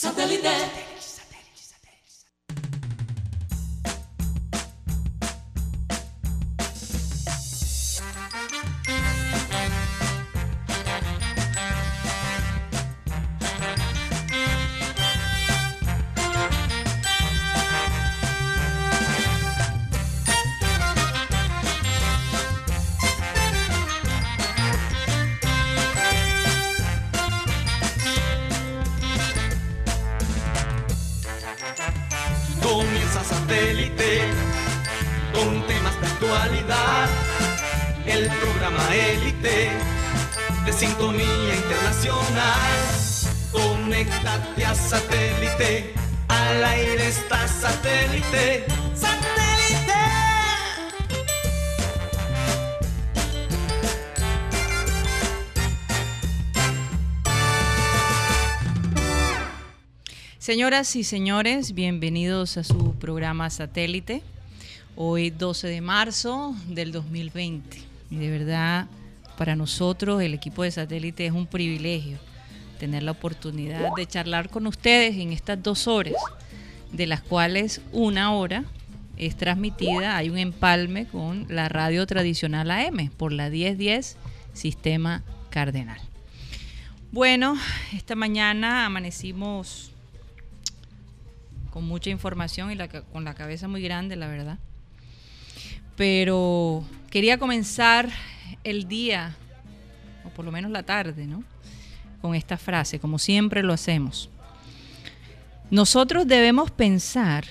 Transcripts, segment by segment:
Comienza Señoras y señores, bienvenidos a su programa Satélite. Hoy 12 de marzo del 2020. Y de verdad, para nosotros, el equipo de Satélite, es un privilegio tener la oportunidad de charlar con ustedes en estas dos horas, de las cuales una hora es transmitida, hay un empalme con la radio tradicional AM por la 1010 Sistema Cardenal. Bueno, esta mañana amanecimos con mucha información y con la cabeza muy grande, la verdad. Pero quería comenzar el día, o por lo menos la tarde, ¿no? Con esta frase, como siempre lo hacemos. Nosotros debemos pensar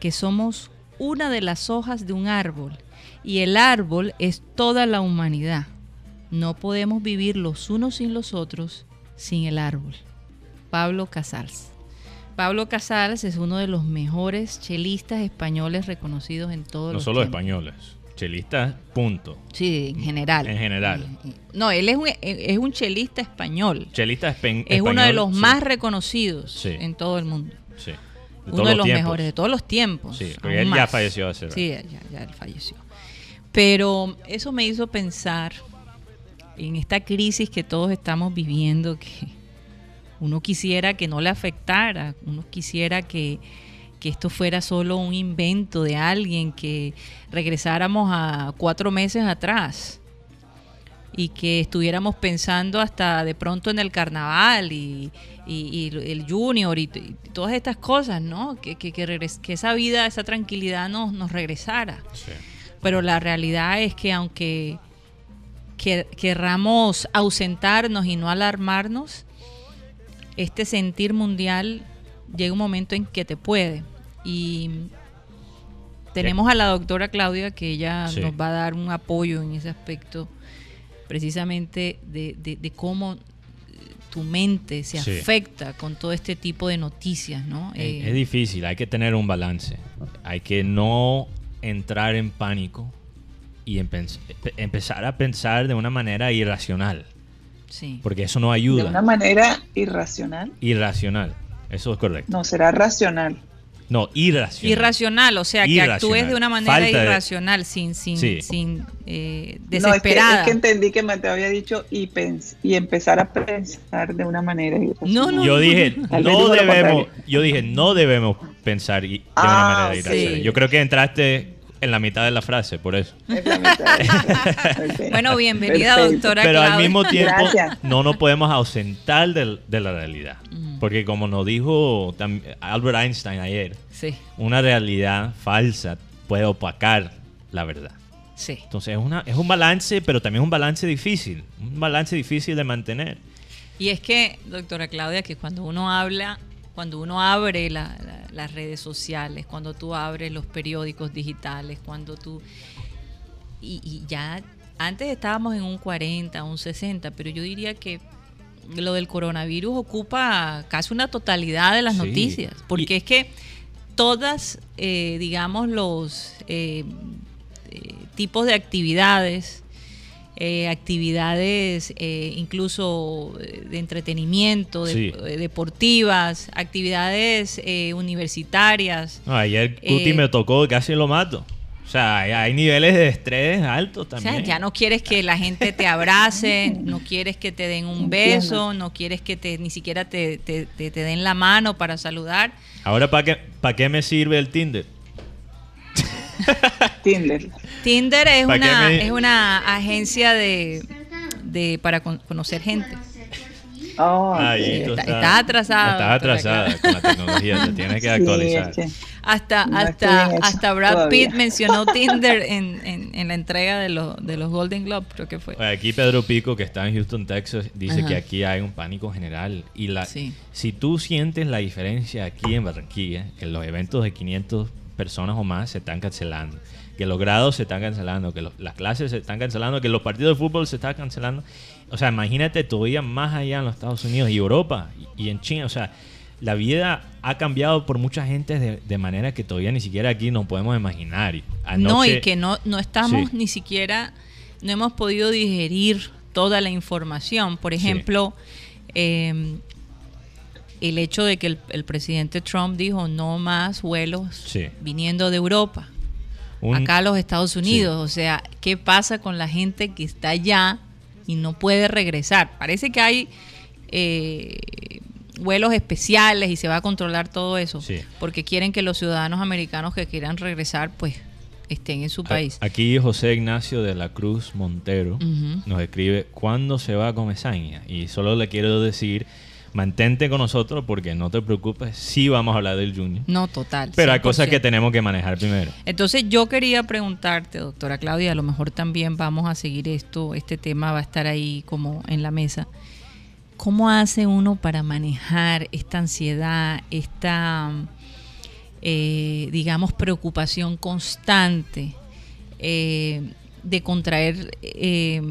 que somos una de las hojas de un árbol y el árbol es toda la humanidad. No podemos vivir los unos sin los otros sin el árbol. Pablo Casals. Pablo Casals es uno de los mejores chelistas españoles reconocidos en todo No los solo tiempos. españoles, chelistas, punto. Sí, en general. En general. No, él es un, es un chelista español. Chelistas espen- Es uno de español, los sí, más reconocidos Sí. en todo el mundo. sí. De uno todos de los mejores de todos los tiempos. Sí, porque él ya falleció hace rato. Sí, ya, ya él falleció. Pero eso me hizo pensar en esta crisis que todos estamos viviendo, que uno quisiera que no le afectara, uno quisiera que, que esto fuera solo un invento de alguien, que regresáramos a cuatro meses atrás y que estuviéramos pensando hasta de pronto en el carnaval y, y- y el junior y, y todas estas cosas, ¿no? Que, que, que, regres- que esa vida, esa tranquilidad nos, nos regresara. Sí. Pero la realidad es que aunque que- querramos ausentarnos y no alarmarnos, este sentir mundial llega un momento en que te puede. Y tenemos a la doctora Claudia que ella Sí. nos va a dar un apoyo en ese aspecto, precisamente de, de- de cómo tu mente se Sí. afecta con todo este tipo de noticias, ¿no? Es, Eh, es difícil, hay que tener un balance. Hay que no entrar en pánico y empe- empezar a pensar de una manera irracional, sí. porque eso no De ayuda. una manera irracional. Irracional, eso es correcto. No, será racional. No, irracional. Irracional, o sea, que Irracional. actúes de una manera Falta de- irracional, sin, sin, Sí. sin eh, No, es que, desesperada. es que entendí que Mateo había dicho y, pens- y empezar a pensar de una manera irracional. No, no. Yo dije, no debemos, yo dije, no debemos pensar de Ah, una manera sí. irracional. Yo creo que entraste en la mitad de la frase, por eso. Es la mitad de la- ok. Bueno, bienvenida, Perfecto. doctora Pero al mismo tiempo Gracias. no nos podemos ausentar del- de, la realidad. Porque como nos dijo Albert Einstein ayer, Sí, una realidad falsa puede opacar la verdad. sí. Entonces es, una, es un balance, pero también un balance difícil. Un balance difícil de mantener. Y es que, doctora Claudia, que cuando uno habla, cuando uno abre la- la- las redes sociales, cuando tú abres los periódicos digitales, cuando tú... Y, y ya antes estábamos en un 40, un 60, pero yo diría que lo del coronavirus ocupa casi una totalidad de las Sí. noticias, porque Y- es que todas, eh, digamos, los eh, eh, tipos de actividades, eh, actividades eh, incluso eh, de entretenimiento, de- Sí. eh, deportivas, actividades eh, universitarias. No, ayer Eh, Cuti me tocó, casi lo mato. O sea, hay, hay niveles de estrés altos O también. sea, ya no quieres que la gente te abrace, no quieres que te den un beso, no quieres que te ni siquiera te, te- te- te den la mano para saludar. Ahora, ¿para qué, ¿para qué me sirve el Tinder? Tinder. Tinder es ¿Para qué una, me- es una agencia de, de para con- conocer gente. Oh, Ay, ok. está- tú está atrasada, Estás doctora atrasada con la tecnología, te tienes que Sí, actualizar. es que- Hasta, No hasta, en hasta Brad todavía. Pitt mencionó Tinder en, en- en la entrega de, los de los Golden Globe, creo que fue. Aquí Pedro Pico, que está en Houston, Texas, dice Ajá. que aquí hay un pánico general. Y la, Sí. si tú sientes la diferencia aquí en Barranquilla, que los eventos de 500 personas o más se están cancelando, que los grados se están cancelando, que los- las clases se están cancelando, que los partidos de fútbol se están cancelando. O sea, imagínate todavía más allá en los Estados Unidos y Europa y, y en China. O sea, la vida ha cambiado por mucha gente de, de manera que todavía ni siquiera aquí nos podemos imaginar. Y no, anoche- y que no, no estamos Sí. ni siquiera, no hemos podido digerir toda la información. Por Sí. ejemplo, eh, el hecho de que el, el presidente Trump dijo no más vuelos Sí. viniendo de Europa. un- acá a los Estados Unidos. O sea, ¿qué pasa con la gente que está allá y no puede regresar? Parece que hay eh, vuelos especiales y se va a controlar todo eso, Sí. porque quieren que los ciudadanos americanos que quieran regresar, pues estén en su país. Aquí José Ignacio de la Cruz Montero nos escribe ¿Cuándo se va a Comesaña? Y solo le quiero decir, mantente con nosotros porque no te preocupes, sí vamos a hablar del Junior. No, total. Pero hay cosas que 100%. tenemos que manejar primero. Entonces yo quería preguntarte, doctora Claudia, a lo mejor también vamos a seguir esto, este tema va a estar ahí como en la mesa. ¿Cómo hace uno para manejar esta ansiedad, esta, eh, digamos, preocupación constante eh, de contraer eh,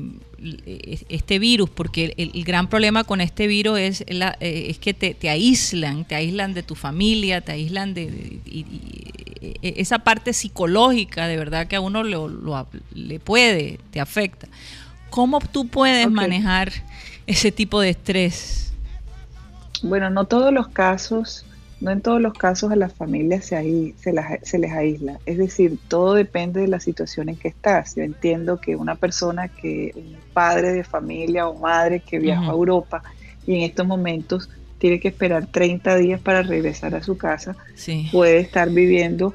este virus? Porque el, el gran problema con este virus es, la- eh, es que te, te aíslan, te aíslan de tu familia, te aíslan de, de- y- y- e- esa parte psicológica de verdad que a uno lo, lo- le puede, te afecta. ¿Cómo tú puedes manejar ese tipo de estrés? Bueno, no todos los casos, no en todos los casos a las familias se, ahí, se, las- se les aísla. Es decir, todo depende de la situación en que estás. Yo entiendo que una persona que, un padre de familia o madre que viaja a Europa y en estos momentos tiene que esperar 30 días para regresar a su casa, Sí. puede estar viviendo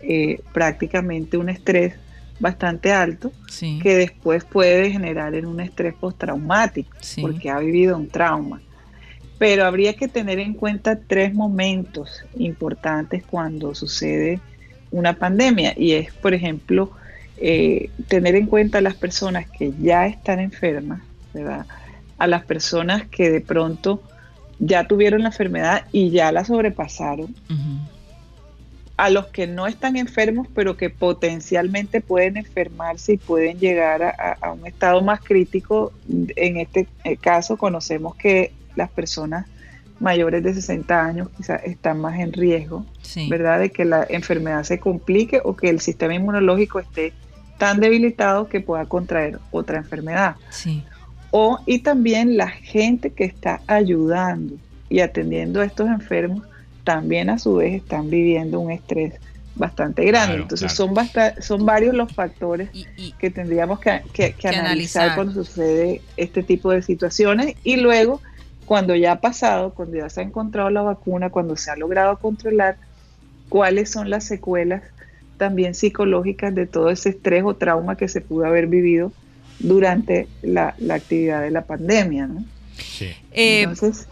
eh, prácticamente un estrés bastante alto Sí. que después puede generar en un estrés postraumático Sí. porque ha vivido un trauma. Pero habría que tener en cuenta tres momentos importantes cuando sucede una pandemia y es, por ejemplo, eh, tener en cuenta a las personas que ya están enfermas, ¿verdad? A las personas que de pronto ya tuvieron la enfermedad y ya la sobrepasaron, a los que no están enfermos, pero que potencialmente pueden enfermarse y pueden llegar a, a- a un estado más crítico. En este eh, caso conocemos que las personas mayores de 60 años quizás están más en riesgo, Sí. ¿verdad? De que la enfermedad se complique o que el sistema inmunológico esté tan debilitado que pueda contraer otra enfermedad. Sí. O, y también la gente que está ayudando y atendiendo a estos enfermos también a su vez están viviendo un estrés bastante grande. Claro, Entonces claro. son, basta- son varios los factores Y, y- que tendríamos que, que- que Que analizar, analizar. cuando sucede este tipo de situaciones y luego cuando ya ha pasado, cuando ya se ha encontrado la vacuna, cuando se ha logrado controlar, cuáles son las secuelas también psicológicas de todo ese estrés o trauma que se pudo haber vivido durante la, la actividad de la pandemia. ¿no? Sí. eh, Entonces,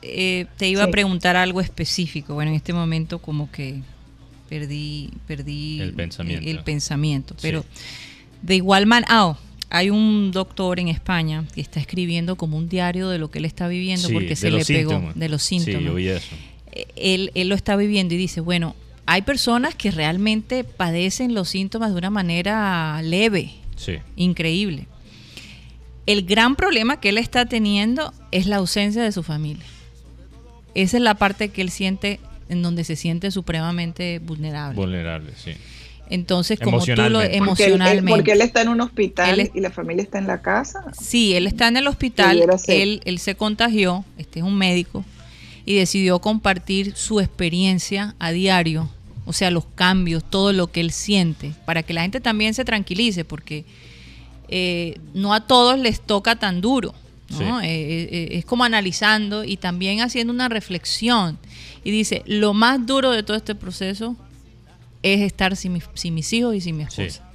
eh, te iba a preguntar algo específico. Bueno, en este momento como que perdí, perdí El pensamiento. el pensamiento, Sí. pero de igual manera, hay un doctor en España que está escribiendo como un diario de lo que él está viviendo Sí, porque se le pegó síntomas. de los síntomas. Sí, yo vi eso. Eh, él, él lo está viviendo y dice, bueno, hay personas que realmente padecen los síntomas de una manera leve, Sí. increíble. El gran problema que él está teniendo es la ausencia de su familia. Esa es la parte que él siente, en donde se siente supremamente vulnerable. Vulnerable, sí. Entonces, como tú lo Emocionalmente. porque, él, él- emocionalmente. porque él está en un hospital es- y la familia está en la casa. Sí, él está en el hospital, él, él se contagió, este es un médico, y decidió compartir su experiencia a diario o sea, los cambios, todo lo que él siente, para que la gente también se tranquilice, porque eh, no a todos les toca tan duro. ¿no? Sí. Eh, eh, eh, es como analizando y también haciendo una reflexión. Y dice, lo más duro de todo este proceso es estar sin, mi- sin mis hijos y sin mi Sí. esposa.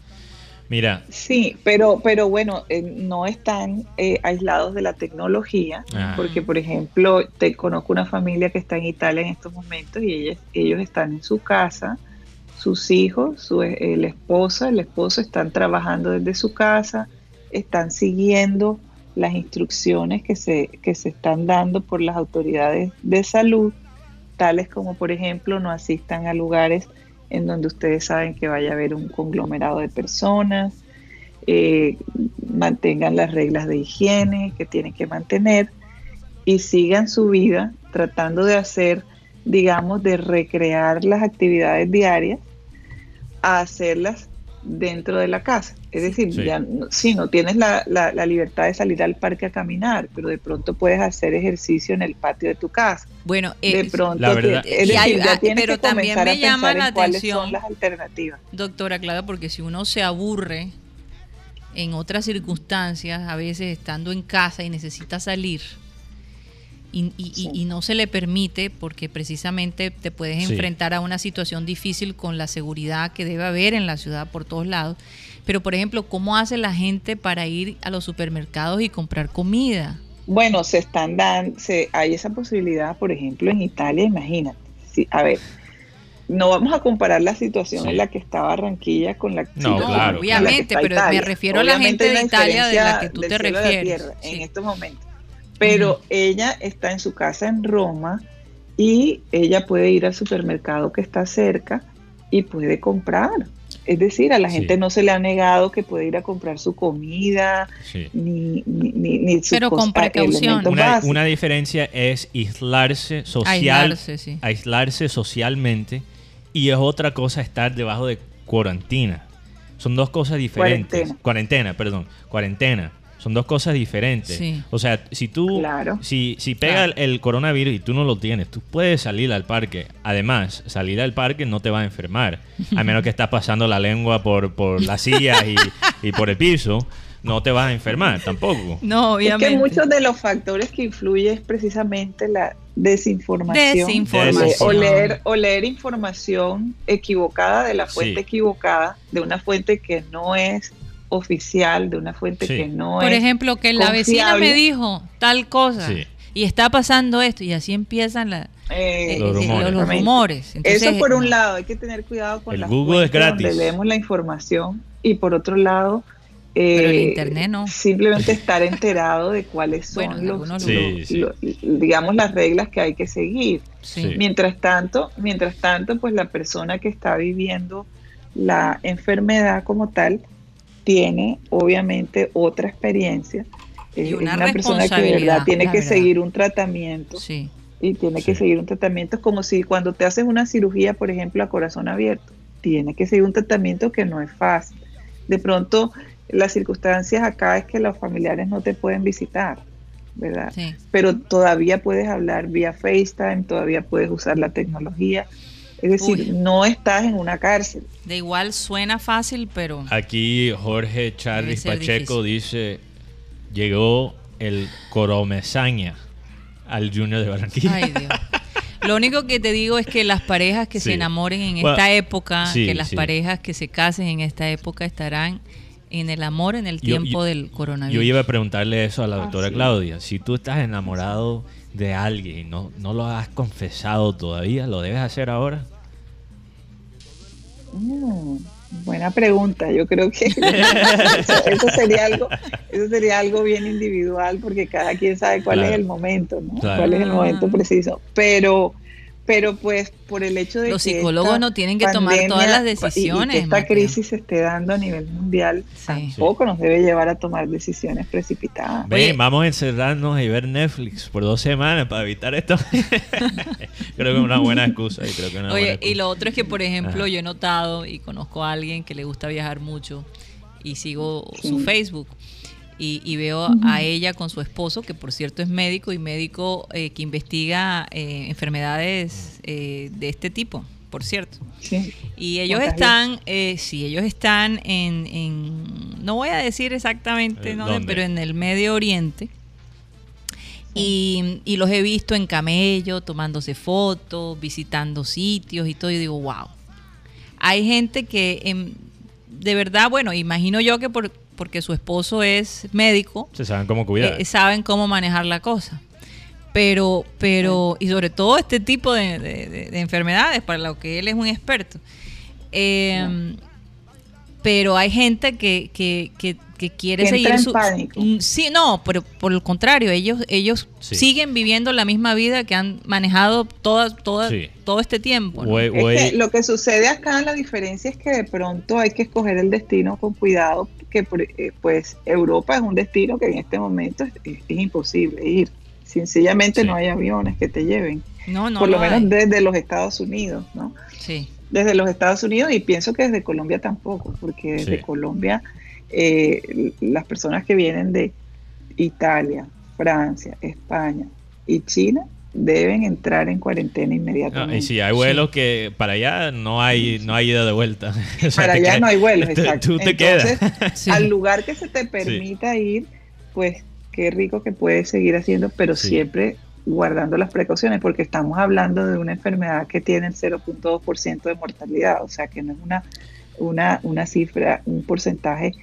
Mira, Sí, pero, pero bueno, eh, no están eh, aislados de la tecnología, Ah. porque por ejemplo, te conozco una familia que está en Italia en estos momentos y ellas- ellos están en su casa, sus hijos, su, eh, la esposa, el esposo están trabajando desde su casa, están siguiendo las instrucciones que se, que se están dando por las autoridades de salud, tales como por ejemplo no asistan a lugares en donde ustedes saben que vaya a haber un conglomerado de personas, eh, mantengan las reglas de higiene que tienen que mantener y sigan su vida tratando de hacer, digamos, de recrear las actividades diarias a hacerlas dentro de la casa. Es decir, Sí. ya no, sí, no tienes la, la- la libertad de salir al parque a caminar, pero de pronto puedes hacer ejercicio en el patio de tu casa. Bueno, De eh, pronto, La verdad- te- es Y hay- decir, ya ah, tienes pero que también comenzar me a llama pensar la en cuáles atención- son las alternativas. Doctora Claudia, porque si uno se aburre en otras circunstancias, a veces estando en casa y necesita salir, y, y- y- Sí. y no se le permite porque precisamente te puedes Sí. enfrentar a una situación difícil con la seguridad que debe haber en la ciudad por todos lados. Pero, por ejemplo, ¿cómo hace la gente para ir a los supermercados y comprar comida? Bueno, se están dando, se, hay esa posibilidad, por ejemplo, en Italia, imagínate. Sí, a ver, no vamos a comparar la situación Sí. en la que está Barranquilla con la No, situación claro, en la que obviamente, está pero me refiero a la gente de Italia de la que tú te refieres, tierra sí. En estos momentos. Pero ella está en su casa en Roma y ella puede ir al supermercado que está cerca y puede comprar. Es decir, a la Sí. gente no se le ha negado que puede ir a comprar su comida, sí. ni, ni, ni, ni sus Pero con precaución. Una, diferencia es aislarse social, Aislarse, sí. aislarse socialmente y es otra cosa estar debajo de cuarentena. Son dos cosas diferentes. Cuarentena. Cuarentena, perdón. Cuarentena. Son dos cosas diferentes. Sí. O sea, si tú, Claro. si, si pega Claro. el, coronavirus y tú no lo tienes, tú puedes salir al parque. Además, salir al parque no te va a enfermar. A menos que estás pasando la lengua por, por las sillas y, y por el piso, no te vas a enfermar tampoco. No, obviamente. Es que muchos de los factores que influyen es precisamente la desinformación. Desinformación. O leer, o leer información equivocada de la fuente Sí. equivocada, de una fuente que no es oficial, de una fuente Sí. que no Por es. ejemplo, que la vecina me dijo tal cosa Sí. y está pasando esto y así empiezan la- eh, eh, Los eh, rumores. los Exactamente. rumores. Entonces, Eso por un lado, hay que tener cuidado con El las Google es donde gratis. leemos la información y por otro lado, Pero el eh, internet no. simplemente estar enterado de cuáles son Bueno, los, algunos Sí, los- sí. los- digamos las reglas que hay que seguir. Sí. Mientras tanto, mientras tanto, pues la persona que está viviendo la enfermedad como tal tiene obviamente otra experiencia. Y Es- es una persona que de verdad tiene que verdad. seguir un tratamiento Sí. y tiene que seguir un tratamiento. Es como si cuando te haces una cirugía, por ejemplo, a corazón abierto, tiene que seguir un tratamiento que no es fácil. De pronto, las circunstancias acá es que los familiares no te pueden visitar, ¿verdad? sí. Pero todavía puedes hablar vía FaceTime, todavía puedes usar la tecnología. Es decir, Uy. no estás en una cárcel. De igual suena fácil, pero Aquí Jorge Charles Pacheco dice, llegó el coromesaña al Junior de Barranquilla. ay Dios. Lo único que te digo es que las parejas que Sí. se enamoren en Bueno, esta época, sí, que las sí. parejas que se casen en esta época estarán en el amor en el tiempo yo- del coronavirus. Yo iba a preguntarle eso a la Ah, doctora sí. Claudia. Si tú estás enamorado de alguien y no, no lo has confesado todavía, ¿lo debes hacer ahora? Mm, buena pregunta. Yo creo que eso, eso sería algo, eso sería algo bien individual porque cada quien sabe cuál Claro. es el momento, ¿no? Claro. Cuál es el momento Ah. preciso. Pero, pero pues por el hecho de Los que psicólogos no tienen que tomar todas las pandemia y- Y, decisiones, que esta Mateo. crisis se esté dando a nivel mundial, Sí. tampoco nos debe llevar a tomar decisiones precipitadas. Ven, Oye. vamos a encerrarnos y ver Netflix por dos semanas para evitar esto. creo que es una buena excusa. y creo que una buena Oye, y excusa. lo otro es que, por ejemplo, Ajá. yo he notado y conozco a alguien que le gusta viajar mucho y sigo su Sí. Facebook y, y veo a ella con su esposo, que por cierto es médico y médico eh, que investiga eh, enfermedades eh, de este tipo, por cierto. Sí. Y ellos están, eh, sí, ellos están en, en- no voy a decir exactamente Eh, pero en el Medio Oriente. Y, y los he visto en camello, tomándose fotos, visitando sitios y todo. Y digo, wow. Hay gente que, em, de verdad, bueno, imagino yo que por, porque su esposo es médico, Se saben cómo cuidar. eh, saben cómo manejar la cosa. Pero, pero, y sobre todo este tipo de, de- de- de enfermedades, para lo que él es un experto. Eh, Pero hay gente que, que, que, que quiere Que entra seguir en su. pánico. Mm, Sí, no, pero por el contrario, ellos, ellos Sí. siguen viviendo la misma vida que han manejado toda, toda, Sí. todo este tiempo. ¿no? Güey, Es güey, que lo que sucede acá, la diferencia es que de pronto hay que escoger el destino con cuidado, que eh, pues Europa es un destino que en este momento es, es- es imposible ir. Sencillamente Sí. no hay aviones que te lleven, No, no, por lo no menos hay. desde los Estados Unidos, ¿no? Sí. Desde los Estados Unidos y pienso que desde Colombia tampoco, porque desde Sí. Colombia eh, las personas que vienen de Italia, Francia, España y China deben entrar en cuarentena No, inmediatamente. y si hay vuelos que para allá no hay no hay ida de vuelta. O sea, Para allá quedas- no hay vuelos, te- exacto. Tú te Entonces, quedas. Sí. al lugar que se te permita ir, pues qué rico que puedes seguir haciendo, pero Sí. siempre guardando las precauciones, porque estamos hablando de una enfermedad que tiene el 0.2% de mortalidad, o sea que no es una, una, una cifra, un porcentaje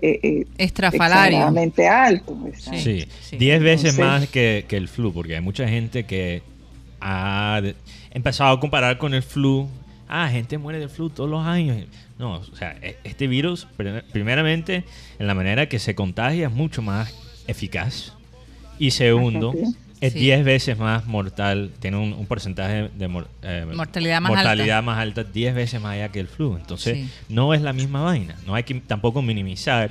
eh, eh, Estrafalario. exageradamente alto. exacto. Sí, Sí. diez veces Entonces- más que, que el flu, porque hay mucha gente que ha empezado a comparar con el flu. Ah, gente muere del flu todos los años. No, o sea, e- este virus, primer- primeramente, en la manera que se contagia es mucho más eficaz. Y segundo, Ajá, es Sí. 10 veces más mortal, tiene un, un porcentaje de mor- eh, Mortalidad más mortalidad alta. más alta, 10 veces más allá que el flu. Entonces, Sí. no es la misma vaina. No hay que tampoco minimizar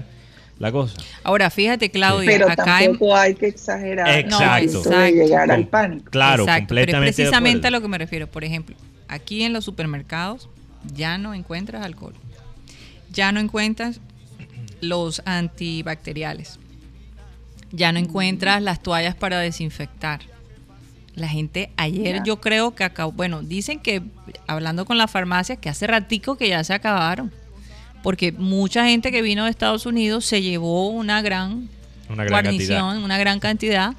la cosa. Ahora, fíjate, Claudia, Pero acá en, tampoco hay que exagerar Exacto. punto de llegar al pánico. Claro, Exacto, pero es completamente. de precisamente a lo que me refiero. Por ejemplo, aquí en los supermercados ya no encuentras alcohol. Ya no encuentras los antibacteriales. Ya no encuentras las toallas para desinfectar. La gente ayer Ya. yo creo que acabó, bueno, dicen que hablando con las farmacias que hace ratico que ya se acabaron. Porque mucha gente que vino de Estados Unidos se llevó una gran Una gran guarnición, cantidad. una gran cantidad.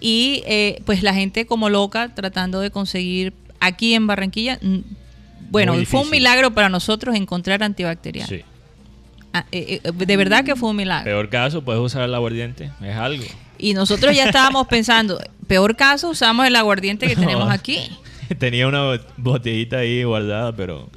Y eh, pues la gente como loca tratando de conseguir aquí en Barranquilla. Bueno, fue un milagro para nosotros encontrar antibacterial. Sí. Ah, eh, eh, de verdad que fue un milagro. Peor caso, puedes usar el aguardiente. Es algo. Y nosotros ya estábamos pensando, peor caso, usamos el aguardiente que tenemos No. aquí. Tenía una botellita ahí guardada, pero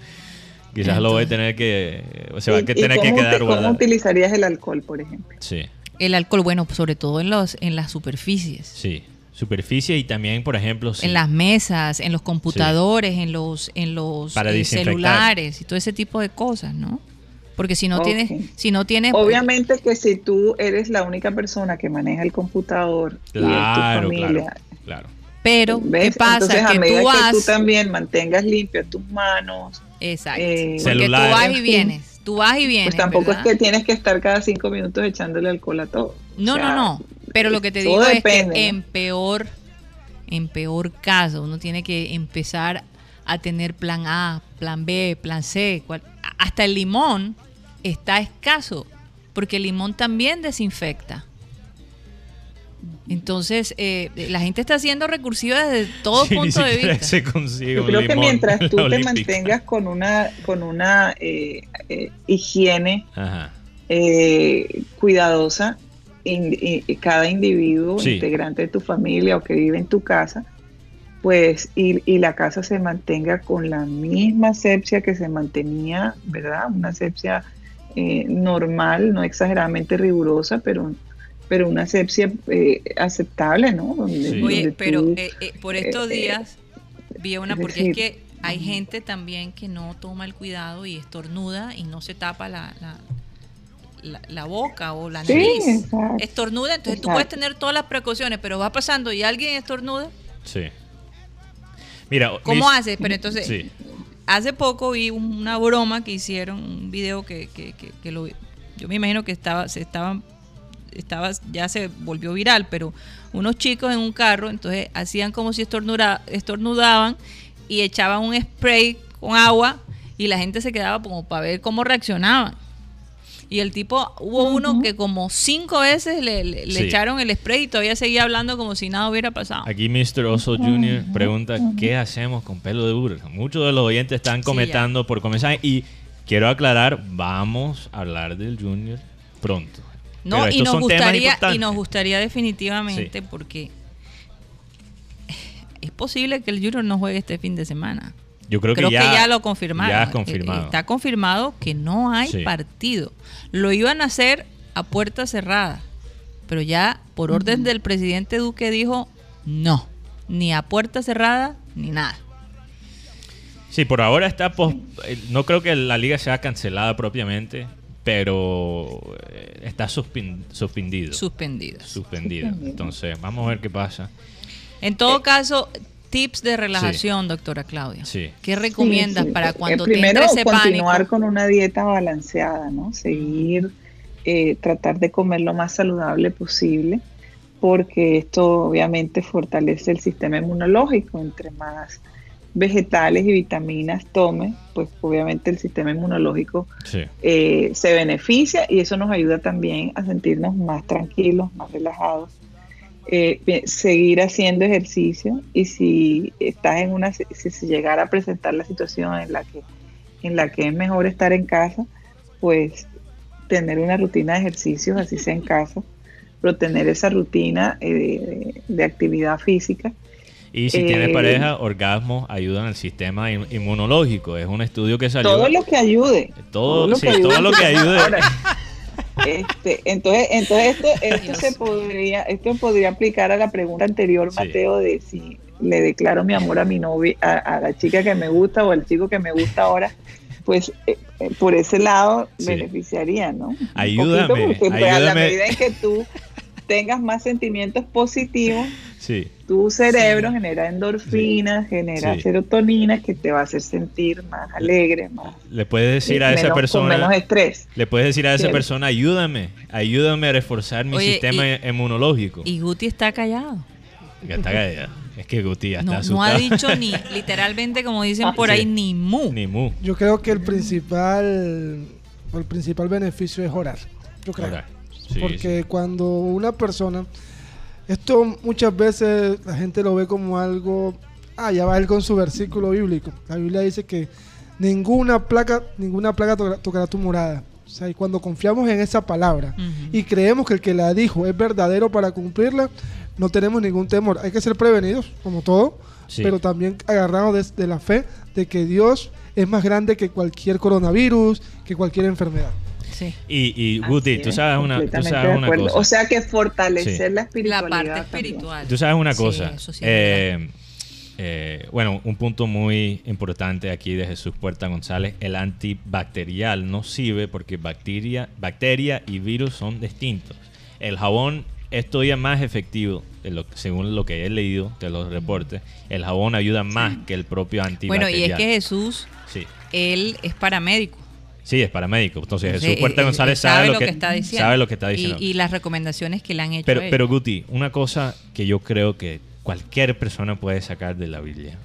quizás lo voy a Entonces- tener que. Se va a ¿Y- que y tener que quedar ¿Cómo guardada. utilizarías el alcohol, por ejemplo? Sí, El alcohol, bueno, sobre todo en los en las superficies, sí. Superficie y también, por ejemplo, sí. en las mesas, en los computadores, en los en los Para eh, celulares y todo ese tipo de cosas, ¿no? Porque si no Ok. tienes si no tienes Obviamente que si tú eres la única persona que maneja el computador y es Claro, tu claro. familia, Claro. pero ¿ves? qué pasa Entonces, a que medida tú que tú vas también mantengas limpias tus manos, exacto, eh, porque tú vas y vienes, tú vas y vienes, pues tampoco ¿verdad? es que tienes que estar cada cinco minutos echándole alcohol a todo. No, O sea, no, no. Pero lo que te digo es que en peor, en peor caso, uno tiene que empezar a tener plan A, plan B, plan C. cual- hasta el limón está escaso, porque el limón también desinfecta. Entonces, eh, la gente está siendo recursiva desde todo Sí, punto de vista. se consigue Yo un creo que mientras en tú te Olímpica. mantengas con una, con una eh, eh, higiene eh, cuidadosa, in- cada individuo, Sí. integrante de tu familia o que vive en tu casa, pues, y, y la casa se mantenga con la misma asepsia que se mantenía, ¿verdad? Una asepsia eh, normal, no exageradamente rigurosa, pero, pero una asepsia eh, aceptable, ¿no? Donde- Sí. Oye, pero eh, eh, por estos eh, días vi una, porque es decir, que hay gente también que no toma el cuidado y estornuda y no se tapa la, la, la- la boca o la Sí, nariz. exacto. Estornuda, entonces tú puedes tener todas las precauciones, pero va pasando y alguien estornuda. Sí. Mira, ¿Cómo mis- haces? Pero entonces, Sí. hace poco vi un- una broma que hicieron, un video que, que, que- que lo yo me imagino que estaba, se estaba, estaba, ya se volvió viral, pero unos chicos en un carro, entonces hacían como si estornuda- estornudaban y echaban un spray con agua y la gente se quedaba como para ver cómo reaccionaban. Y el tipo, hubo uno que como cinco veces le, le- le Sí. echaron el spray y todavía seguía hablando como si nada hubiera pasado. Aquí Mr. Oso Jr. pregunta, ¿qué hacemos con pelo de burro? Muchos de los oyentes están Sí, comentando por comenzar y quiero aclarar, vamos a hablar del Junior pronto. No, y nos gustaría, y nos gustaría definitivamente, Sí. porque es posible que el Junior no juegue este fin de semana. Yo creo, Creo, que, ya, lo confirmaron. Ya es Eh, confirmado. Está confirmado que no hay Sí. partido. Lo iban a hacer a puerta cerrada, pero ya por orden del presidente Duque dijo no, ni a puerta cerrada ni nada. Sí, por ahora está pos- eh, no creo que la liga sea cancelada propiamente, pero eh, está suspendido. Suspendido. Suspendido. Entonces, vamos a ver qué pasa. En todo caso, tips de relajación, doctora Claudia. Sí. ¿Qué recomiendas Sí, sí. para Eh, cuando te primero entre ese continuar pánico? con una dieta balanceada, ¿no? Seguir, eh, tratar de comer lo más saludable posible, porque esto obviamente fortalece el sistema inmunológico. Entre más vegetales y vitaminas tome, pues obviamente el sistema inmunológico Sí. eh, se beneficia y eso nos ayuda también a sentirnos más tranquilos, más relajados. Eh, seguir haciendo ejercicio y si estás en una si se llegara a presentar la situación en la que en la que es mejor estar en casa pues tener una rutina de ejercicios así sea en casa pero tener esa rutina eh, de, de actividad física Y si tienes Eh, pareja, orgasmos ayudan al sistema in- inmunológico. Es un estudio que salió. todo lo que ayude Todo- lo sí, que todo lo que ayude. Ahora, este, entonces, entonces esto, esto se podría, esto podría aplicar a la pregunta anterior, Sí. Mateo, de si le declaro mi amor a mi novia, a, a la chica que me gusta o al chico que me gusta ahora, pues eh, eh, por ese lado Sí. beneficiaría, ¿no? Ayúdame, poquito, porque, pues, a la medida en que tú tengas más sentimientos positivos, Sí. tu cerebro genera endorfinas, genera Sí. serotonina que te va a hacer sentir más alegre, más Le puedes decir a esa menos- con persona. menos estrés. Le puedes decir a esa persona, ayúdame, ayúdame a reforzar mi Oye, sistema y- inmunológico. Y Guti está callado. Está callado. Es que Guti ya está No, no asustado. ha dicho ni, literalmente, como dicen por Sí. ahí, ni mu. Ni mu. Yo creo que el principal, el principal beneficio es orar. Yo creo. Orar. Sí, Porque cuando una persona, esto muchas veces la gente lo ve como algo, ah, ya va él con su versículo bíblico. La Biblia dice que ninguna placa, ninguna plaga tocará, tocará tu morada. O sea, y cuando confiamos en esa palabra y creemos que el que la dijo es verdadero para cumplirla, no tenemos ningún temor. Hay que ser prevenidos, como todo, Sí. pero también agarrados de, de la fe de que Dios es más grande que cualquier coronavirus, que cualquier enfermedad. Sí. Y, y Guti, tú es, sabes una, tú sabes una cosa. O sea que fortalecer Sí. la La espiritualidad. parte también. espiritual. Tú sabes una Sí, cosa. eso sí es eh, eh, bueno, un punto muy importante aquí de Jesús Puerta González, el antibacterial no sirve porque bacteria, bacteria y virus son distintos. El jabón es todavía más efectivo, de lo- según lo que he leído de los reportes. El jabón ayuda más que el propio Bueno, antibacterial. y es que Jesús, Sí, él es paramédico. Sí, es paramédico. Entonces Entonces, Jesús Puerta eh, González sabe, lo que, está diciendo. sabe lo que está Y- diciendo. Y, las recomendaciones que le han hecho. Pero, a pero Guti, una cosa que yo creo que cualquier persona puede sacar de la Biblia,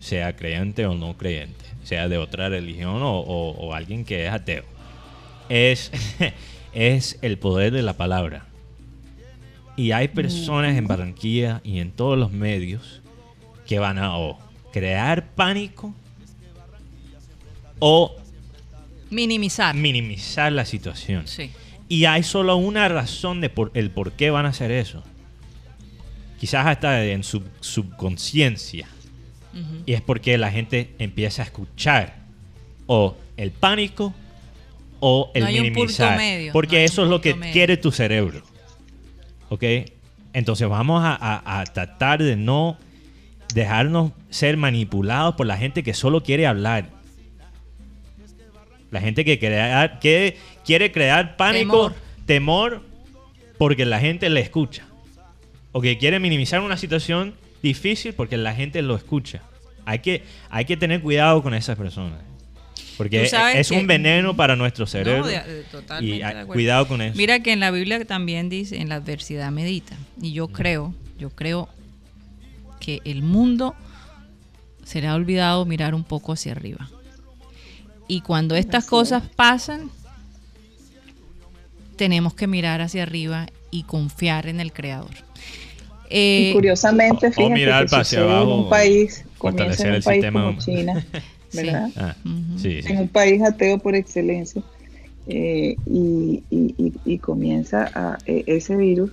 sea creyente o no creyente, sea de otra religión o, o- o alguien que es ateo, es, es el poder de la palabra. Y hay personas en Barranquilla y en todos los medios que van a o crear pánico o Minimizar. minimizar la situación. sí. Y hay solo una razón de por, el por qué van a hacer eso. Quizás hasta en su subconsciencia. Y es porque la gente empieza a escuchar o el pánico o el No hay un punto minimizar. medio, porque no eso es lo que medio. quiere tu cerebro. ¿Ok? Entonces vamos a, a- a tratar de no dejarnos ser manipulados por la gente que solo quiere hablar. La gente que, crea- que quiere crear pánico, Temor. temor, porque la gente le escucha. O que quiere minimizar una situación difícil porque la gente lo escucha. Hay que, hay que tener cuidado con esas personas. Porque es un veneno para nuestro cerebro. No, de- de- totalmente y de cuidado con eso. Mira que en la Biblia también dice, en la adversidad medita. Y yo creo, yo creo que el mundo será olvidado mirar un poco hacia arriba. Y cuando estas Así cosas pasan, tenemos que mirar hacia arriba y confiar en el Creador. Eh, y curiosamente, o fíjate mirar que hacia sucede en abajo, un país, fortalecer en un el país sistema. como China, Sí. ¿verdad? Ah, Ujú. sí, sí. En un país ateo por excelencia eh, y, y- y- y comienza a, e- ese virus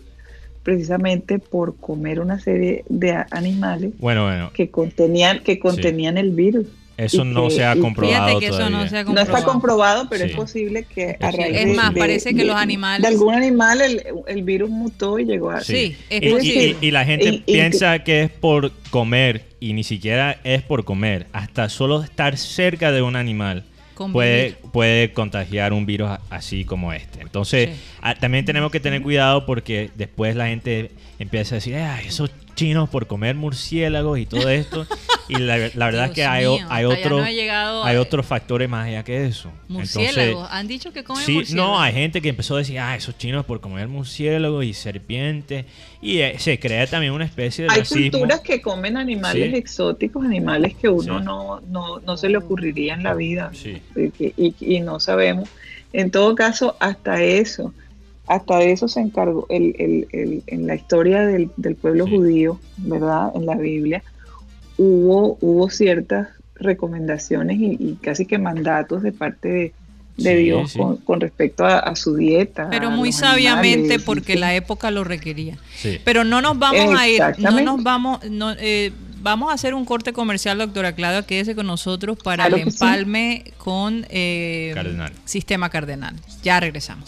precisamente por comer una serie de animales Bueno, bueno, que contenían que contenían el virus. Eso no que- se ha que- comprobado Fíjate que eso todavía. no se ha No comprobado. está comprobado, pero Sí. es posible que a Es raíz Es de- más, de- parece que de- los animales- de algún animal el, el virus mutó y llegó a Sí, es y, y- posible. y- y la gente Y- y- piensa que es por comer y ni siquiera es por comer. Hasta solo estar cerca de un animal puede, puede contagiar un virus a- así como este. Entonces, Sí. ah, también tenemos que tener cuidado porque después la gente empieza a decir, "Ah, esos chinos por comer murciélagos y todo esto. y la, la verdad es que hay, mío, hay, otro- no llegado hay otros factores más allá que eso. Murciélagos. Entonces, Han dicho que comen Sí, murciélagos. no, hay gente que empezó a decir, ah, esos chinos por comer murciélagos y serpientes. Y eh, se crea también una especie de Hay racismo. culturas que comen animales Sí. exóticos, animales que uno Sí. no, no, no se le ocurriría en la vida Sí. y, que- y- y no sabemos. En todo caso, hasta eso, hasta eso se encargó el, el- el- en la historia del, del pueblo Sí. judío, ¿verdad? En la Biblia, hubo, hubo ciertas recomendaciones y, y casi que mandatos de parte de, de Sí, Dios sí. Con, con respecto a, a su dieta. Pero muy sabiamente animales, porque ¿sí? la época lo requería. Sí. Pero no nos vamos a ir, no nos vamos, no, eh, vamos a hacer un corte comercial, doctora Claudia, quédese con nosotros para Claro el sí. empalme con eh, Cardenal. Sistema Cardenal. Ya regresamos.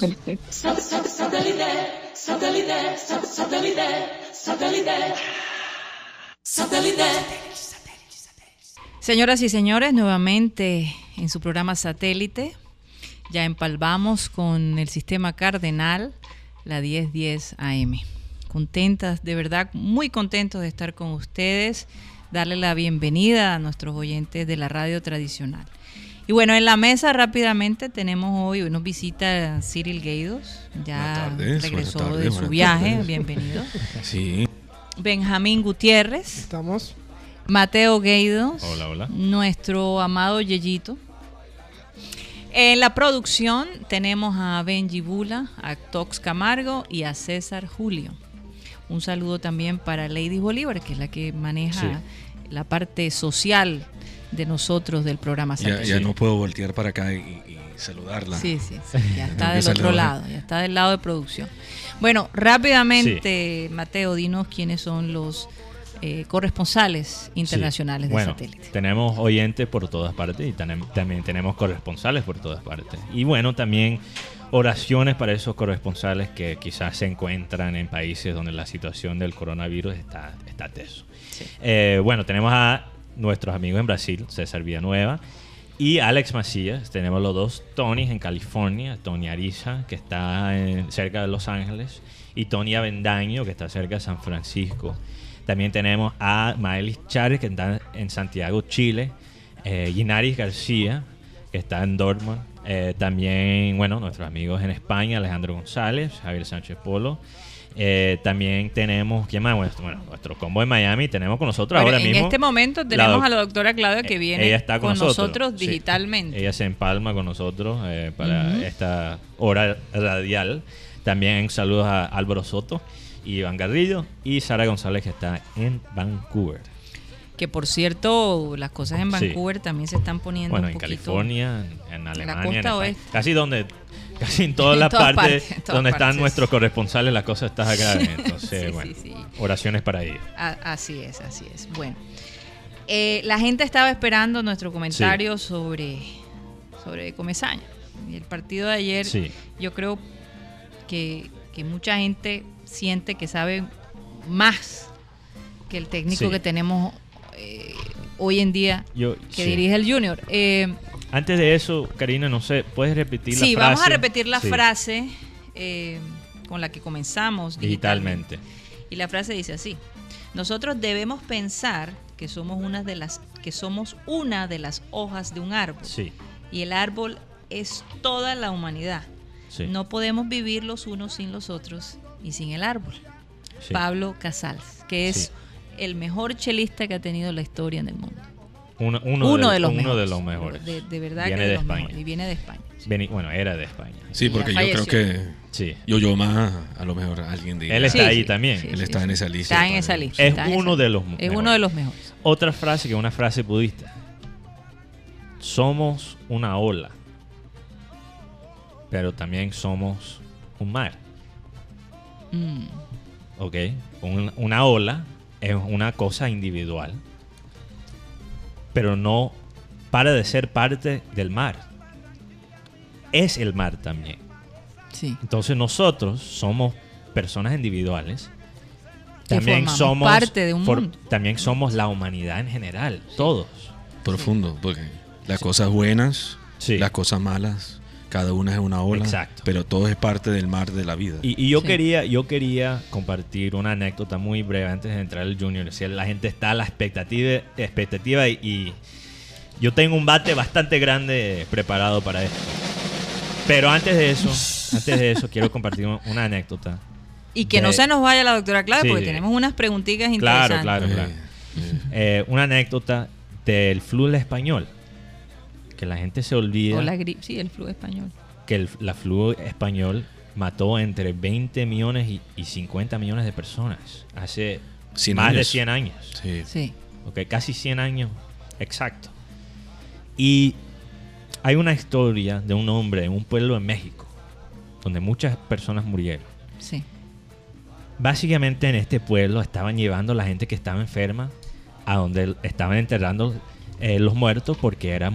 Señoras y señores, nuevamente en su programa Satélite, ya empalvamos con el sistema cardenal, la 1010 AM. Contentas, de verdad, muy contentos de estar con ustedes, darle la bienvenida a nuestros oyentes de la radio tradicional. Y bueno, en la mesa rápidamente tenemos hoy, nos visita Cyril Gaidos, ya tardes, regresó tardes, de su viaje, tardes. bienvenido. Sí. Benjamín Gutiérrez, Estamos. Mateo Gueidos, Hola, hola. nuestro amado Yeyito. En la producción tenemos a Benji Bula, a Tox Camargo y a César Julio. Un saludo también para Lady Bolívar, que es la que maneja Sí. la parte social de nosotros del programa. Ya, Satélite. ya no puedo voltear para acá y, y saludarla. Sí, sí, sí, ya está del otro lado, ya está del lado de producción. Bueno, rápidamente, Mateo, dinos quiénes son los eh, corresponsales internacionales Sí. de bueno, satélite. Tenemos oyentes por todas partes y también tenemos corresponsales por todas partes. Y bueno, también oraciones para esos corresponsales que quizás se encuentran en países donde la situación del coronavirus está, está teso. Sí. Eh, bueno, tenemos a nuestros amigos en Brasil, César Villanueva y Alex Macías. Tenemos los dos Tonys en California, Tony Ariza, que está en- cerca de Los Ángeles, y Tony Avendaño, que está cerca de San Francisco. También tenemos a Maelis Chávez, que está en Santiago, Chile, eh, Ginaris García, que está en Dortmund. Eh, también, bueno, nuestros amigos en España, Alejandro González, Javier Sánchez Polo. Eh, también tenemos, ¿quién más? Bueno, nuestro combo de Miami. Tenemos con nosotros Bueno, ahora en mismo. este momento tenemos doc- a la doctora Claudia que eh, viene ella está con, nosotros, digitalmente. Ella se empalma con nosotros eh, para esta hora radial. También saludos a Álvaro Soto, Iván Garrido y Sara González que está en Vancouver. Que por cierto, las cosas en Sí. Vancouver también se están poniendo Bueno, un en poquito. California, en Alemania, en costa oeste. casi donde casi en todas En las todas partes, partes, en todas donde están nuestros corresponsales, la cosa está acá. Entonces, Sí, bueno, sí, oraciones para ellos. Así es, así es. Bueno, eh, la gente estaba esperando nuestro comentario sobre, sobre Comesaña. Y el partido de ayer, yo creo que, que mucha gente siente que sabe más que el técnico que tenemos eh, hoy en día Yo, que sí. dirige el Junior. Eh, Antes de eso, Karina, no sé, ¿puedes repetir la frase? sí, vamos a repetir la Sí, frase eh, con la que comenzamos digitalmente. digitalmente. Y la frase dice así: Nosotros debemos pensar que somos una de las que somos una de las hojas de un árbol Sí, y el árbol es toda la humanidad. sí. No podemos vivir los unos sin los otros y sin el árbol. sí. Pablo Casals, que es. El mejor chelista que ha tenido la historia en el mundo. Uno, uno Uno de, de los uno mejores. de los mejores. De, de verdad Viene que de, España. mejores. Y viene de España. sí. Veni- bueno, era de España. Sí, porque yo creo que Sí. yo yo más a lo mejor alguien diga. Él está Sí, ahí sí, también. sí, Él está sí. en esa lista. Está en esa lista. Es está uno esa de los. Es mejores. uno de los mejores. Otra frase que es una frase budista. Somos una ola, pero también somos un mar. Mm, ¿Ok? Un- una ola es una cosa individual, pero no para de ser parte del mar. Es el mar también. sí. Entonces nosotros somos personas individuales. Que También somos parte de un for- mundo. También somos la humanidad en general, todos. Profundo, porque las cosas buenas, Sí. las cosas malas, cada una es una ola. Exacto. Pero todo es parte del mar de la vida. Y, y yo Sí. quería yo quería compartir una anécdota muy breve antes de entrar al Junior. Si la gente está a la expectativa, expectativa y, y yo tengo un bate bastante grande preparado para esto. Pero antes de eso, antes de eso quiero compartir un- una anécdota. Y que De- no se nos vaya la doctora Clave Sí. porque tenemos unas preguntitas Claro, interesantes. claro, Eh, claro. eh, Eh, una anécdota del flu español. Que la gente se olvida O la gripe, sí, el flu español. que el- la flu español mató entre 20 millones y, y 50 millones de personas hace 100 más de años. 100 años. sí. Sí. Ok, casi 100 años exacto. Y hay una historia de un hombre en un pueblo en México donde muchas personas murieron. Sí. Básicamente en este pueblo estaban llevando a la gente que estaba enferma a donde estaban enterrando eh, los muertos porque era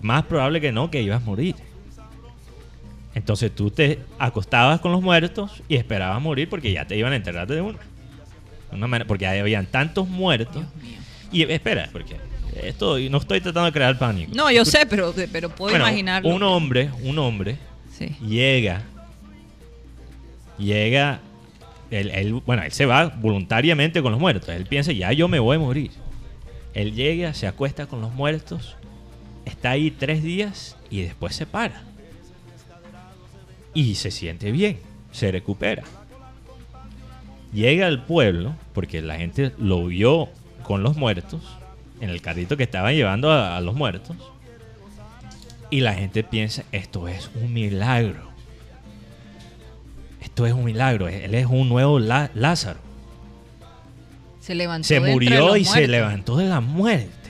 más probable que no que ibas a morir. Entonces tú te acostabas con los muertos y esperabas morir porque ya te iban a enterrar de una. Manera- porque habían tantos muertos. Y espera, porque esto no estoy tratando de crear pánico. No, yo sé, pero, pero puedo Bueno, imaginarlo. Un hombre, un hombre Sí. llega, llega, él, él- bueno, él se va voluntariamente con los muertos. Él piensa, ya yo me voy a morir. Él llega, se acuesta con los muertos, está ahí tres días y después se para. Y se siente bien, se recupera. Llega al pueblo, porque la gente lo vio con los muertos, en el carrito que estaban llevando a- a los muertos. Y la gente piensa, esto es un milagro. Esto es un milagro. Él es un nuevo Lázaro. Se levantó. Se murió y se levantó de la muerte.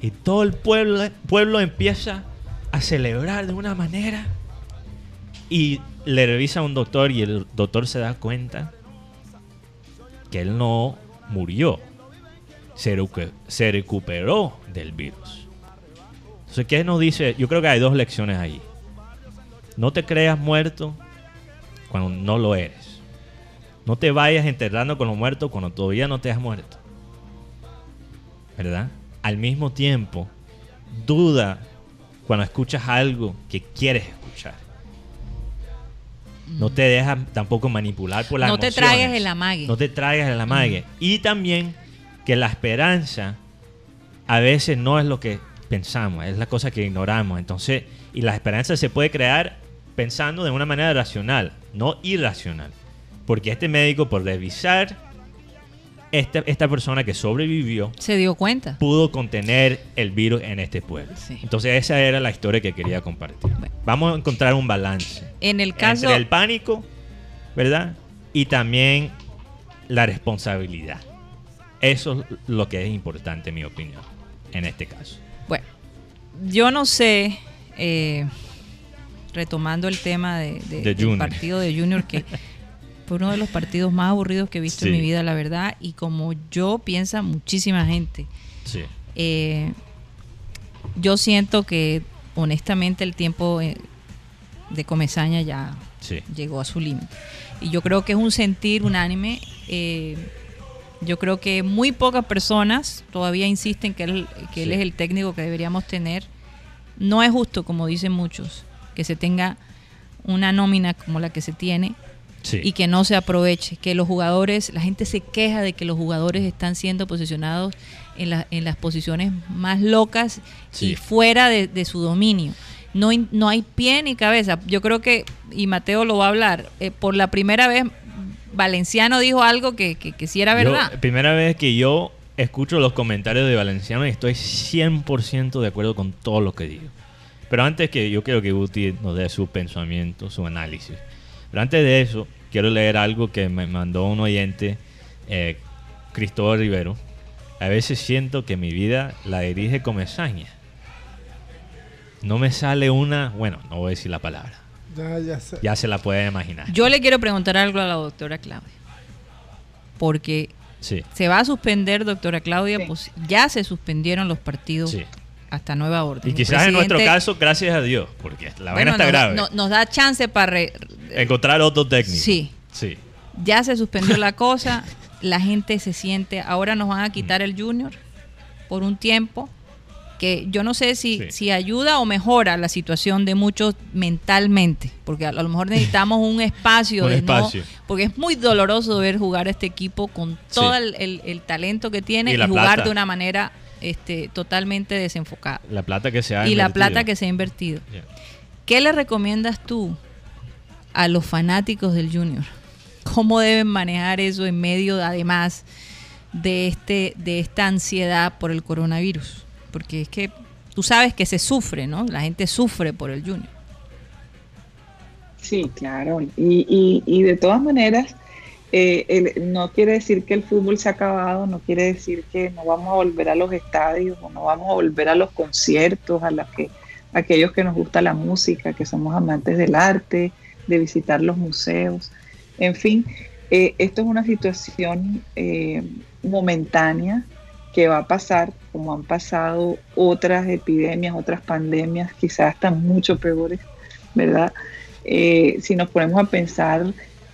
Y todo el pueblo, pueblo empieza a celebrar de una manera. Y le revisa a un doctor y el doctor se da cuenta que él no murió. Se, recu- se recuperó del virus. Entonces, ¿qué nos dice? Yo creo que hay dos lecciones ahí. No te creas muerto cuando no lo eres. No te vayas enterrando con los muertos cuando todavía no te has muerto. ¿Verdad? Al mismo tiempo, duda cuando escuchas algo que quieres escuchar. No te dejas tampoco manipular por las No te traigas el amague. No te traigas el amague. Y también que la esperanza a veces no es lo que pensamos, es la cosa que ignoramos. Entonces, y la esperanza se puede crear pensando de una manera racional, no irracional. Porque este médico, por revisar esta, esta persona que sobrevivió, Se dio cuenta. pudo contener el virus en este pueblo. Sí. Entonces, esa era la historia que quería compartir. Bueno. Vamos a encontrar un balance En el caso. entre el pánico, ¿verdad? Y también la responsabilidad. Eso es lo que es importante, en mi opinión, en este caso. Bueno, yo no sé, eh, retomando el tema de, de- De del partido de Junior, que fue uno de los partidos más aburridos que he visto en mi vida, la verdad, y como yo piensa muchísima gente. Sí. Eh, yo siento que honestamente el tiempo eh, de Comezaña ya Sí. llegó a su límite. Y yo creo que es un sentir unánime. eh, yo creo que muy pocas personas todavía insisten que él, que él Sí. es el técnico que deberíamos tener. No es justo, como dicen muchos, que se tenga una nómina como la que se tiene Sí. y que no se aproveche, que los jugadores, la gente se queja de que los jugadores están siendo posicionados en, la- en las posiciones más locas Sí. y fuera de, de su dominio. No, no hay pie ni cabeza. Yo creo que, y Mateo lo va a hablar, eh, por la primera vez Valenciano dijo algo que, que, que sí era Yo, verdad. primera vez que yo escucho los comentarios de Valenciano y estoy 100% de acuerdo con todo lo que digo. Pero antes que yo quiero que Guti nos dé su pensamiento, su análisis. Pero antes de eso, quiero leer algo que me mandó un oyente, eh, Cristóbal Rivero. A veces siento que mi vida la dirige Comesaña. No me sale una, bueno, no voy a decir la palabra. Ya, ya sé. Ya se la pueden imaginar. Yo le quiero preguntar algo a la doctora Claudia. Porque Sí, se va a suspender, doctora Claudia, Sí. pues ya se suspendieron los partidos sí. hasta nueva orden. Y quizás en nuestro caso, gracias a Dios, porque la bueno, vaina está nos, grave. no- nos da chance para... re- Encontrar otro técnico. Sí. Sí. ya se suspendió la cosa, la gente se siente, ahora nos van a quitar el junior por un tiempo, que yo no sé si, Sí. si ayuda o mejora la situación de muchos mentalmente, porque a, lo mejor necesitamos un espacio, Un de no- espacio. porque es muy doloroso ver jugar a este equipo con Sí. todo el, el- el talento que tiene Y y, la jugar plata. de una manera este, totalmente desenfocada. La plata que se ha Y la invertido. plata que se ha invertido. ¿Qué le recomiendas tú a los fanáticos del Junior? ¿Cómo deben manejar eso en medio, de, además, de, este, de esta ansiedad por el coronavirus? Porque es que tú sabes que se sufre, ¿no? La gente sufre por el Junior. Sí, claro. Y, y, y de todas maneras, eh, el- no quiere decir que el fútbol se ha acabado, no quiere decir que no vamos a volver a los estadios o no vamos a volver a los conciertos, a las que aquellos que nos gusta la música, que somos amantes del arte, de visitar los museos. En fin, eh, esto es una situación eh, momentánea que va a pasar, como han pasado otras epidemias, otras pandemias, quizás hasta mucho peores, ¿verdad? Eh, si nos ponemos a pensar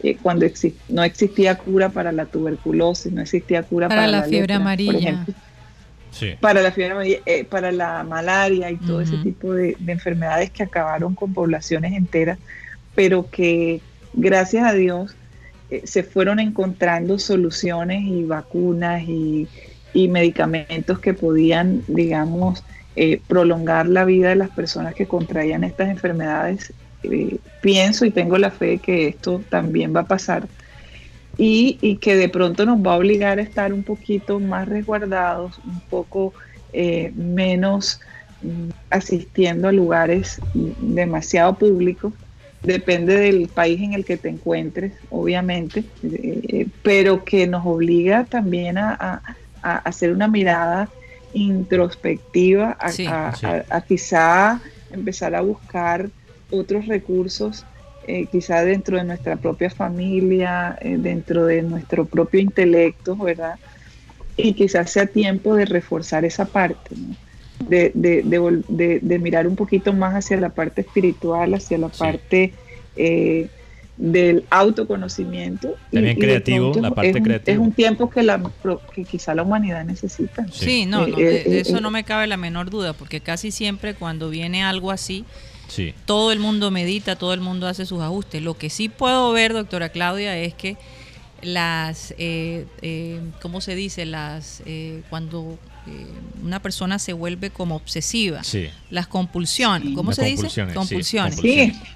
eh, cuando exi- no existía cura para la tuberculosis, no existía cura Para para, la fiebre lepra, por amarilla. ejemplo, Sí. para la fiebre amarilla, eh, para la malaria y todo ese tipo de, de enfermedades que acabaron con poblaciones enteras, pero que gracias a Dios eh, se fueron encontrando soluciones y vacunas y, medicamentos que podían, digamos, eh, prolongar la vida de las personas que contraían estas enfermedades. Eh, pienso y tengo la fe que esto también va a pasar y, que de pronto nos va a obligar a estar un poquito más resguardados, un poco menos mm, asistiendo a lugares demasiado públicos. Depende del país en el que te encuentres, obviamente, eh, pero que nos obliga también a, a- a hacer una mirada introspectiva, a, Sí. a- Sí. a- a quizá empezar a buscar otros recursos eh, quizá dentro de nuestra propia familia, eh, dentro de nuestro propio intelecto, ¿verdad? Y quizás sea tiempo de reforzar esa parte, ¿no? De, de- de de- de mirar un poquito más hacia la parte espiritual, hacia la Sí. parte eh, del autoconocimiento. También y creativo, la es parte un- creativa. Es un tiempo que, la, que quizá la humanidad necesita. Sí. Sí, no, Eh, no, eh, de eh, eso eh. no me cabe la menor duda, porque casi siempre cuando viene algo así, Sí. todo el mundo medita, todo el mundo hace sus ajustes. Lo que sí puedo ver, doctora Claudia, es que las, eh, eh, ¿cómo se dice? Las, eh, cuando eh, una persona se vuelve como obsesiva, Sí. las compulsiones. ¿cómo Las se dice? compulsiones, sí, Compulsiones.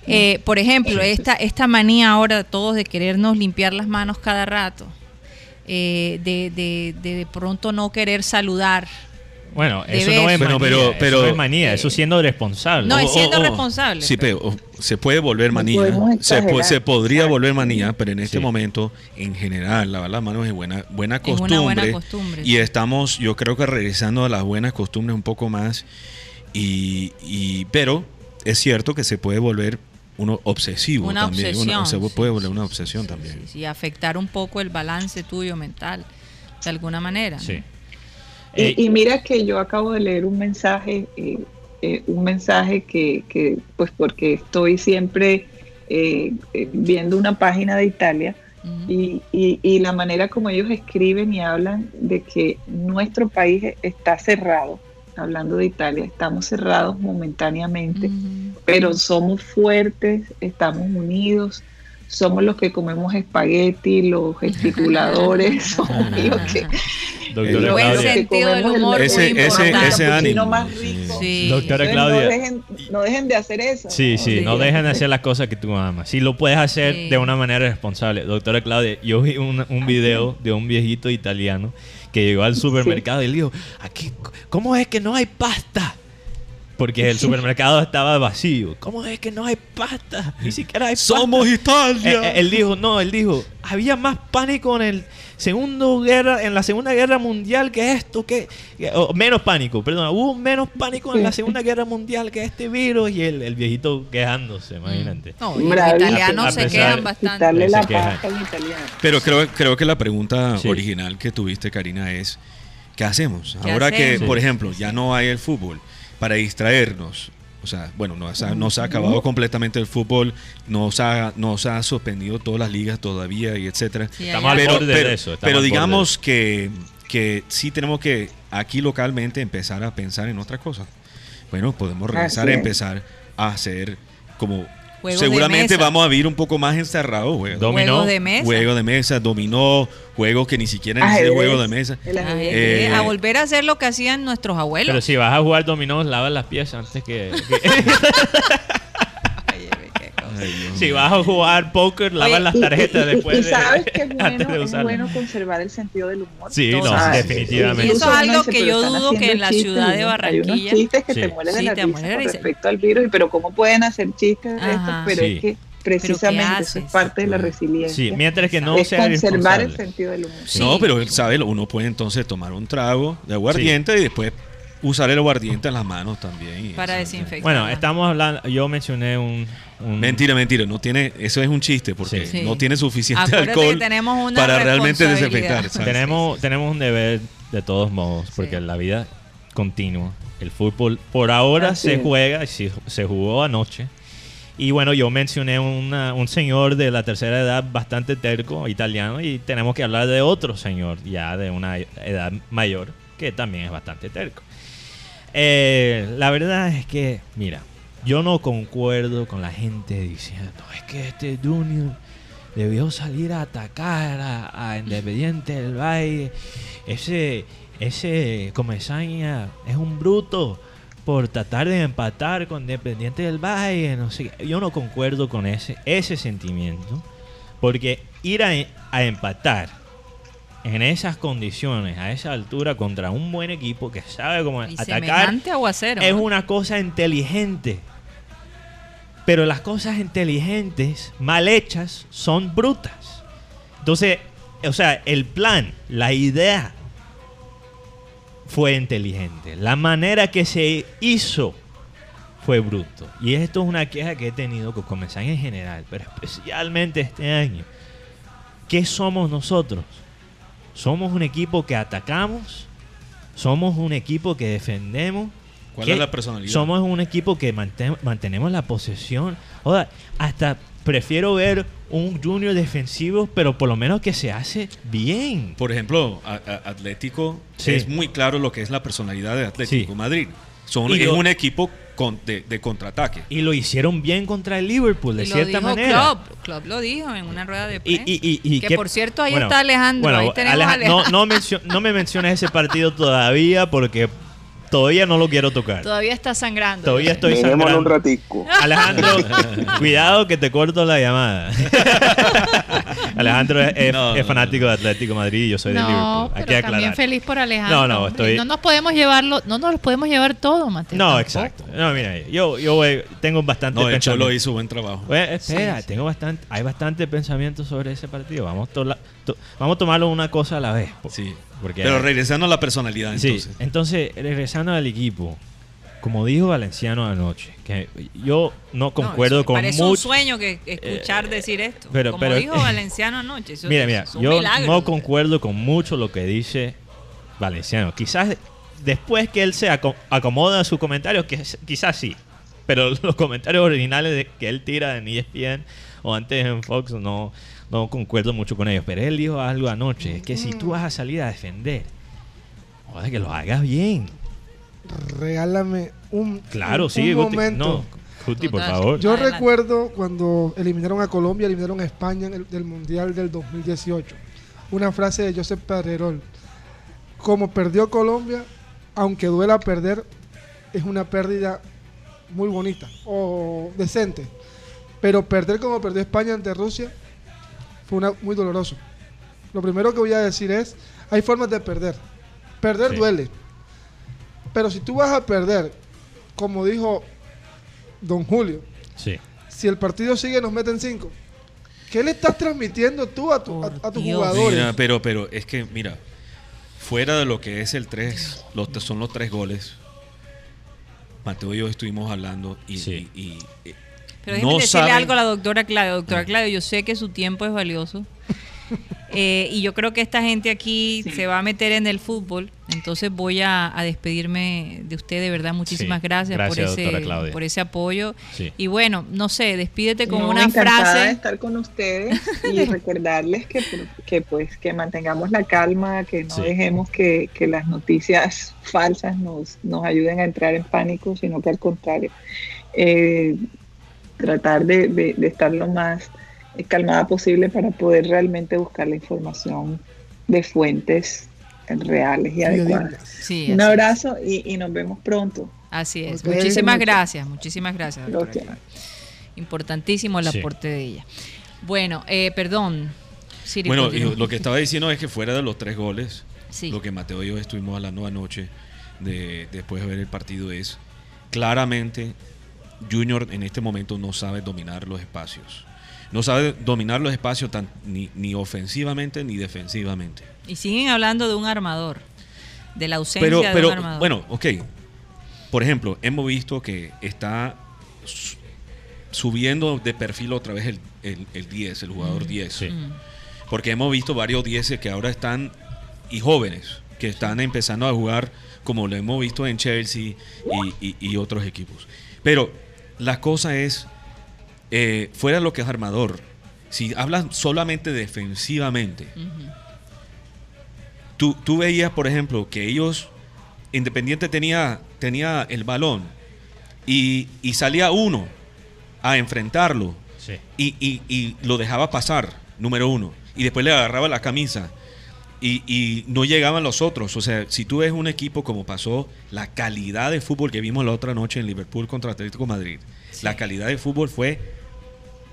Eh, por ejemplo, esta, esta manía ahora todos de querernos limpiar las manos cada rato, eh, de, de, de de pronto no querer saludar. Bueno, eso no es manía. Bueno, pero- eso pero- es manía, eso siendo responsable. No, es siendo Oh, oh, oh. responsable, Sí, pero- se puede volver manía. Se, exagerar. se podría volver manía, pero en este Sí. momento, en general, lavar las manos es buena, buena Es una costumbre. buena costumbre, Y sí. estamos, yo creo que regresando a las buenas costumbres un poco más. Y, y- pero es cierto que se puede volver uno obsesivo Una también. obsesión. Una- se puede volver sí, una obsesión sí, también. sí, sí, afectar un poco el balance tuyo mental, de alguna manera. Sí. Y, Eh, y mira que yo acabo de leer un mensaje, eh, eh, un mensaje que, que, pues porque estoy siempre viendo una página de Italia y, y- y la manera como ellos escriben y hablan de que nuestro país está cerrado, hablando de Italia, estamos cerrados momentáneamente, pero somos fuertes, estamos unidos, somos los que comemos espagueti, los gesticuladores, somos los que... Doctora El buen Claudia. sentido del humor Ese- muy ese- importante. ese ánimo. más rico. Sí. Doctora Entonces, Claudia. No dejen, no dejen de hacer eso. Sí, ¿no? sí, Sí. no dejen de hacer las cosas que tú amas. Si lo puedes hacer Sí. de una manera responsable. Doctora Claudia, yo vi un, un video de un viejito italiano que llegó al supermercado y él dijo, aquí, ¿cómo es que no hay pasta? Porque el supermercado estaba vacío. ¿Cómo es que no hay pasta? Ni siquiera hay pasta. Somos Eh, Italia. eh, él dijo, no, él dijo, había más pánico en el segundo guerra, en la segunda guerra mundial que esto, que, menos pánico, perdón, hubo menos pánico en la segunda guerra mundial que este virus y el, el viejito quejándose, imagínate. No, y los italianos se quejan bastante. Se quejan. Pero creo, creo que la pregunta Sí. original que tuviste, Karina, es ¿qué hacemos? ¿Qué Ahora que, por ejemplo, ya no hay el fútbol, para distraernos, o sea, bueno, no, se ha- no se ha acabado completamente el fútbol, no se ha, no se ha suspendido todas las ligas todavía y etcétera. Sí, Estamos al Pero, borde pero- de eso. pero al digamos que, que sí tenemos que aquí localmente empezar a pensar en otra cosa. Bueno, podemos regresar Así a empezar a hacer como... Juegos seguramente vamos a vivir un poco más encerrados. Dominó. Juegos de mesa. Juego de mesa, dominó, juegos que ni siquiera necesitan Ajedrez. juego de mesa. Ay, Eh, a volver a hacer lo que hacían nuestros abuelos. Pero si vas a jugar dominó, lava las piezas antes que... Ay, si vas a jugar póker, lava Oye, las tarjetas y- y- después y de- sabes que es bueno, de es bueno conservar el sentido del humor. Sí, no, ¿sabes? definitivamente. Y eso es algo que pero yo dudo que en la ciudad de uno- Hay unos Barranquilla- chistes que Sí. te mueres de Sí, la te risa de con respecto al virus, y pero ¿cómo pueden hacer chistes de esto? Pero Sí. es que precisamente eso es parte de la resiliencia. Sí, mientras que no es sea conservar el sentido del humor. Sí. No, pero él sabe, uno puede entonces tomar un trago de aguardiente y después usar el aguardiente en las manos también. Para desinfectar. Bueno, estamos hablando, yo mencioné un... un- Mentira, mentira, no tiene, eso es un chiste porque Sí. No tiene suficiente Acuérdate alcohol tenemos para realmente desinfectar. ¿sabes? Tenemos, tenemos un deber de todos modos, porque Sí. la vida continua. El fútbol por ahora Así se es. juega, se jugó anoche. Y bueno, yo mencioné una- un señor de la tercera edad bastante terco, italiano, y tenemos que hablar de otro señor ya de una edad mayor, que también es bastante terco. Eh, la verdad es que, mira, yo no concuerdo con la gente diciendo, es que este Junior debió salir a atacar a, a Independiente del Valle. Ese, ese Comesaña es un bruto por tratar de empatar con Independiente del Valle. No sé, yo no concuerdo con ese, ese sentimiento, porque ir a, a empatar en esas condiciones, a esa altura, contra un buen equipo que sabe cómo Y atacar, aguacero. es una cosa inteligente. Pero las cosas inteligentes, mal hechas, son brutas. Entonces, o sea, el plan, la idea fue inteligente. La manera que se hizo fue bruto. Y esto es una queja que he tenido con comenzar en general, pero especialmente este año. ¿Qué somos nosotros? Somos un equipo que atacamos, somos un equipo que defendemos, ¿Cuál es la personalidad? somos un equipo que mantenemos la posesión. Oiga, hasta prefiero ver un junior defensivo, pero por lo menos que se hace bien. Por ejemplo, a- a- Atlético Sí. es muy claro lo que es la personalidad de Atlético Sí. Madrid. Son, es un equipo con- de, de contraataque. Y lo hicieron bien contra el Liverpool, de Y lo cierta dijo manera. Klopp. Klopp lo dijo en una rueda de prensa. y- y- y que qué- por cierto, ahí bueno, está Alejandro. bueno, ahí tenemos a Aleja- Alejandro. no, no, mencio- no me menciones ese partido todavía porque todavía no lo quiero tocar. Todavía está sangrando. Todavía estoy un sangrando. ratico. Alejandro, cuidado que te corto la llamada. Alejandro es, es- No, es fanático de Atlético Madrid y yo soy de No, Liverpool. Hay pero que también aclarar. feliz por Alejandro. No, no, hombre. estoy- No nos podemos llevarlo, no nos lo podemos llevar todo, Mateo. No, tampoco. exacto. No, mira, yo, yo voy- tengo bastante No, el Cholo pensamiento. hizo buen trabajo. Oye, espera, Sí, sí. tengo bastante, hay bastante pensamiento sobre ese partido. Vamos, tola- to- vamos a tomarlo una cosa a la vez. Sí. Porque Pero regresando a la personalidad, Sí, entonces. entonces, regresando al equipo, como dijo Valenciano anoche, que yo no concuerdo con Parece un mucho. sueño que escuchar decir esto. pero- Como pero- dijo Valenciano anoche. Eso, Mira, mira, es un yo milagro. no concuerdo con mucho lo que dice Valenciano. Quizás después que él se aco- acomoda sus comentarios, quizás sí. Pero los comentarios originales que él tira en ESPN o antes en Fox no, no concuerdo mucho con ellos. Pero él dijo algo anoche, es que si tú vas a salir a defender, joder, que lo hagas bien. Regálame un, Claro, un- sí, un Guti. momento. No, Guti, por favor. Yo Adelante. recuerdo cuando eliminaron a Colombia, eliminaron a España en el, del Mundial del 2018. Una frase de Josep Pedrerol. Como perdió Colombia, aunque duela perder, es una pérdida muy bonita o decente. Pero perder como perdió España ante Rusia fue una, muy doloroso. Lo primero que voy a decir es, hay formas de perder. Perder Sí. duele. Pero si tú vas a perder, como dijo Don Julio, Sí. si el partido sigue nos meten cinco. ¿Qué le estás transmitiendo tú a, tu- a- a tus Dios. jugadores? Mira, pero, pero es que, mira, fuera de lo que es el 3, los, son los tres goles, Mateo y yo estuvimos hablando y, Sí. y- y- y- Pero déjeme no decirle saben- algo a la doctora Claudia. Ah. Doctora Claudia, yo sé que su tiempo es valioso. Eh, y yo creo que esta gente aquí Sí. se va a meter en el fútbol. Entonces voy a, a despedirme de usted, de verdad. Muchísimas Sí. gracias, Gracias, por, ese, por ese apoyo. Sí. Y bueno, no sé, despídete con No, una encantada de frase. estar con ustedes y recordarles que, que pues que mantengamos la calma, que no Sí. dejemos que, que las noticias falsas nos, nos ayuden a entrar en pánico, sino que al contrario, eh, tratar de, de- de estar lo más calmada posible para poder realmente buscar la información de fuentes reales y adecuadas. Sí, Un abrazo y, y nos vemos pronto. Así es. Muchísimas gracias, muchísimas gracias. doctora. Importantísimo el Sí. aporte de ella. Bueno, eh, perdón. Siri, bueno, continúa. lo que estaba diciendo es que fuera de los tres goles, Sí. lo que Mateo y yo estuvimos hablando anoche de, después de ver el partido es claramente Junior en este momento no sabe dominar los espacios. No sabe dominar los espacios tan, ni, ni ofensivamente ni defensivamente. Y siguen hablando de un armador, de la ausencia Pero, de pero un armador. bueno, ok. Por ejemplo, hemos visto que está su- subiendo de perfil otra vez el, el, el 10, el jugador 10. Sí. Mm. Porque hemos visto varios 10 que ahora están, y jóvenes, que están empezando a jugar como lo hemos visto en Chelsea y, y- y otros equipos. Pero la cosa es, eh, fuera lo que es armador, si hablas solamente defensivamente, tú, tú veías, por ejemplo, que ellos, Independiente tenía, tenía el balón y, y salía uno a enfrentarlo Sí. y, y- y lo dejaba pasar, número uno, y después le agarraba la camisa y, y no llegaban los otros. O sea, si tú ves un equipo como pasó, la calidad de fútbol que vimos la otra noche en Liverpool contra Atlético Madrid, la calidad de fútbol fue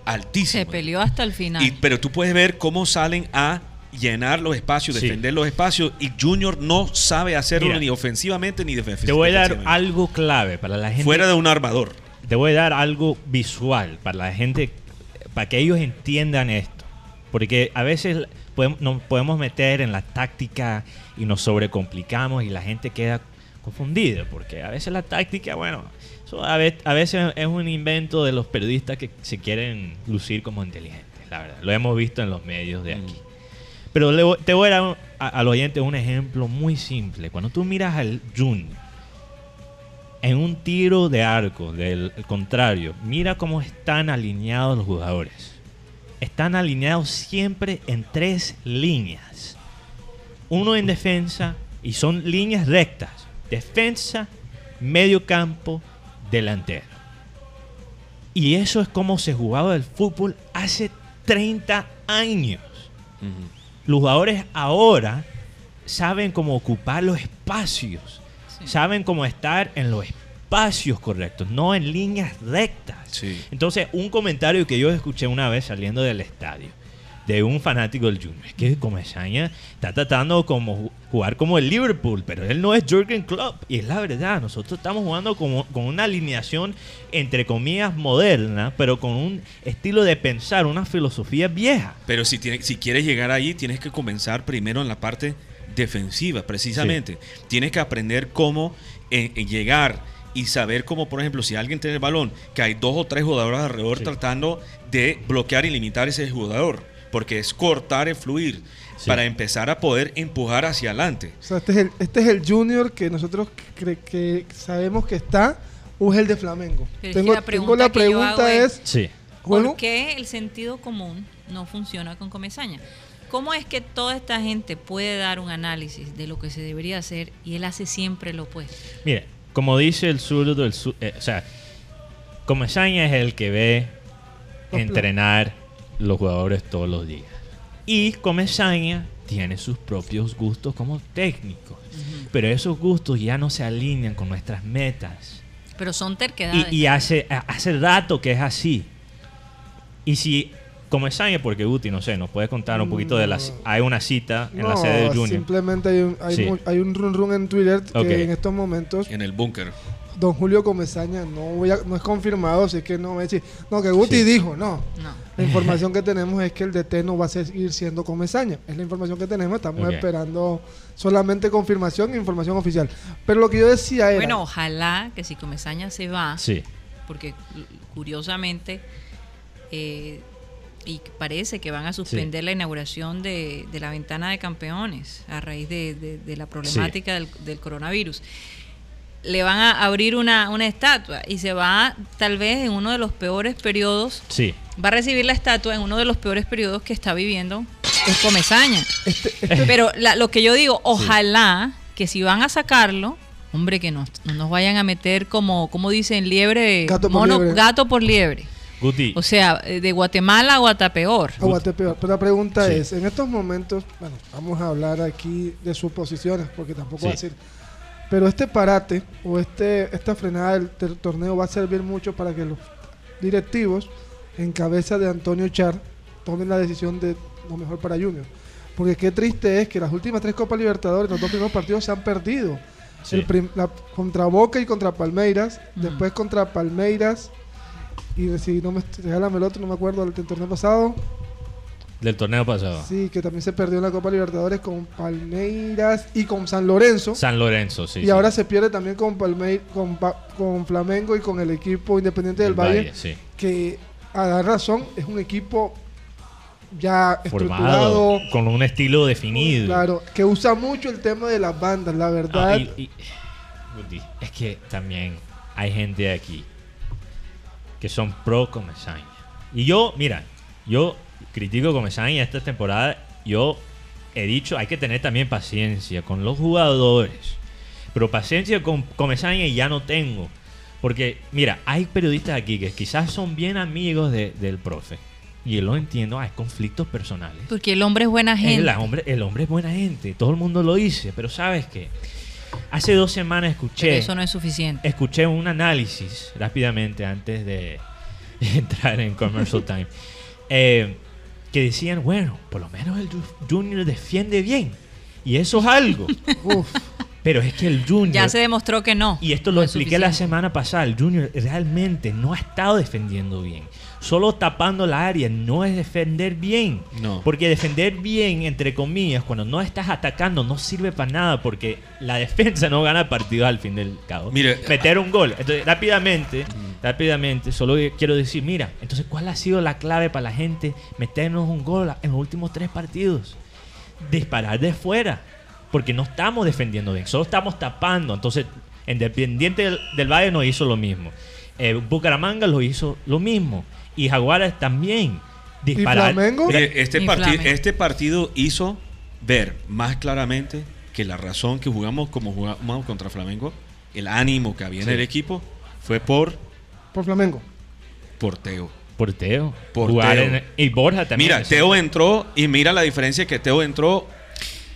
altísima. Se peleó hasta el final. Y- pero tú puedes ver cómo salen a llenar los espacios, Sí. defender los espacios, y Junior no sabe hacerlo Mira, ni ofensivamente ni defensivamente. Te voy a dar algo clave para la gente. Fuera de un armador. Te voy a dar algo visual para la gente, para que ellos entiendan esto. Porque a veces podemos, nos podemos meter en la táctica y nos sobrecomplicamos y la gente queda confundida. Porque a veces la táctica, bueno, a, ve- a veces es un invento de los periodistas que se quieren lucir como inteligentes, la verdad. Lo hemos visto en los medios de aquí. Pero le te voy a dar a- al oyente un ejemplo muy simple. Cuando tú miras al Jun en un tiro de arco del el contrario, mira cómo están alineados los jugadores. Están alineados siempre en tres líneas. Uno en defensa y son líneas rectas. Defensa, medio campo, delantero. Y eso es como se jugaba el fútbol hace 30 años los jugadores ahora saben cómo ocupar los espacios, Sí. saben cómo estar en los espacios correctos, no en líneas rectas. Sí. Entonces, un comentario que yo escuché una vez saliendo del estadio de un fanático del Junior, es que Comesaña está tratando como ju- jugar como el Liverpool, pero él no es Jürgen Klopp. Y es la verdad, nosotros estamos jugando como, con una alineación, entre comillas, moderna, pero con un estilo de pensar, una filosofía vieja. Pero si, tiene- si quieres llegar ahí, tienes que comenzar primero en la parte defensiva, precisamente. Tienes que aprender cómo eh, eh, llegar y saber cómo, por ejemplo, si alguien tiene el balón, que hay dos o tres jugadores alrededor Sí. tratando de bloquear y limitar ese jugador. Porque es cortar el fluir Sí. para empezar a poder empujar hacia adelante. O sea, este es el, este es el junior que nosotros cre- que sabemos que está o es el de Flamengo. Pero tengo, la tengo la pregunta es- es, Sí. ¿Por qué el sentido común no funciona con Comesaña? ¿Cómo es que toda esta gente puede dar un análisis de lo que se debería hacer y él hace siempre lo opuesto? Mire, como dice el zurdo, el zu- eh, o sea, Comesaña es el que ve entrenar los jugadores todos los días. Y Comesaña tiene sus propios gustos como técnico. Pero esos gustos ya no se alinean con nuestras metas. Pero son terquedades. Y, y hace, hace rato que es así. Y si Comesaña, porque Guti, no sé, nos puedes contar un poquito de la... No. Hay una cita en la sede de Junior. Simplemente hay un, hay, Sí. mu- hay un run run en Twitter que en estos momentos En el búnker. Don Julio Comesaña no voy a- no es confirmado, así que no voy a decir, no, que Guti Sí. dijo, no. No. La información que tenemos es que el DT no va a seguir siendo Comesaña. Es la información que tenemos, estamos esperando solamente confirmación e información oficial. Pero lo que yo decía era... Bueno, ojalá que si Comesaña se va, Sí, porque cu- curiosamente eh, y parece que van a suspender la inauguración de, de la ventana de campeones a raíz de, de- de la problemática del, del coronavirus. Le van a abrir una, una estatua y se va tal vez en uno de los peores periodos, sí. va a recibir la estatua en uno de los peores periodos que está viviendo es Comesaña. este- este- Pero la- lo que yo digo, ojalá que si van a sacarlo, hombre, que no, no nos vayan a meter como, como dicen, liebre, Gato por mono, liebre. gato por liebre. Guti, O sea, eh, de Guatemala a Guatapeor. Aguatepeor. Pero la pregunta Sí. es, en estos momentos, bueno, vamos a hablar aquí de suposiciones, porque tampoco Sí. va a decir, pero este parate o este esta frenada del, del torneo va a servir mucho para que los directivos, en cabeza de Antonio Char, tomen la decisión de lo mejor para Junior. Porque qué triste es que las últimas tres Copas Libertadores, los dos primeros partidos se han perdido. Sí. El la- contra Boca y contra Palmeiras, después contra Palmeiras y si no me regálame el otro, no me acuerdo del torneo pasado. Del torneo pasado. Sí, que también se perdió en la Copa Libertadores con Palmeiras y con San Lorenzo. San Lorenzo, sí. y sí. ahora se pierde también con Palmeiras, con, Pa- con Flamengo y con el equipo Independiente del El Valle, sí. que a dar razón es un equipo ya Formado, estructurado, con un estilo definido. claro, que usa mucho el tema de las bandas, la verdad. Ah, y- es que también hay gente aquí que son pro Comesaña. Y yo, mira, yo critico Comesaña esta temporada. Yo he dicho, hay que tener también paciencia con los jugadores. Pero paciencia con Comesaña ya no tengo. Porque, mira, hay periodistas aquí que quizás son bien amigos de- del profe. Y yo lo entiendo, hay conflictos personales. Porque el hombre es buena gente. El hombre, el hombre es buena gente, todo el mundo lo dice, pero sabes que hace dos semanas Pero escuché, eso no es suficiente. escuché un análisis rápidamente antes de entrar en Commercial Time, eh, que decían, bueno, por lo menos el Ju- Junior defiende bien, y eso es algo, Uf, pero es que el Junior... Ya se demostró que no. Y esto No lo es expliqué la semana pasada. El Junior realmente no ha estado defendiendo bien. Solo tapando la área no es defender bien. No. Porque defender bien, entre comillas, cuando no estás atacando, no sirve para nada. Porque la defensa no gana partidos al fin del cabo. Mire, Meter un gol. Entonces, rápidamente, rápidamente, solo quiero decir, mira, entonces, ¿cuál ha sido la clave para la gente meternos un gol en los últimos tres partidos? Disparar de fuera. Porque no estamos defendiendo bien, solo estamos tapando. Entonces, Independiente del, del Valle no hizo lo mismo. Eh, Bucaramanga lo hizo lo mismo. Y Jaguares también. Disparar. Flamengo? Mire, este, Y Flamengo. este partido hizo ver más claramente que la razón que jugamos como jugamos contra Flamengo, el ánimo que había en el equipo, fue por por Flamengo. porteo. Por Teo. Por Jugar Teo. en- y Borja también. Mira, Eso- Teo entró y mira la diferencia que Teo entró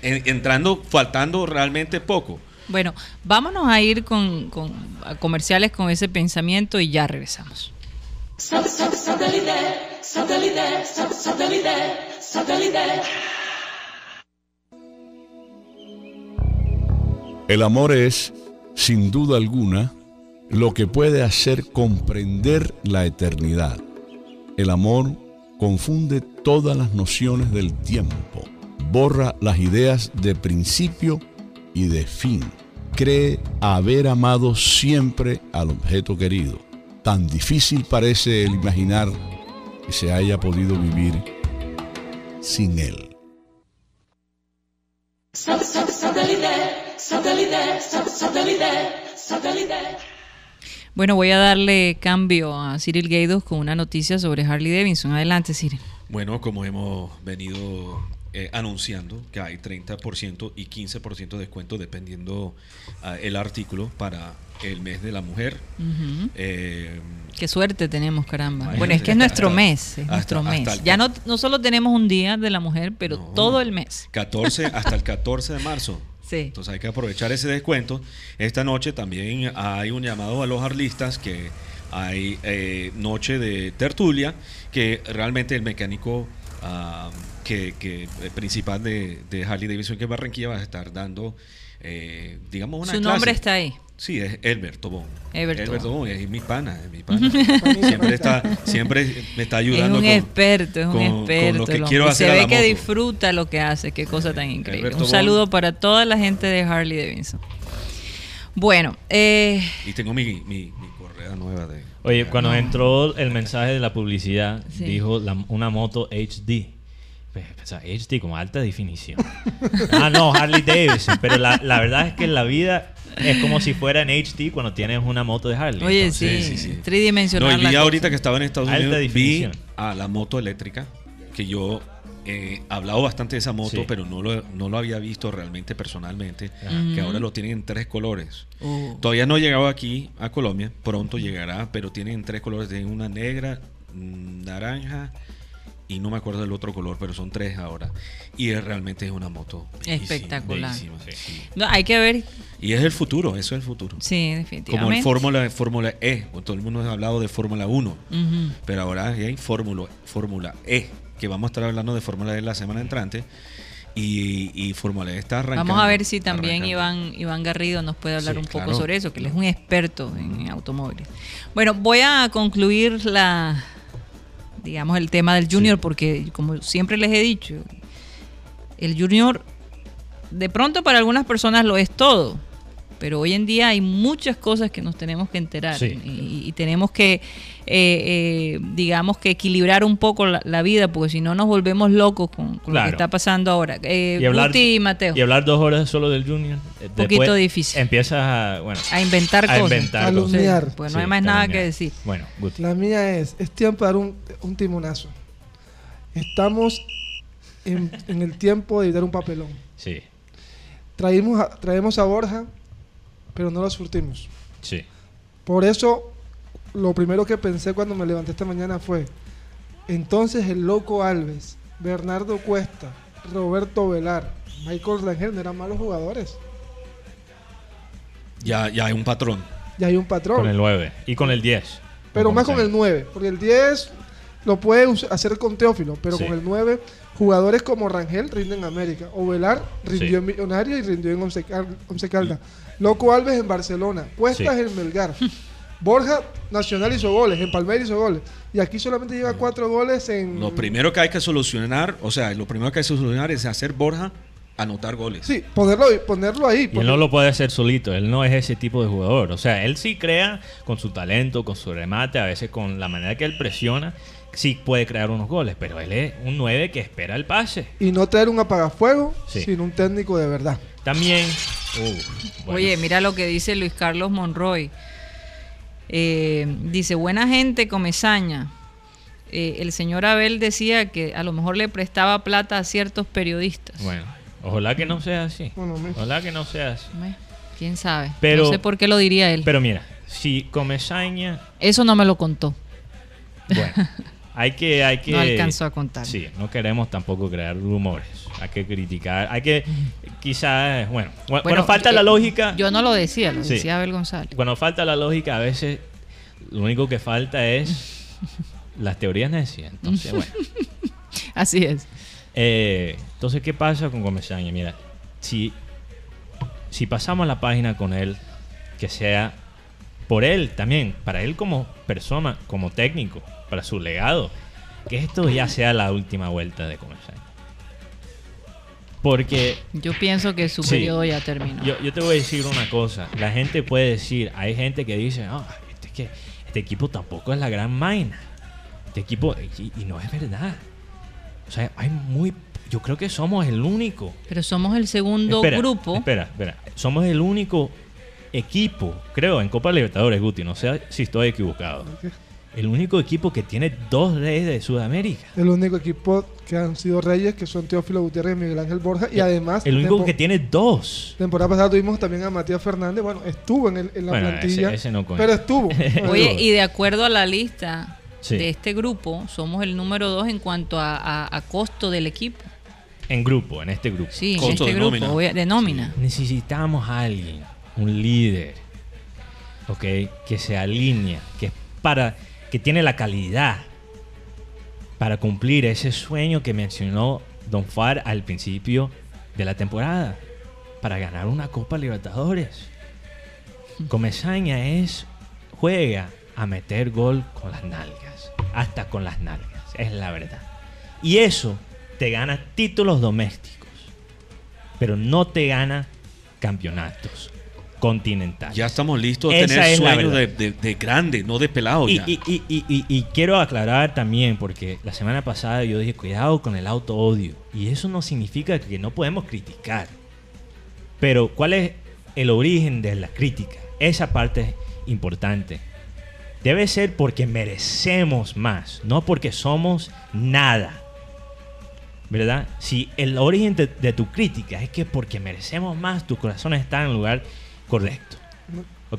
en- entrando, faltando realmente poco. Bueno, vámonos a ir con, con a comerciales con ese pensamiento y ya regresamos. El amor es, sin duda alguna, lo que puede hacer comprender la eternidad. El amor confunde todas las nociones del tiempo, borra las ideas de principio y de fin. Cree haber amado siempre al objeto querido. Tan difícil parece el imaginar que se haya podido vivir sin él. Bueno, voy a darle cambio a Cyril Gaydos con una noticia sobre Harley Davidson. Adelante, Cyril. Bueno, como hemos venido eh, anunciando que hay 30% y 15% de descuento dependiendo ah, el artículo para el mes de la mujer. Eh, Qué suerte tenemos, caramba. Bueno, es que es nuestro Hasta- mes, es hasta- nuestro mes. el Ya no, no solo tenemos un día de la mujer, pero No. todo el mes. 14 hasta el 14 de marzo. Sí. Entonces hay que aprovechar ese descuento. Esta noche también hay un llamado a los arlistas que hay eh, noche de tertulia, que realmente el mecánico ah, que, que, principal de, de Harley Davidson, que es Barranquilla, va a estar dando, eh, digamos, una Su clase. nombre está ahí. Sí, es Elbert Tobón. Elbert Tobón. Tobón, es mi pana, es mi pana. siempre, está, siempre me está ayudando. es un con- experto, es un con- con experto. lo que quiero hacer Se a ve la que moto. disfruta lo que hace, qué cosa tan increíble. Un saludo para toda la gente de Harley Davidson. Bueno, eh, Y tengo mi, mi, mi correa nueva de... Oye, de- cuando entró el mensaje de la publicidad, Sí. dijo la- una moto HD. Pues, o sea, HD como alta definición. ah, no, Harley Davidson. Pero la, la verdad es que la vida es como si fuera en HD cuando tienes una moto de Harley. oye, Entonces, sí, sí, sí. tridimensional. No, y vi ahorita que estaba en Estados Alta Unidos, vi definición. a la moto eléctrica, que yo eh, he hablado bastante de esa moto, Sí. pero no lo, no lo había visto realmente personalmente, Ujú. que ahora lo tienen en tres colores. Uh, Todavía no ha llegado aquí a Colombia, pronto llegará, pero tienen tres colores, tienen una negra, mm, naranja y no me acuerdo del otro color, pero son tres ahora. Y es, realmente es una moto Espectacular. bellísima, sí. no, hay que ver, Y es el futuro, eso es el futuro. sí, Como el definitivamente. Fórmula Fórmula E, todo el mundo ha hablado de Fórmula 1. Ujú. Pero ahora hay Fórmula, Fórmula E, que vamos a estar hablando de Fórmula E la semana entrante. Y, y Fórmula E está arrancando. Vamos a ver si también. Iván, Iván Garrido nos puede hablar Sí, un poco claro. sobre eso, que él es un experto en automóviles. Bueno, voy a concluir la, digamos, el tema del Junior, porque como siempre les he dicho, el Junior de pronto para algunas personas lo es todo, pero hoy en día hay muchas cosas que nos tenemos que enterar Sí. y, y tenemos que, eh, eh, digamos, que equilibrar un poco la, la vida, porque si no nos volvemos locos con, con lo que está pasando ahora. Eh, Y hablar, Guti y Mateo. y hablar dos horas solo del Junior. eh, Poquito después difícil. Empiezas a, bueno, a inventar a cosas. inventar Calumniar. cosas. Pues no Sí, hay más nada que decir. Bueno, Guti. La mía es, es tiempo de dar un, un timonazo. Estamos en, en el tiempo de evitar un papelón. Sí, Traímos a, traemos a Borja, pero no lo surtimos. sí. Por eso, lo primero que pensé cuando me levanté esta mañana fue, entonces el loco Alves, Bernardo Cuesta, Roberto Velar, Michael Rangel no eran malos jugadores. Ya, ya hay un patrón. Ya hay un patrón. Con el 9 y con el 10. pero más con el 9, porque el 10 lo puede hacer con Teófilo, pero Sí. con el 9, jugadores como Rangel rinden en América, o Velar rindió Sí. en Millonario y rindió en Once, Cal- Once Caldas. Loco Alves en Barcelona, Cuestas Sí. en Melgar. Borja Nacional hizo goles, en Palmeiras hizo goles. Y aquí solamente lleva cuatro goles en... Lo primero que hay que solucionar, o sea, lo primero que hay que solucionar es hacer Borja anotar goles. Sí, ponerlo, ponerlo ahí. Y él no lo puede hacer solito, él no es ese tipo de jugador. O sea, él sí crea con su talento, con su remate, a veces con la manera que él presiona, sí puede crear unos goles, pero él es un 9 que espera el pase. Y no traer un apagafuego, Sí. sino un técnico de verdad. También, uh, bueno, Oye, mira lo que dice Luis Carlos Monroy. Eh, dice, buena gente, comezaña. Eh, el señor Abel decía que a lo mejor le prestaba plata a ciertos periodistas. bueno, ojalá que no sea así. Bueno, me- Ojalá que no sea así. ¿Quién sabe? Pero- no sé por qué lo diría él. Pero mira, si Comesaña, Eso no me lo contó. bueno, hay que, hay que... No alcanzó a contar. Sí, no queremos tampoco crear rumores. Hay que criticar, hay que quizás, bueno, bueno, falta eh, la lógica, Yo no lo decía, lo Sí. decía Abel González. cuando falta la lógica, a veces lo único que falta es las teorías necias. Entonces, bueno. Así es. Eh, entonces, ¿qué pasa con Comesaña? Mira, si, si pasamos la página con él, que sea por él también, para él como persona, como técnico, para su legado, que esto ya sea la última vuelta de Comesaña. Porque Yo pienso que su Sí. periodo ya terminó. yo, yo te voy a decir una cosa. La gente puede decir, hay gente que dice, "Ah, este, es que este equipo tampoco es la gran maina. Este equipo, y, y no es verdad. O sea, hay muy... Yo creo que somos el único. Pero somos el segundo Espera, grupo. Espera, espera. Somos el único equipo, creo, en Copa Libertadores, Guti. No sé si estoy equivocado. El único equipo que tiene dos reyes de Sudamérica. El único equipo que han sido reyes, que son Teófilo Gutiérrez y Miguel Ángel Borja. Y además, El único tempo- que tiene dos. temporada pasada tuvimos también a Matías Fernández. Bueno, estuvo en, el- en la Bueno, plantilla. ese- ese no cuenta. pero estuvo. Oye, y de acuerdo a la lista Sí. de este grupo, somos el número dos en cuanto a, a- a costo del equipo. En grupo, en este grupo. Sí, en Costo este de grupo, nómina. obvia- de nómina. Necesitamos a alguien, un líder, ¿ok? Que se alinea, que para que tiene la calidad para cumplir ese sueño que mencionó Don Far al principio de la temporada, para ganar una Copa Libertadores. Comesaña es juega a meter gol con las nalgas, hasta con las nalgas, es la verdad. Y eso te gana títulos domésticos, pero no te gana campeonatos continentales. Ya estamos listos a Esa tener sueños de, de- de grande, no de pelado Y, ya. y- quiero aclarar también, porque la semana pasada yo dije, cuidado con el auto odio. Y eso no significa que no podemos criticar. Pero, ¿cuál es el origen de la crítica? Esa parte es importante. Debe ser porque merecemos más, no porque somos nada. ¿Verdad? Si el origen de, de tu crítica es que porque merecemos más, tu corazón está en lugar correcto.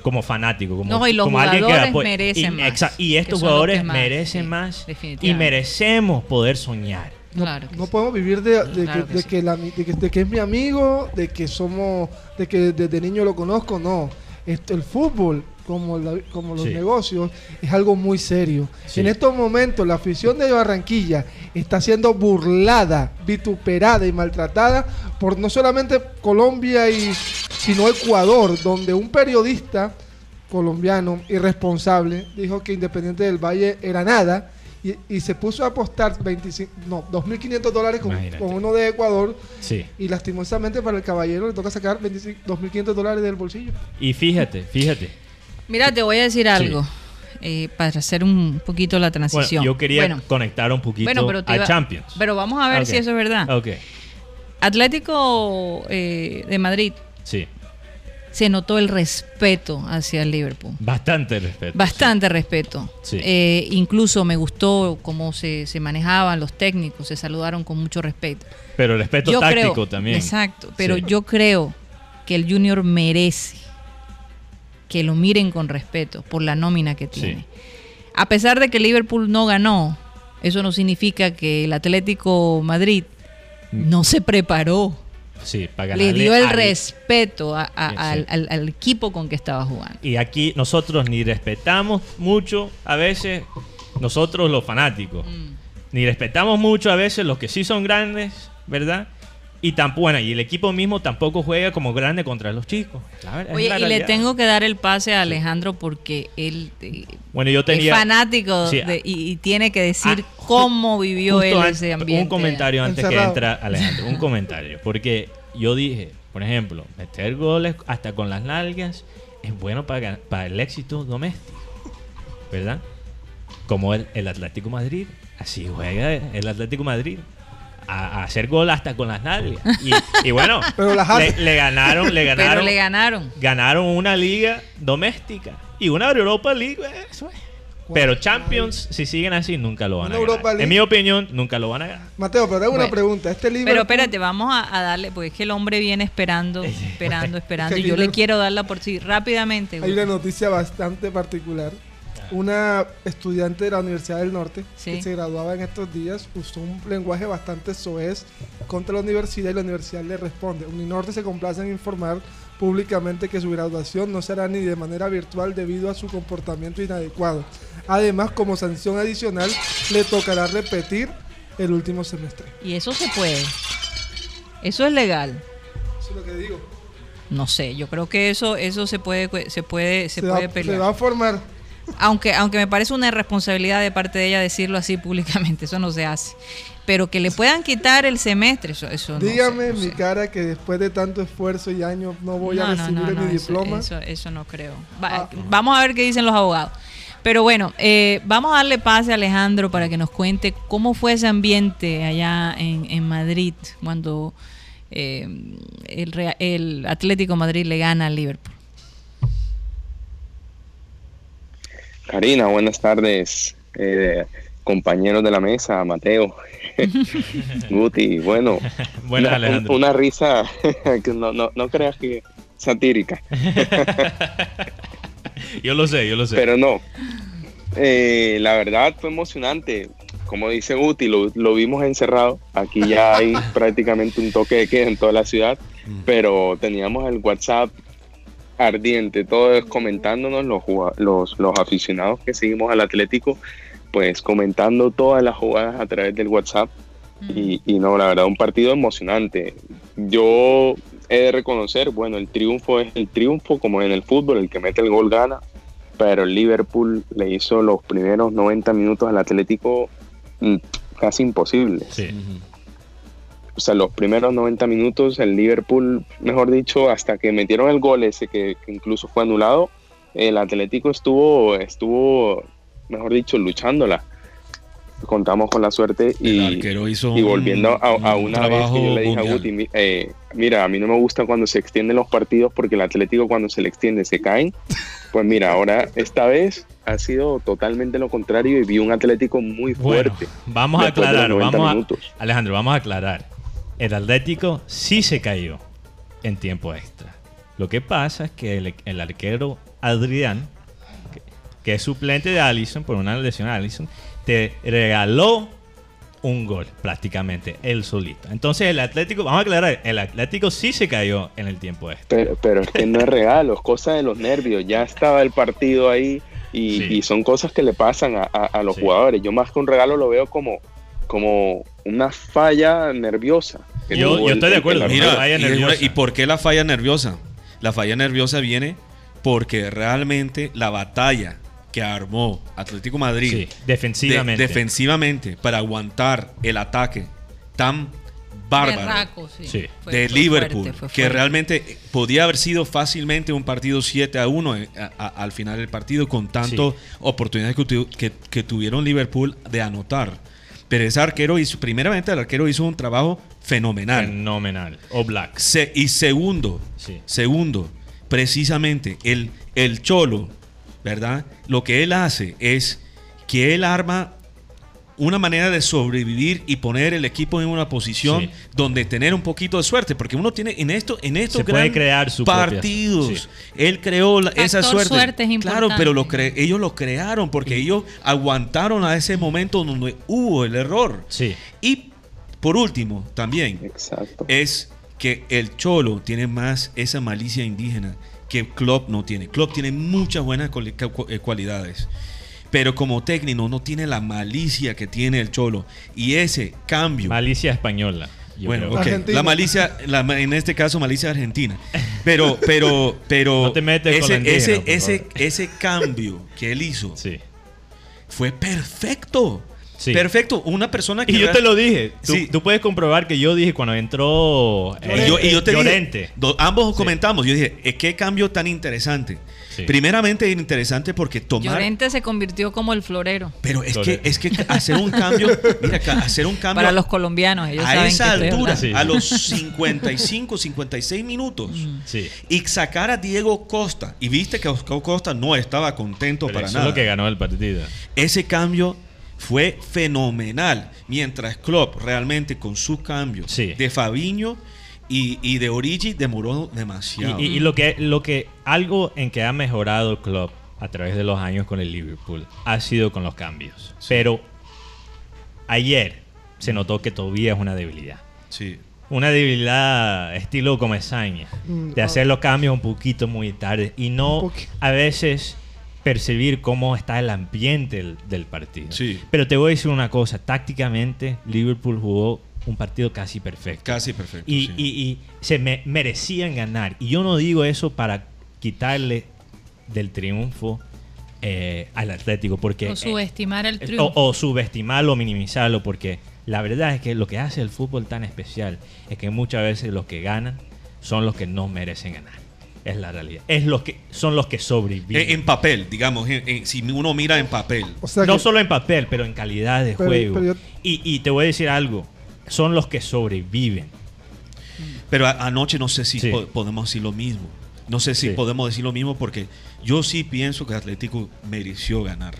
Como fanático, como, No, y los como alguien que apoya- merecen y, más, y estos jugadores más, merecen sí, más y merecemos poder soñar. No, Claro que no sí. podemos vivir de, de Claro que, que de sí. que la- de que- de que es mi amigo, de que somos, de que desde niño lo conozco, no. Esto, el fútbol, como, la- como los Sí. negocios, es algo muy serio. Sí. En estos momentos, la afición de Barranquilla está siendo burlada, vituperada y maltratada por no solamente Colombia y sino Ecuador, donde un periodista colombiano irresponsable dijo que Independiente del Valle era nada y, y se puso a apostar 25, no, 2.500 dólares con, uno de Ecuador Sí. y lastimosamente para el caballero le toca sacar 25 2.500 dólares del bolsillo. Y fíjate, fíjate. Mira, te voy a decir algo eh, para hacer un poquito la Bueno, transición. yo quería Bueno, conectar un poquito bueno, pero a Champions. Pero vamos a ver si eso es verdad. Ok, Atlético eh, de Madrid sí. se notó el respeto hacia el Liverpool. Bastante respeto. Bastante respeto. Sí. Eh, incluso me gustó cómo se, se manejaban los técnicos, se saludaron con mucho respeto. Pero respeto Yo táctico creo, también. Exacto, pero Sí. yo creo que el Junior merece que lo miren con respeto por la nómina que Sí. tiene. A pesar de que Liverpool no ganó, eso no significa que el Atlético Madrid no se preparó. Sí, para Le dio el al- respeto a- a- Sí, sí. Al, al- al equipo con que estaba jugando. Y aquí nosotros ni respetamos mucho a veces nosotros los fanáticos. Mm. Ni respetamos mucho a veces los que sí son grandes, ¿verdad? Y tampoco, bueno, y el equipo mismo tampoco juega como grande contra los chicos. Oye, y le tengo que dar el pase a Alejandro porque él eh, Bueno, yo tenía es fanático Sí, de- y, y tiene que decir Ah, cómo vivió él ese ambiente. Un comentario antes Encerrado. que entra Alejandro, un comentario. Porque yo dije, por ejemplo, meter goles hasta con las nalgas es bueno para, para el éxito doméstico, ¿verdad? Como el, el Atlético Madrid, así juega el Atlético Madrid. A, a hacer gol hasta con las nalgas. Y, y bueno, Pero las le, ganaron, le Pero ganaron, le ganaron. ganaron una liga doméstica y una Europa League. Eso es. Pero Champions, si siguen así, nunca lo van Una a ganar. En mi opinión, nunca lo van a ganar. Mateo, pero hago una Bueno. pregunta. Este libro Pero espérate, vamos a, a darle, porque es que el hombre viene esperando, esperando, esperando. Es Y yo le quiero dar la por sí rápidamente. Hay una noticia bastante particular. Una estudiante de la Universidad del Norte Sí. que se graduaba en estos días usó un lenguaje bastante soez contra la universidad y la universidad le responde. Uninorte se complace en informar públicamente que su graduación no será ni de manera virtual debido a su comportamiento inadecuado. Además, como sanción adicional, le tocará repetir el último semestre. Y eso se puede. Eso es legal. Eso es lo que digo. No sé, yo creo que eso, eso se puede, se puede, se, puede se pelear. va a formar. Aunque, aunque me parece una irresponsabilidad de parte de ella decirlo así públicamente, eso no se hace. Pero que le puedan quitar el semestre, eso, eso no sé, Dígame no mi sé. cara que después de tanto esfuerzo y años no voy a No, recibir mi eso- diploma. Eso, eso no creo. Va- Ah. Vamos a ver qué dicen los abogados. Pero bueno, eh, vamos a darle pase a Alejandro para que nos cuente cómo fue ese ambiente allá en, en Madrid cuando eh, el, el Atlético Madrid le gana al Liverpool. Karina, buenas tardes, eh, compañeros de la mesa, Mateo, Guti, bueno, Buenas, una, risa que no, no, no creas que satírica, yo lo sé, yo lo sé. pero no. Eh, la verdad fue emocionante, como dice Guti, lo, lo vimos encerrado, aquí ya hay prácticamente un toque de queda en toda la ciudad, pero teníamos el WhatsApp ardiente, todo es comentándonos los, los, los aficionados que seguimos al Atlético, pues comentando todas las jugadas a través del WhatsApp. Y, y no, la verdad, un partido emocionante. Yo he de reconocer, bueno, el triunfo es el triunfo, como en el fútbol, el que mete el gol gana, pero el Liverpool le hizo los primeros 90 minutos al Atlético mm, casi imposibles. Sí. O sea, los primeros 90 minutos el Liverpool, mejor dicho, hasta que metieron el gol ese que, que incluso fue anulado, el Atlético estuvo, estuvo, mejor dicho, luchándola. Contamos con la suerte y, y volviendo a, a un una vez que yo le dije a mundial. Guti, mi- eh, mira, a mí no me gusta cuando se extienden los partidos porque el Atlético cuando se le extiende se caen. Pues mira, ahora esta vez ha sido totalmente lo contrario y vi un Atlético muy Bueno, fuerte. vamos a aclarar, 90 vamos a. Alejandro, vamos a aclarar. El Atlético sí se cayó en tiempo extra. Lo que pasa es que el, el arquero Adrián, que, que es suplente de Allison por una lesión de Allison, te regaló un gol prácticamente, él solito. Entonces el Atlético, vamos a aclarar, el Atlético sí se cayó en el tiempo extra. Pero, pero es que no es regalo, es cosa de los nervios. Ya estaba el partido ahí y, Sí. y son cosas que le pasan a, a- a los Sí. jugadores. Yo más que un regalo lo veo como, como una falla nerviosa. Yo- estoy de acuerdo. Mira, falla y, es una- nerviosa. ¿y por qué la falla nerviosa? La falla nerviosa viene porque realmente la batalla que armó Atlético Madrid Sí, defensivamente. de- defensivamente para aguantar el ataque tan bárbaro Berraco, sí. Sí. Fue- de fue Liverpool, fuerte, fue que realmente podía haber sido fácilmente un partido 7 a 1 eh, a- a- al final del partido con tantas oportunidades que, tu- que- que tuvieron Liverpool de anotar. Pero ese arquero hizo, primeramente el arquero hizo un trabajo fenomenal. Fenomenal. O Black. Se- y segundo, Sí. segundo, precisamente el, el Cholo, ¿verdad? Lo que él hace es que él arma una manera de sobrevivir y poner el equipo en una posición Sí. donde tener un poquito de suerte, porque uno tiene en esto en estos Se puede gran crear su propia- partidos, sí. él creó la- esa suerte. suerte es claro, pero lo cre- ellos lo crearon porque ellos aguantaron a ese momento donde hubo el error. Sí. Y por último, también Exacto. es que el Cholo tiene más esa malicia indígena que Klopp no tiene. Klopp tiene muchas buenas eh, cualidades, pero como técnico no tiene la malicia que tiene el Cholo. Y ese cambio... Malicia española. yo bueno, creo. ok, Argentina. la malicia, la en este caso malicia argentina. Pero, pero, pero... No te metes con ese, la indígena, ese, por ese, ese cambio que él hizo Sí. fue perfecto. Sí. Perfecto. Una persona que... Y yo te lo dije. Tú, Sí. tú puedes comprobar que yo dije cuando entró eh, Y yo, y yo te Llorente. dije, do- ambos Sí. comentamos, yo dije, "Eh, qué cambio tan interesante. Sí. Primeramente interesante porque tomar, Llorente se convirtió como el florero. pero es que es que hacer un cambio, mira, hacer un cambio Para los colombianos, ellos a saben esa que altura. Sí. a los 55, 56 minutos. Sí. Y sacar a Diego Costa, y viste que Oscar Costa no estaba contento Pero para eso nada. es lo que ganó el partido. Ese cambio fue fenomenal. Mientras Klopp realmente con su cambio Sí. de Fabiño y, y de Origi demoró Y, demasiado. y- y lo que lo que algo en que ha mejorado el club a través de los años con el Liverpool ha sido con los cambios. Pero ayer se notó que todavía es una debilidad. Sí. Una debilidad estilo Comesaña, Mm, de ah. hacer los cambios un poquito muy tarde y no a veces percibir cómo está el ambiente del, del partido. Sí. Pero te voy a decir una cosa, tácticamente Liverpool jugó un partido casi perfecto. Casi perfecto. Y, sí. y- y se me- merecían ganar. Y yo no digo eso para quitarle del triunfo eh, al Atlético, porque... O eh, subestimar el o, triunfo. o subestimarlo, minimizarlo, porque la verdad es que lo que hace el fútbol tan especial es que muchas veces los que ganan son los que no merecen ganar. Es la realidad. Es los que son los que sobreviven. En, en papel, digamos, en- en- si uno mira en papel. O sea no que- solo en papel, pero en calidad de Pero- juego. pero yo- y, y te voy a decir algo. Son los que sobreviven. Pero a- anoche no sé si Sí. po- podemos decir lo mismo. No sé si Sí. podemos decir lo mismo porque yo sí pienso que Atlético mereció ganar.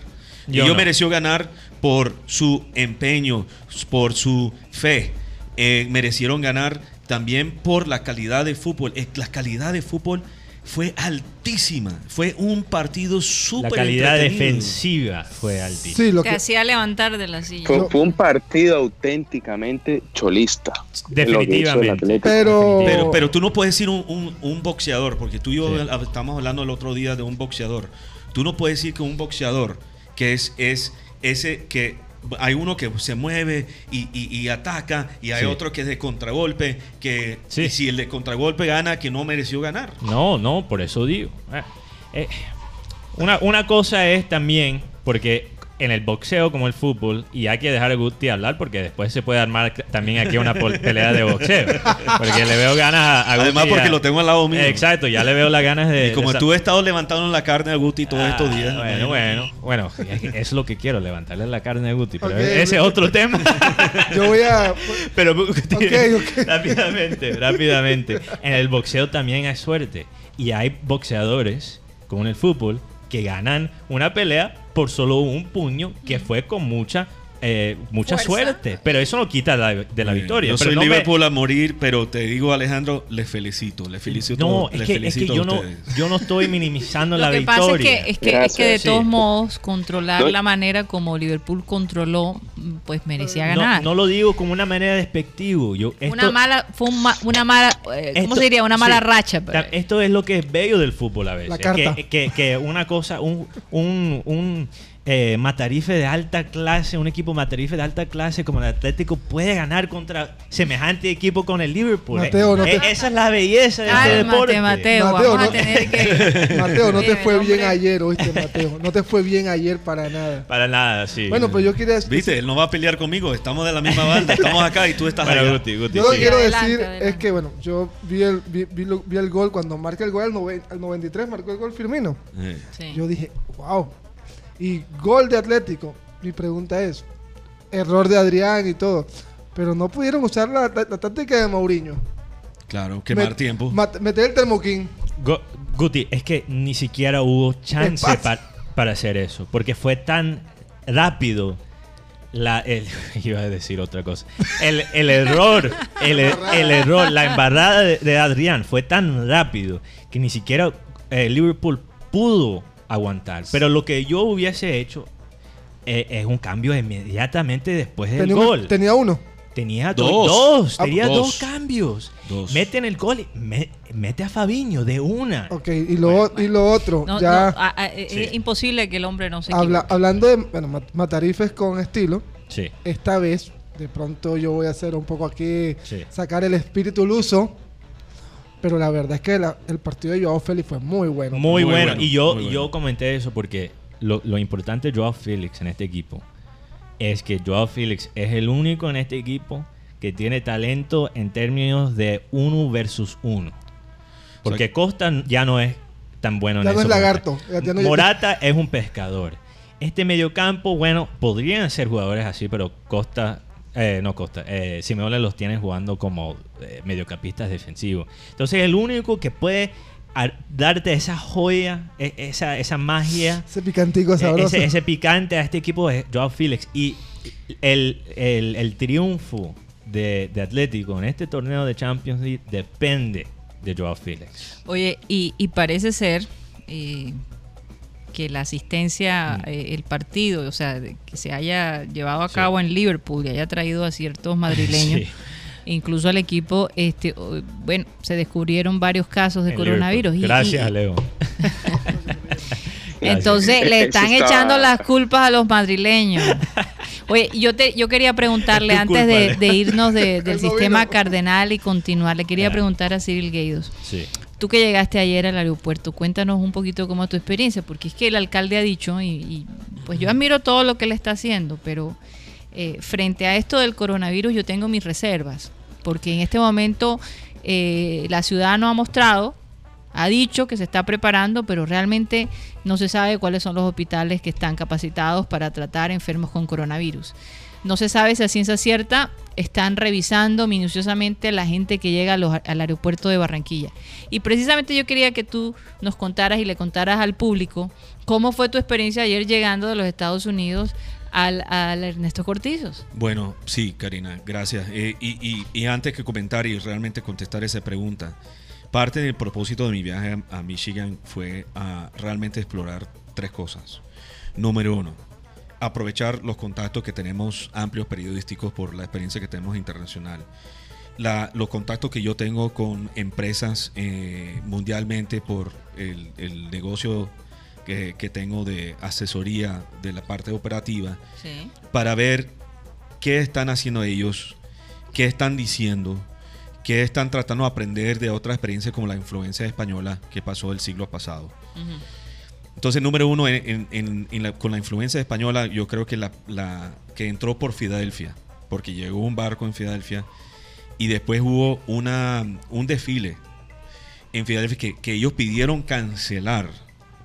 Y Yo yo no. mereció ganar por su empeño, por su fe. Eh, merecieron ganar también por la calidad de fútbol. Eh, la calidad de fútbol fue altísima. Fue un partido La súper calidad entretenido. defensiva fue altísima. Sí, lo Te que, hacía levantar de la silla. Fue, fue un partido auténticamente cholista. Definitivamente. Pero, Pero, pero tú no puedes decir un, un- un boxeador, porque tú y yo Sí. estamos hablando el otro día de un boxeador. Tú no puedes decir que un boxeador, que es, es ese que hay uno que se mueve y, y- y ataca, y hay Sí. otro que es de contragolpe, que Sí. si el de contragolpe gana, que no mereció ganar. No, no, por eso digo. Eh, eh, una, una cosa es también, porque en el boxeo como el fútbol, y hay que dejar a Guti hablar porque después se puede armar también aquí una pelea de boxeo. Porque le veo ganas a, a Guti Además, porque lo tengo al lado mío. Exacto, ya le veo las ganas de... Y como de tú he estado levantando la carne a Guti todos estos Ah, días. Bueno, bueno, bueno, es lo que quiero, levantarle la carne a Guti. Pero ese es otro tema. yo voy a... Pero Guti, rápidamente, rápidamente. En el boxeo también hay suerte. Y hay boxeadores, como en el fútbol, que ganan una pelea por solo un puño que fue con mucha eh, mucha Fuerza. suerte. Pero eso no quita la- de la Bien. victoria. Yo Pero soy no me- Liverpool a morir, pero te digo, Alejandro, les felicito. Les felicito, No, les es que, es que felicito a yo, no, yo no estoy minimizando Lo la que victoria. pasa es que, es que, es que de sí. todos modos controlar No. la manera como Liverpool controló, pues merecía no, ganar. no lo digo como una manera. Yo, esto, una mala, fue un ma- una mala, eh, ¿cómo Esto- se diría? Una mala sí. racha. pero- Ta- Esto es lo que es bello del fútbol a veces. La carta. Que, que- que una cosa, un, un, un, eh, matarife de alta clase, un equipo matarife de alta clase como el Atlético puede ganar contra semejante equipo con el Liverpool. Mateo, Eh, no te- eh, esa es la belleza de este deporte. Mateo. Mateo, vamos no- a tener que... Mateo, no te fue bien ayer, oíste, Mateo. No te fue bien ayer para nada. Para nada, sí. Bueno, pues yo quería decir... Viste, él no va a pelear conmigo. Estamos de la misma banda. Estamos acá y tú estás Para allá. Guti, Guti, Yo lo que sí. quiero Adelante, decir adelante. es que, bueno, yo vi el, vi, vi lo- vi el gol cuando marca el gol al, noven- al 93, marcó el gol Firmino. Sí. Yo dije, wow. Y gol de Atlético. Mi pregunta es, error de Adrián y todo. Pero no pudieron usar la, la- la táctica de Mourinho. Claro, quemar Met- tiempo. mat- meter el termoquín. Go- Guti, es que ni siquiera hubo chance pa- para hacer eso, porque fue tan rápido. La, el, iba a decir otra cosa. El, el error, el, el error, la embarrada de, de Adrián fue tan rápido que ni siquiera eh, Liverpool pudo aguantar. Pero lo que yo hubiese hecho eh, es un cambio inmediatamente después del Tenía, un- gol. tenía uno. Tenía do- Dos. dos, Ah, tenía dos. dos cambios. Dos. Mete en el gol y me- mete a Fabiño de una. Ok, y lo, y lo otro, No, ya no, a- a- Sí. Es imposible que el hombre no se habla- equivoque. hablando de bueno, mat- matarifes con estilo, Sí. esta vez, de pronto yo voy a hacer un poco aquí, Sí. sacar el espíritu luso. Pero la verdad es que la- el partido de Joao Félix fue muy bueno. Muy, Muy bueno. bueno, Y yo, bueno. yo comenté eso porque lo, lo importante de Joao Félix en este equipo es que Joao Félix es el único en este equipo que tiene talento en términos de uno versus uno. Porque O sea, Costa ya no es tan bueno en Ya no eso es como lagarto, ya no- Morata es un pescador. Este mediocampo, bueno, podrían ser jugadores así, pero Costa, eh, no Costa, eh, Simeone los tiene jugando como eh, mediocampistas defensivos. Entonces, el único que puede ar- darte esa joya, e- esa, esa magia, Ese picantico e- sabroso. ese, ese picante a este equipo es Joao Félix. Y el, el- el triunfo de, de Atlético en este torneo de Champions League depende de Joao Félix. Oye, y, y parece ser eh, que la asistencia, Mm. eh, el partido, o sea, de- que se haya llevado a cabo en Liverpool y haya traído a ciertos madrileños, Sí. incluso al equipo, este, bueno, se descubrieron varios casos de En coronavirus. Y- Gracias, y- Leo. Entonces le están está- echando las culpas a los madrileños. Oye, yo te, yo quería preguntarle antes de, culpa, de irnos de- del sistema cardenal y continuar, le quería Ah. preguntar a Cyril Gueidos. Sí. Tú que llegaste ayer al aeropuerto, cuéntanos un poquito cómo tu experiencia, porque es que el alcalde ha dicho, y, y, pues yo admiro todo lo que él está haciendo, pero eh, frente a esto del coronavirus yo tengo mis reservas, porque en este momento eh, la ciudad no ha mostrado, ha dicho que se está preparando, pero realmente no se sabe cuáles son los hospitales que están capacitados para tratar enfermos con coronavirus. No se sabe si a ciencia cierta están revisando minuciosamente a la gente que llega al aeropuerto de Barranquilla. Y precisamente yo quería que tú nos contaras y le contaras al público cómo fue tu experiencia ayer llegando de los Estados Unidos al, Ernesto Cortizos. Bueno, sí, Karina, gracias. Eh, y antes que comentar y realmente contestar esa pregunta, parte del propósito de mi viaje a, a Michigan fue a realmente explorar tres cosas. Número uno, aprovechar los contactos que tenemos amplios periodísticos por la experiencia que tenemos internacional. La- los contactos que yo tengo con empresas eh, mundialmente por el, el negocio que, que tengo de asesoría de la parte operativa Sí. para ver qué están haciendo ellos, qué están diciendo, qué están tratando de aprender de otras experiencias como la influencia española que pasó el siglo pasado. Ujú. Entonces, número uno, en- en- en- en la- con la influencia española, yo creo que la, la- que entró por Filadelfia, porque llegó un barco en Filadelfia y después hubo una, un desfile en Filadelfia que, que ellos pidieron cancelar,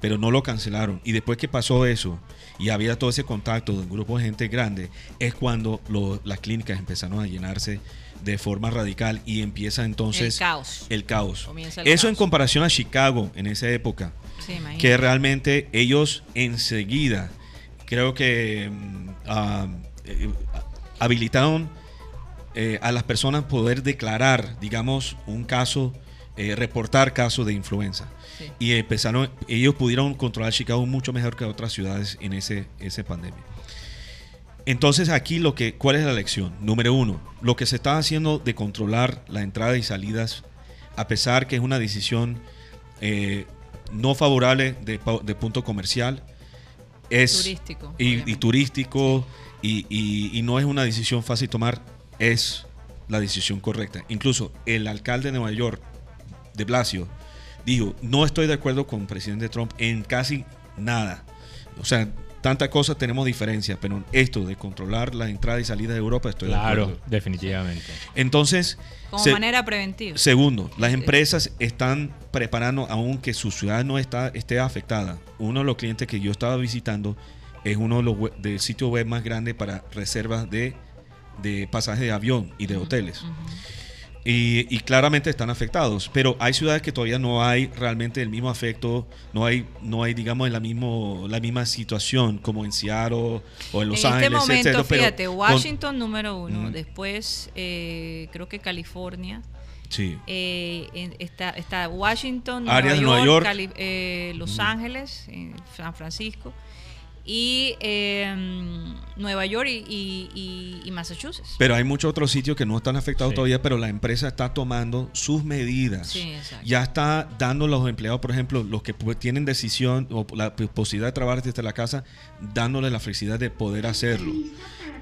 pero no lo cancelaron. Y después que pasó eso y había todo ese contacto de un grupo de gente grande, es cuando lo- las clínicas empezaron a llenarse de forma radical y empieza entonces El caos. el caos. Comienza el Eso en comparación a Chicago en esa época Sí, que realmente ellos enseguida creo que mm, ah, eh, habilitaron eh, a las personas poder declarar, digamos, un caso, eh, reportar casos de influenza. Sí. Y empezaron, ellos pudieron controlar Chicago mucho mejor que otras ciudades en ese, ese pandemia. Entonces aquí lo que, ¿cuál es la lección? Número uno, lo que se está haciendo de controlar la entrada y salidas, a pesar que es una decisión eh, no favorable de, de punto comercial, es Turístico, y, turístico y, y- y no es una decisión fácil tomar, es la decisión correcta. Incluso el alcalde de Nueva York, de Blasio, dijo, no estoy de acuerdo con el presidente Trump en casi nada. O sea, tanta cosa tenemos diferencia, pero esto de controlar la entrada y salida de Europa estoy de Claro, acuerdo. definitivamente. Entonces, Como se- manera preventiva. Segundo, las empresas están preparando aunque su ciudad no está, esté afectada. Uno de los clientes que yo estaba visitando es uno de los web- del sitio web más grande para reservas de, de pasajes de avión y de hoteles. Y, y claramente están afectados, pero hay ciudades que todavía no hay realmente el mismo afecto, no hay, no hay digamos, la, mismo, la misma situación como en Seattle o en Los en Ángeles, este momento, etcétera, pero fíjate, con- Washington número uno, Ujú. después eh, creo que California, sí. eh, en- está, está Washington, Nueva York, York. Cali- eh, Los Ángeles, eh, San Francisco y eh, Nueva York y, y- y- y Massachusetts. Pero hay muchos otros sitios que no están afectados Sí. todavía, pero la empresa está tomando sus medidas. Sí, exacto. Ya está dando a los empleados, por ejemplo, los que tienen decisión o la posibilidad de trabajar desde la casa, dándoles la felicidad de poder hacerlo.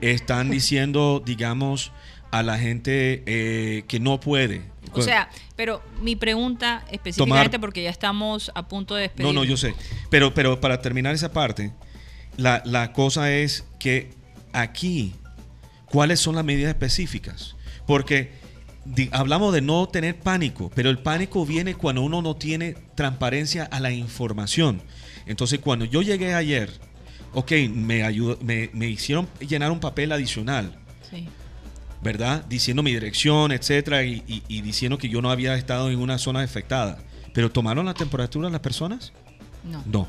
Están diciendo, digamos, a la gente eh, que no puede. O sea, pero mi pregunta específicamente, Tomar- porque ya estamos a punto de despedir. No, no, yo sé. Pero, pero para terminar esa parte, la, la cosa es que aquí, ¿cuáles son las medidas específicas? Porque hablamos de no tener pánico, pero el pánico viene cuando uno no tiene transparencia a la información. Entonces, cuando yo llegué ayer, ok, me, ayudó, me, me hicieron llenar un papel adicional. Sí. ¿verdad? Diciendo mi dirección, etcétera, y, y- y diciendo que yo no había estado en una zona afectada. ¿Pero tomaron la temperatura las personas? No. No.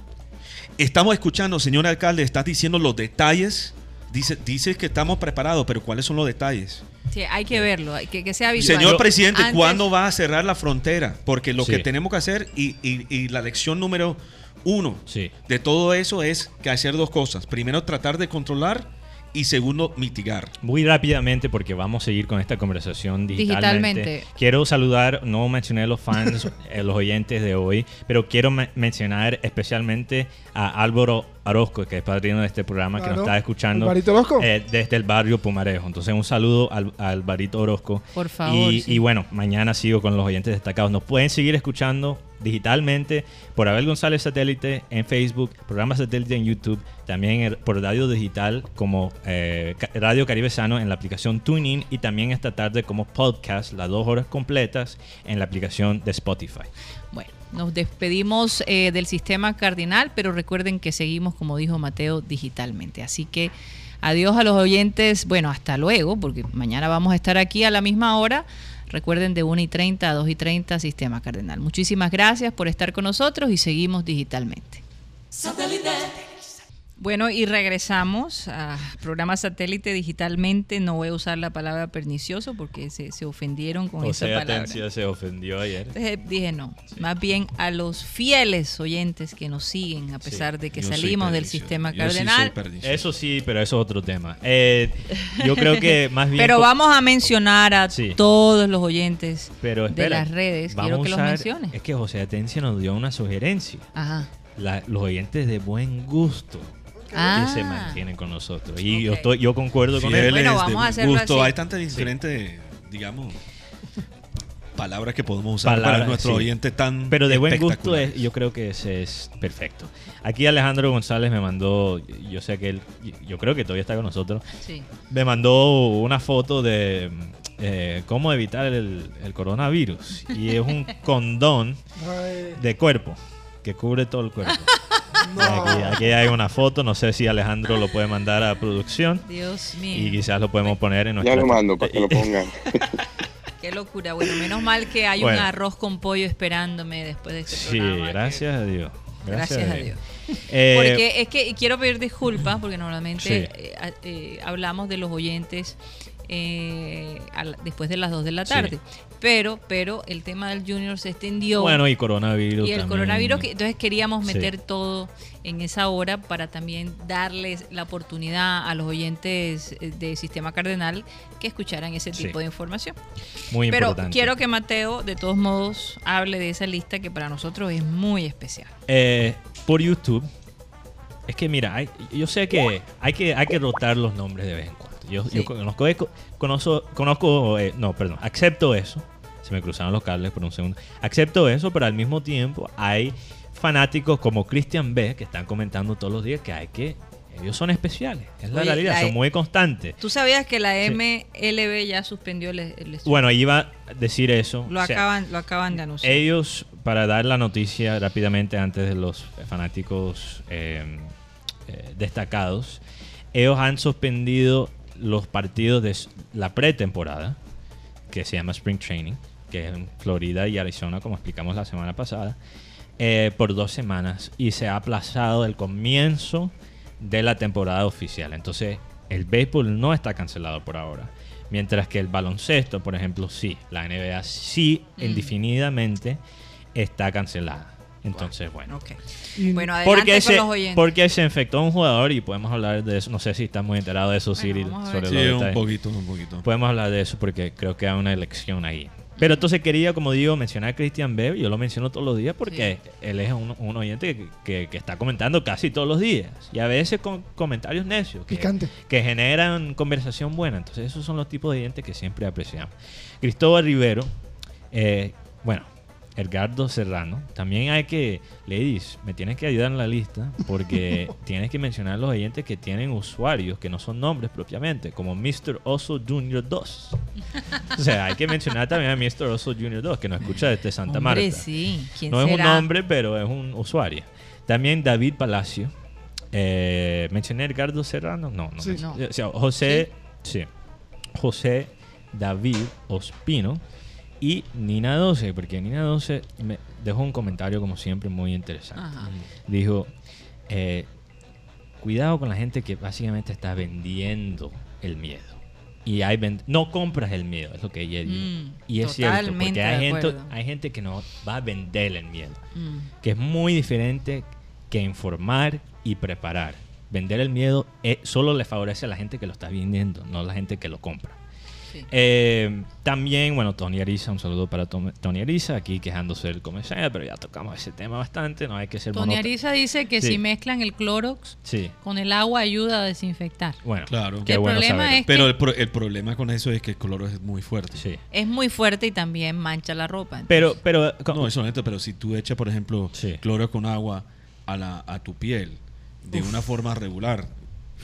Estamos escuchando, señor alcalde, estás diciendo los detalles. Dice, dices que estamos preparados, pero ¿cuáles son los detalles? Sí, hay que verlo, hay que, que sea visual. Señor presidente, Antes- ¿cuándo va a cerrar la frontera? Porque lo Sí. que tenemos que hacer, y, y- y la lección número uno Sí. de todo eso es que hacer dos cosas. Primero, tratar de controlar y segundo, mitigar. Muy rápidamente, porque vamos a seguir con esta conversación digitalmente. Digitalmente. Quiero saludar, no mencioné a los fans, eh, los oyentes de hoy, pero quiero me- mencionar especialmente a Álvaro Orozco, que es padrino de este programa, que nos está escuchando Alvarito Orozco. eh, desde el barrio Pumarejo. Entonces, un saludo al, a Alvarito Orozco. Por favor, Y, sí. y bueno, mañana sigo con los oyentes destacados. Nos pueden seguir escuchando digitalmente por Abel González Satélite en Facebook, programa Satélite en YouTube, también en- por radio digital como eh, Radio Caribe Sano en la aplicación TuneIn y también esta tarde como podcast, las dos horas completas en la aplicación de Spotify. Bueno, nos despedimos eh, del sistema cardinal, pero recuerden que seguimos, como dijo Mateo, digitalmente. Así que adiós a los oyentes. Bueno, hasta luego, porque mañana vamos a estar aquí a la misma hora. Recuerden de 1 y 30 a 2 y 30, sistema cardinal. Muchísimas gracias por estar con nosotros y seguimos digitalmente. Bueno, y regresamos a programa satélite digitalmente. No voy a usar la palabra pernicioso porque se, se ofendieron con esa José palabra. Atencia se ofendió ayer. Entonces dije no, más bien a los fieles oyentes que nos siguen a pesar de que Yo salimos del sistema Yo sí soy cardenal. Eso sí, pero eso es otro tema. Eh, yo creo que más bien... Pero vamos a mencionar a Sí. todos los oyentes pero de las redes. vamos Quiero que a los usar- menciones. Es que José Atencia nos dio una sugerencia. Ajá. La- los oyentes de buen gusto Ah. que se mantienen con nosotros. Y yo, Ok. estoy, yo concuerdo con él. Bueno, de vamos a buen hacerlo gusto. así. Hay tantas diferentes, digamos, palabras que podemos usar Palabras, para nuestro sí. oyente tan Pero de buen gusto es- yo creo que ese es perfecto. Aquí Alejandro González me mandó, yo sé que él, yo creo que todavía está con nosotros, Sí. me mandó una foto de eh, cómo evitar el, el coronavirus. Y es un condón de cuerpo que cubre todo el cuerpo. Aquí, aquí hay una foto, no sé si Alejandro lo puede mandar a producción Dios mío. y quizás lo podemos poner en nuestra... Ya lo mando para que lo pongan. Qué locura. Bueno, menos mal que hay Bueno. un arroz con pollo esperándome después de este Sí, programa. que- gracias a Dios. Gracias a Dios. Eh, Porque es que y quiero pedir disculpas porque normalmente Sí. eh, eh, hablamos de los oyentes eh, después de las 2 de la tarde. Pero, pero el tema del Junior se extendió. bueno, y coronavirus y el también. coronavirus, entonces queríamos Sí. meter todo en esa hora para también darles la oportunidad a los oyentes eh, de Sistema Cardenal que escucharan ese Sí. tipo de información. Muy Pero importante. quiero que Mateo, de todos modos, hable de esa lista que para nosotros es muy especial. Eh, por YouTube. Es que mira, hay- yo sé que hay que hay que rotar los nombres de vez en cuando. Yo, Sí. yo conozco, conozco, conozco eh, no, perdón, acepto eso. Se me cruzaron los cables por un segundo. Acepto eso, pero al mismo tiempo hay fanáticos como Christian B que están comentando todos los días que hay que ellos son especiales. Es la Oye, realidad, la- son muy constantes. ¿Tú sabías que la Sí. MLB ya suspendió el, el? Bueno, iba a decir eso. lo, O sea, acaban, lo acaban de anunciar. Ellos, para dar la noticia rápidamente antes de los fanáticos eh, eh, destacados, ellos han suspendido los partidos de la pretemporada, que se llama Spring Training, que es en Florida y Arizona, como explicamos la semana pasada, eh, por dos semanas y se ha aplazado el comienzo de la temporada oficial. Entonces, el béisbol no está cancelado por ahora. Mientras que el baloncesto, por ejemplo, sí. La NBA sí, Mm. indefinidamente, está cancelada. Entonces, bueno. Ok. y- Bueno, adelante Porque con se, los oyentes. porque se infectó un jugador y podemos hablar de eso. No sé si estás muy enterado de eso, Bueno, Cyril. sobre Sí, un poquito, un poquito. Podemos hablar de eso porque creo que hay una elección ahí. Pero entonces quería, como digo, mencionar a Christian Bell. Yo lo menciono todos los días porque él es un, un oyente que, que- que está comentando casi todos los días. Y a veces con comentarios necios. Que, Picante. que generan conversación buena. Entonces esos son los tipos de oyentes que siempre apreciamos. Cristóbal Rivero. eh, bueno, Edgardo Serrano. También hay que, ladies, me tienes que ayudar en la lista porque tienes que mencionar los oyentes que tienen usuarios que no son nombres propiamente, como Mr. Oso Junior 2. O sea, hay que mencionar también a Mr. Oso Junior 2, que nos escucha desde Santa Hombre, Marta. sí. ¿Quién No es un nombre, pero es un usuario. También David Palacio. Eh, ¿Mencioné a Edgardo Serrano? No, no. Sí. mencioné. O sea, José, sí. José David Ospino y Nina 12, porque Nina 12 me dejó un comentario como siempre muy interesante. Ajá. Dijo, eh, cuidado con la gente que básicamente está vendiendo el miedo. Y hay no compras el miedo, es lo que ella dijo. Mm, y es cierto, porque hay gente, hay gente que no va a vender el miedo, Mm. que es muy diferente que informar y preparar. Vender el miedo eh, solo le favorece a la gente que lo está vendiendo, no a la gente que lo compra. Sí. Eh, también, bueno, Tony Ariza, un saludo para Tom- Tony Ariza, aquí quejándose del comercial, pero ya tocamos ese tema bastante, no hay que ser Tony. Ariza dice que Sí. si mezclan el Clorox Sí, con el agua ayuda a desinfectar. bueno, Claro. qué El bueno problema saberlo. es- Pero que- el, pro- el problema con eso es que el color es muy fuerte. Sí. Es muy fuerte y también mancha la ropa. Pero, pero, No, eso es honesto, pero si tú echas, por ejemplo, Sí. cloro con agua a, la, a tu piel de una forma regular.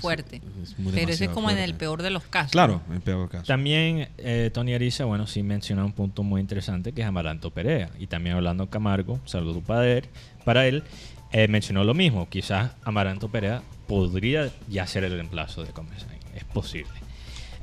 Fuerte. es Pero ese es como en el fuerte. peor de los casos. Claro, en peor caso. También eh, Tony Ariza, bueno, sí menciona un punto muy interesante que es Amaranto Perea. Y también Orlando Camargo, saludo para él, para él eh, mencionó lo mismo. Quizás Amaranto Perea podría ya ser el reemplazo de Comesaña. Es posible.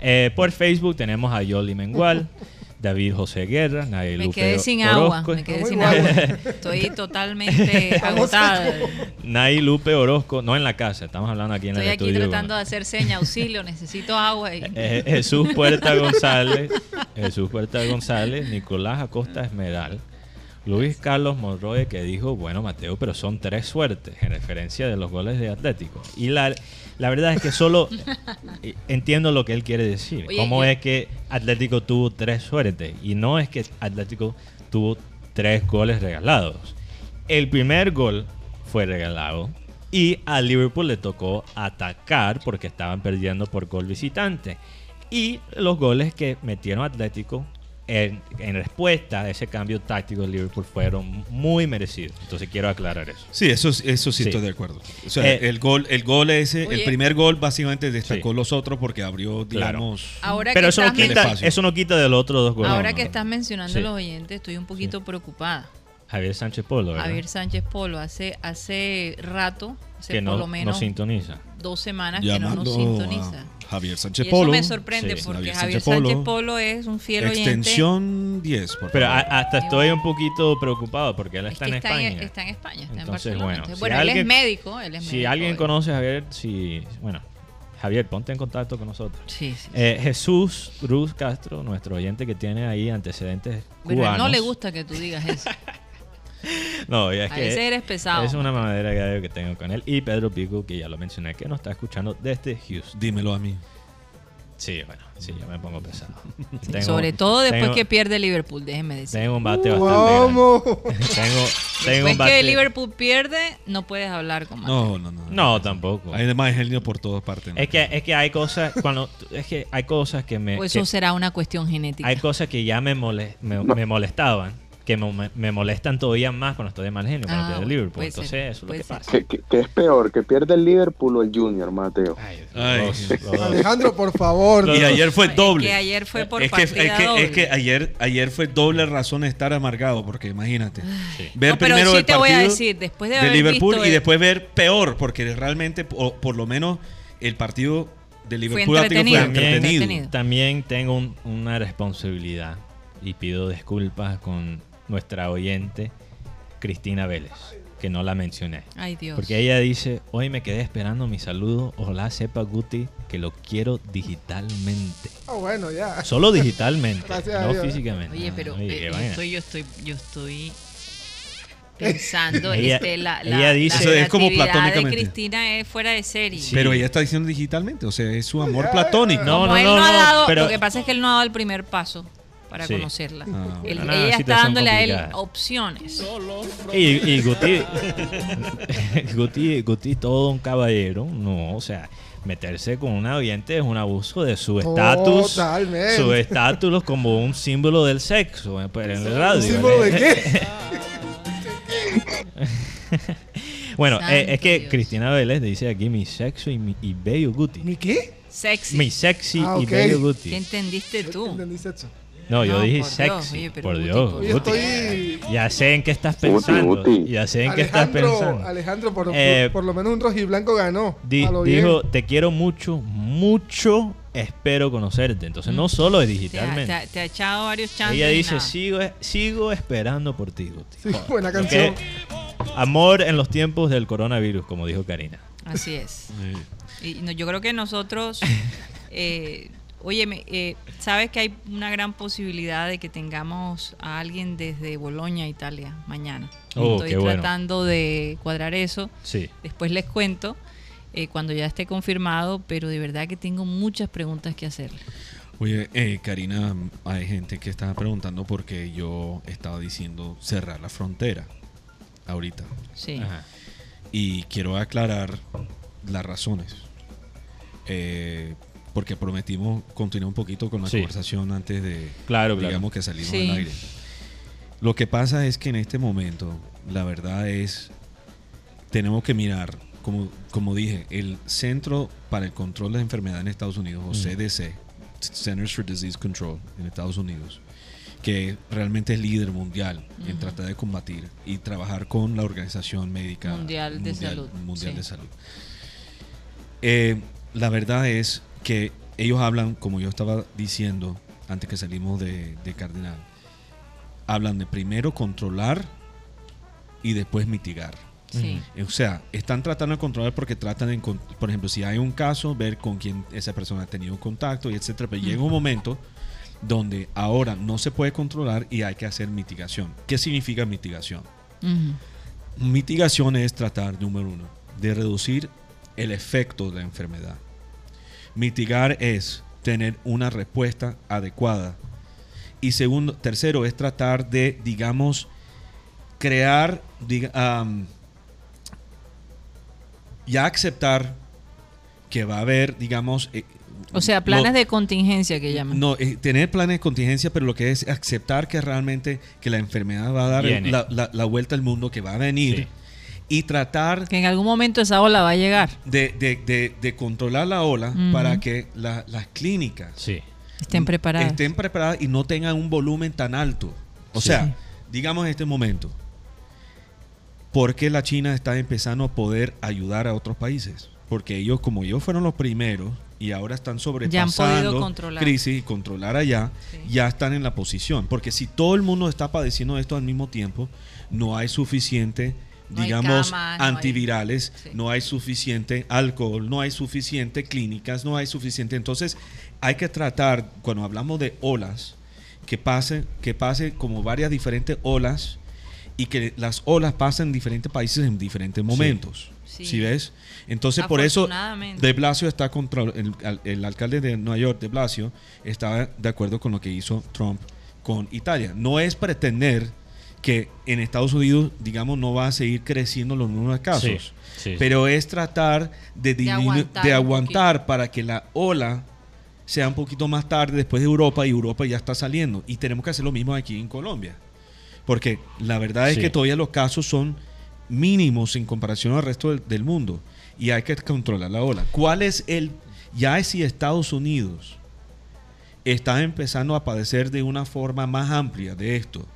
Eh, por Facebook tenemos a Yoli Mengual. David José Guerra, Nay Me Lupe quedé sin agua, Orozco, me quedé sin agua. Estoy totalmente agotada. Nay Lupe Orozco, no en la casa, estamos hablando aquí en Estoy el aquí estudio. tratando de hacer seña, auxilio, necesito agua. Y... Eh, Jesús Puerta González, Jesús Puerta González, Nicolás Acosta Esmeral, Luis Carlos Monroy que dijo, bueno Mateo, pero son tres suertes en referencia de los goles de Atlético. Y la, la verdad es que solo eh, entiendo lo que él quiere decir. Oye, ¿Cómo yo- es que Atlético tuvo tres suertes? Y no es que Atlético tuvo tres goles regalados. El primer gol fue regalado y a Liverpool le tocó atacar porque estaban perdiendo por gol visitante. Y los goles que metieron Atlético en, en respuesta a ese cambio táctico de Liverpool fueron muy merecidos. Entonces quiero aclarar eso. Sí, eso, eso sí, Sí. estoy de acuerdo. O sea, Eh, el gol, el gol ese, el primer gol básicamente destacó Sí. los otros porque abrió, Claro. digamos, Ahora Pero que eso no, quita, eso no quita de los otros dos goles. ahora ¿no? que estás mencionando Sí. los oyentes, estoy un poquito preocupada. Javier Sánchez Polo, ¿verdad? Javier Sánchez Polo hace hace rato, hace que por no, lo no menos sintoniza. dos semanas que no nos sintoniza. a Javier Y Sánchez eso Polo. me sorprende Sí, porque Javier Sánchez Sánchez Polo. Polo, es un fiel oyente. Extensión 10, por Pero a- favor. hasta estoy un poquito preocupado porque él Es está que en está, España. en, está en España, está en Entonces, Barcelona. bueno, Entonces, si él es alguien- médico, él es Si médico, alguien eh. conoce a Javier, si, bueno, Javier, ponte en contacto con nosotros. Sí, sí. Eh, Jesús Cruz Castro, nuestro oyente que tiene ahí antecedentes Pero cubanos. no le gusta que tú digas eso. No, es A que veces eres pesado. es una madera grave que tengo con él. Y Pedro Pico, que ya lo mencioné, que nos está escuchando desde Houston. Dímelo a mí. Sí, bueno, sí, yo me pongo pesado. Tengo- Sobre todo después tengo- que pierde Liverpool, déjeme decir. Tengo un bate bastante ¿Cómo? grande. Tengo, tengo Después un bate... que Liverpool pierde, no puedes hablar con Mateo. No, no, no. No, tampoco. Hay demás genio por todas partes. ¿no? Es que, es que hay cosas, cuando, es que hay cosas que me... Que- eso será una cuestión genética. hay cosas que ya me, mole- me, me molestaban, que me, me molestan todavía más cuando estoy de mal genio, cuando Ah, pierde bueno, Liverpool. Entonces, ser, eso es lo que ser. pasa. ¿Qué, qué- qué es peor? ¿Que pierde el Liverpool o el Junior, Mateo? Ay, Ay. los- los. Alejandro, por favor. Y ayer fue Es doble. que ayer fue por es que, es que, doble. es que ayer, ayer fue doble razón de estar amargado, porque imagínate. Sí. Ver No, pero primero sí el te voy a partido decir, después de de haber Liverpool visto y el- después ver peor, porque realmente, o por lo menos, el partido de Liverpool Atlético entretenido. fue También, entretenido. entretenido. también tengo un- una responsabilidad y pido disculpas con nuestra oyente Cristina Vélez, que no la mencioné. Ay, Dios. Porque ella dice, hoy me quedé esperando mi saludo, ojalá sepa Guti que lo quiero digitalmente. Ah, bueno, ya. Solo digitalmente, no Dios. físicamente. Oye, pero Oye, eh, estoy, yo estoy, yo estoy pensando, Ella- este, la, ella la, dice- la Eso es como platónicamente. de Cristina es fuera de serie. Sí. Pero ella está diciendo digitalmente, o sea, es su amor platónico. No, no, no, no, ha no, dado, pero- lo que pasa es que él no ha dado el primer paso para Sí. conocerla. Ah, Él- ella Una está dándole a él opciones. Y, y Guti, Guti, Guti, todo un caballero, no, o sea, meterse con un oyente es un abuso de su estatus, Totalmente. su estatus como un símbolo del sexo eh, pues, en el radio. ¿Un símbolo de qué? Bueno, eh, es que Dios. Cristina Vélez dice aquí mi sexo y, mi, y bello Guti. ¿Mi qué? Sexy. Mi sexy Ah, y bello ¿Qué Guti. entendiste Yo tú? entendí sexo. No, yo dije por Dios, sexy. oye, pero por Guti, Dios. por Guti. estoy. Ya sé en qué estás pensando. Guti. Ya sé en qué estás Alejandro, pensando. Alejandro, por, Eh, por lo menos un rojiblanco ganó. Di- A lo bien. dijo, te quiero mucho, mucho, espero conocerte. Entonces, no solo es Te ha, digitalmente. te ha- te ha echado varios chances. Ella y dice, nada. sigo, sigo esperando por ti, Guti. Sí, Joder, buena canción. Amor en los tiempos del coronavirus, como dijo Karina. Así es. Eh, Y no, yo creo que nosotros, eh, óyeme, eh, sabes que hay una gran posibilidad de que tengamos a alguien desde Bolonia, Italia, mañana. Oh, Estoy qué bueno. tratando de cuadrar eso. Sí. Después les cuento eh, cuando ya esté confirmado, pero de verdad que tengo muchas preguntas que hacerle. Oye, eh, Karina, hay gente que estaba preguntando por qué yo estaba diciendo cerrar la frontera ahorita. Sí. Ajá. Y quiero aclarar las razones. Eh, porque prometimos continuar un poquito con la Sí. conversación antes de, Claro, claro. digamos que salimos Sí. al aire. Lo que pasa es que en este momento, la verdad es, tenemos que mirar, como, como dije, el Centro para el Control de Enfermedades en Estados Unidos, o Mm. CDC, Centers for Disease Control en Estados Unidos, que realmente es líder mundial en tratar de combatir y trabajar con la Organización Médica Mundial de Salud, Mundial sí. de Salud. Eh, la verdad es que ellos hablan, como yo estaba diciendo, antes que salimos de, de Cardenal. Hablan de primero controlar y después mitigar. Sí. O sea, están tratando de controlar porque tratan de, por ejemplo, si hay un caso, ver con quién esa persona ha tenido contacto y etcétera. Pero llega un momento donde ahora no se puede controlar y hay que hacer mitigación. ¿Qué significa mitigación? Mitigación es tratar, número uno, de reducir el efecto de la enfermedad. Mitigar es tener una respuesta adecuada. Y segundo, tercero, es tratar de, digamos, crear, diga- am, ya aceptar que va a haber, digamos... eh, O sea, planes lo- de contingencia que llaman. no, eh, tener planes de contingencia, pero lo que es aceptar que realmente que la enfermedad va a dar la, la- la vuelta al mundo, que va a venir, y tratar Que en algún momento esa ola va a llegar. de, de- de- de controlar la ola para que la- las clínicas Sí. Estén preparadas. estén preparadas y no tengan un volumen tan alto. O Sí. sea, digamos en este momento, ¿por qué la China está empezando a poder ayudar a otros países? Porque ellos, como ellos fueron los primeros y ahora están Ya sobrepasando controlar. crisis y controlar allá, Sí. ya están en la posición. Porque si todo el mundo está padeciendo esto al mismo tiempo, no hay suficiente, No digamos, camas, no hay- antivirales, Sí. no hay suficiente alcohol, no hay suficiente clínicas, no hay suficiente. Entonces, hay que tratar, cuando hablamos de olas, que pase, que pase como varias diferentes olas y que las olas pasen en diferentes países en diferentes momentos. Sí. ¿Sí ves? Entonces, por eso. De Blasio está contra el, al- el alcalde de Nueva York, De Blasio, está de acuerdo con lo que hizo Trump con Italia. No es pretender que en Estados Unidos, digamos, no va a seguir creciendo los números de casos, Sí, sí. pero es tratar de, aguantar de un aguantar para que la ola sea un poquito más tarde después de Europa y Europa ya está saliendo. Y tenemos que hacer lo mismo aquí en Colombia. Porque la verdad es Sí. que todavía los casos son mínimos en comparación al resto del, del mundo y hay que controlar la ola. ¿Cuál es el, ya es si Estados Unidos está empezando a padecer de una forma más amplia de esto?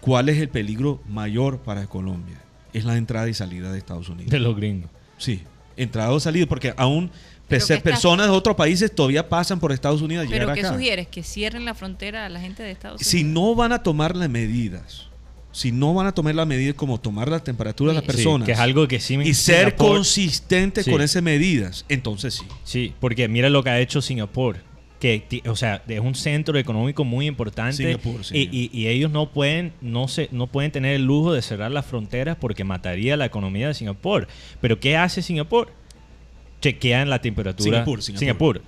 ¿Cuál es el peligro mayor para Colombia? Es la entrada y salida de Estados Unidos. De los gringos. Sí, entrada o salida, porque aún Pero pese- ¿qué estás- personas de otros países todavía pasan por Estados Unidos a llegar Pero ¿qué acá. sugieres? Que cierren la frontera a la gente de Estados Unidos. Si no van a tomar las medidas, si no van a tomar las medidas como tomar la temperatura de las Sí, personas que es algo que sí me y ser Singapur- consistente Sí. con esas medidas, entonces sí. Sí, porque mira lo que ha hecho Singapur. Que, o sea, es un centro económico muy importante Singapur, sí. y, y- y ellos no pueden no se, no pueden tener el lujo de cerrar las fronteras porque mataría la economía de Singapur. Pero ¿qué hace Singapur? Chequean la temperatura. Singapur, Singapur.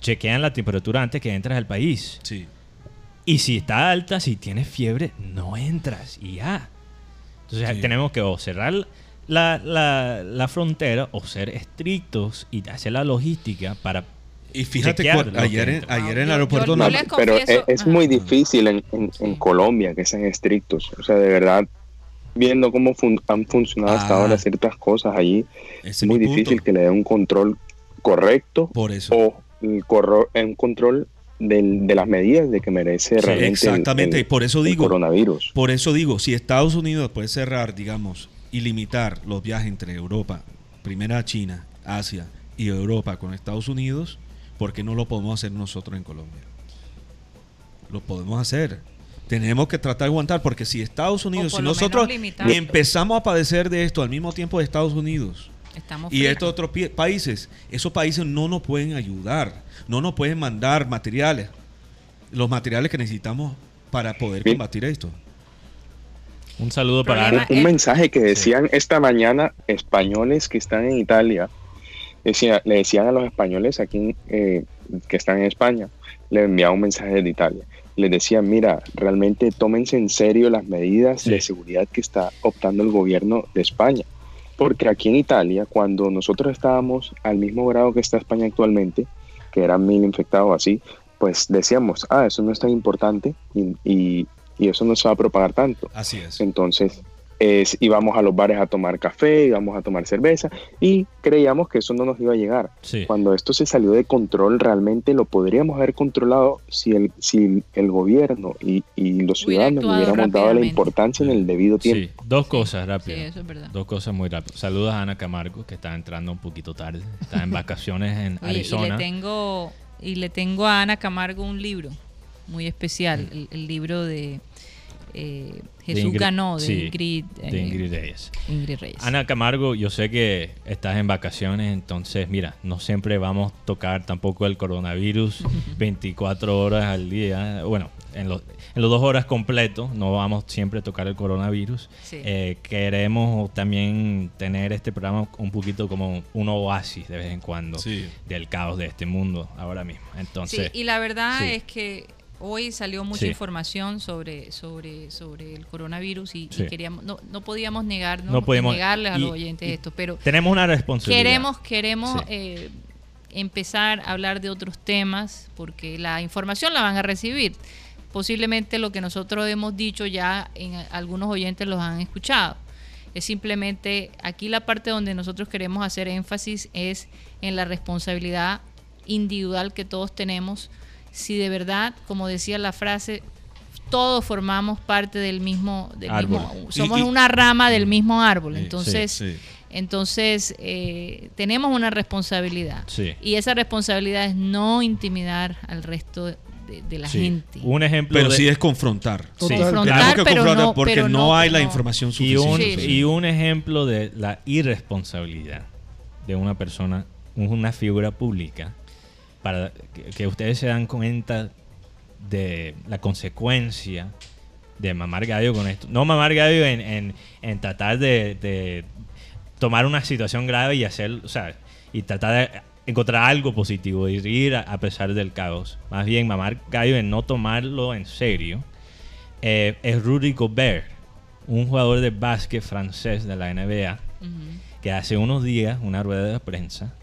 Chequean la temperatura antes que entras al país. Sí. Y si está alta, si tienes fiebre, no entras y ya. Entonces Sí. tenemos que o cerrar la, la- la frontera o ser estrictos y hacer la logística para... Y fíjate, ayer, en, ayer en Yo- el aeropuerto yo- no- pero confieso- es, muy difícil en, en- en. Colombia que sean estrictos. O sea, de verdad, viendo cómo fun- han funcionado hasta Ah. ahora ciertas cosas allí, es muy punto. difícil que le den un control correcto Por eso. o el corro- un control del- de las medidas de que merece Sí, realmente exactamente, el- y por eso el digo, coronavirus. Por eso digo, si Estados Unidos puede cerrar, digamos, y limitar los viajes entre Europa, primera China, Asia y Europa con Estados Unidos, ¿por qué no lo podemos hacer nosotros en Colombia? Lo podemos hacer. Tenemos que tratar de aguantar, porque si Estados Unidos, si nosotros empezamos a padecer de esto al mismo tiempo de Estados Unidos Estamos y estos otros países, esos países no nos pueden ayudar, no nos pueden mandar materiales, los materiales que necesitamos para poder Bien. combatir esto. Un saludo para Ana. Un mensaje que decían esta mañana españoles que están en Italia, decía, le decían a los españoles aquí eh, que están en España, le enviaba un mensaje de Italia. Les decían, mira, realmente tómense en serio las medidas Sí. de seguridad que está optando el gobierno de España. Porque aquí en Italia, cuando nosotros estábamos al mismo grado que está España actualmente, que eran mil infectados así, pues decíamos, ah, eso no es tan importante y, y- y eso no se va a propagar tanto. Así es. Entonces, es, íbamos a los bares a tomar café, íbamos a tomar cerveza y creíamos que eso no nos iba a llegar. Sí. Cuando esto se salió de control, realmente lo podríamos haber controlado si el, si el gobierno y, y los ciudadanos le hubiéramos dado la importancia en el debido tiempo. Sí, dos cosas Sí, rápido. eso es verdad. Dos cosas muy rápido. Saludos a Ana Camargo, que está entrando un poquito tarde. Está en vacaciones en Oye, y le Arizona. tengo y le tengo a Ana Camargo un libro muy especial, el, el libro de eh, De Jesús Ingrid- ganó, de sí, Ingrid, de eh, Ingrid Reyes. Ingrid Reyes. Ana Camargo, yo sé que estás en vacaciones, entonces mira, no siempre vamos a tocar tampoco el coronavirus 24 horas al día. Bueno, en, los en los dos horas completos no vamos siempre a tocar el coronavirus. Sí. Eh, queremos también tener este programa un poquito como un oasis de vez en cuando Sí. del caos de este mundo ahora mismo. Entonces, sí, y la verdad sí. es que hoy salió mucha Sí. información sobre, sobre, sobre el coronavirus y, queríamos, no, no podíamos negarnos No ni negarles a los oyentes y esto, pero tenemos una responsabilidad. queremos, queremos Sí. eh, empezar a hablar de otros temas porque la información la van a recibir. Posiblemente lo que nosotros hemos dicho ya en algunos oyentes los han escuchado. Es simplemente aquí la parte donde nosotros queremos hacer énfasis es en la responsabilidad individual que todos tenemos. Si de verdad, como decía la frase, todos formamos parte del mismo, del Árbol. mismo somos Y- y- una rama del mismo árbol. Sí, Entonces, sí. entonces, eh, tenemos una responsabilidad. Sí. Y esa responsabilidad es no intimidar al resto de, de la Sí. gente. Un ejemplo Pero de- sí es confrontar. Confrontar, que pero confrontar no- porque pero no, no- hay la no. información y un, suficiente. Sí. y un ejemplo de la irresponsabilidad de una persona, una figura pública, para que, ustedes se dan cuenta de la consecuencia de mamar gallo con esto. No mamar gallo en, en- en tratar de, de tomar una situación grave y hacer, o sea, y tratar de encontrar algo positivo y reír a, a pesar del caos. Más bien mamar gallo en no tomarlo en serio. eh, es Rudy Gobert, un jugador de básquet francés de la NBA, Ujú. que hace unos días, una rueda de prensa,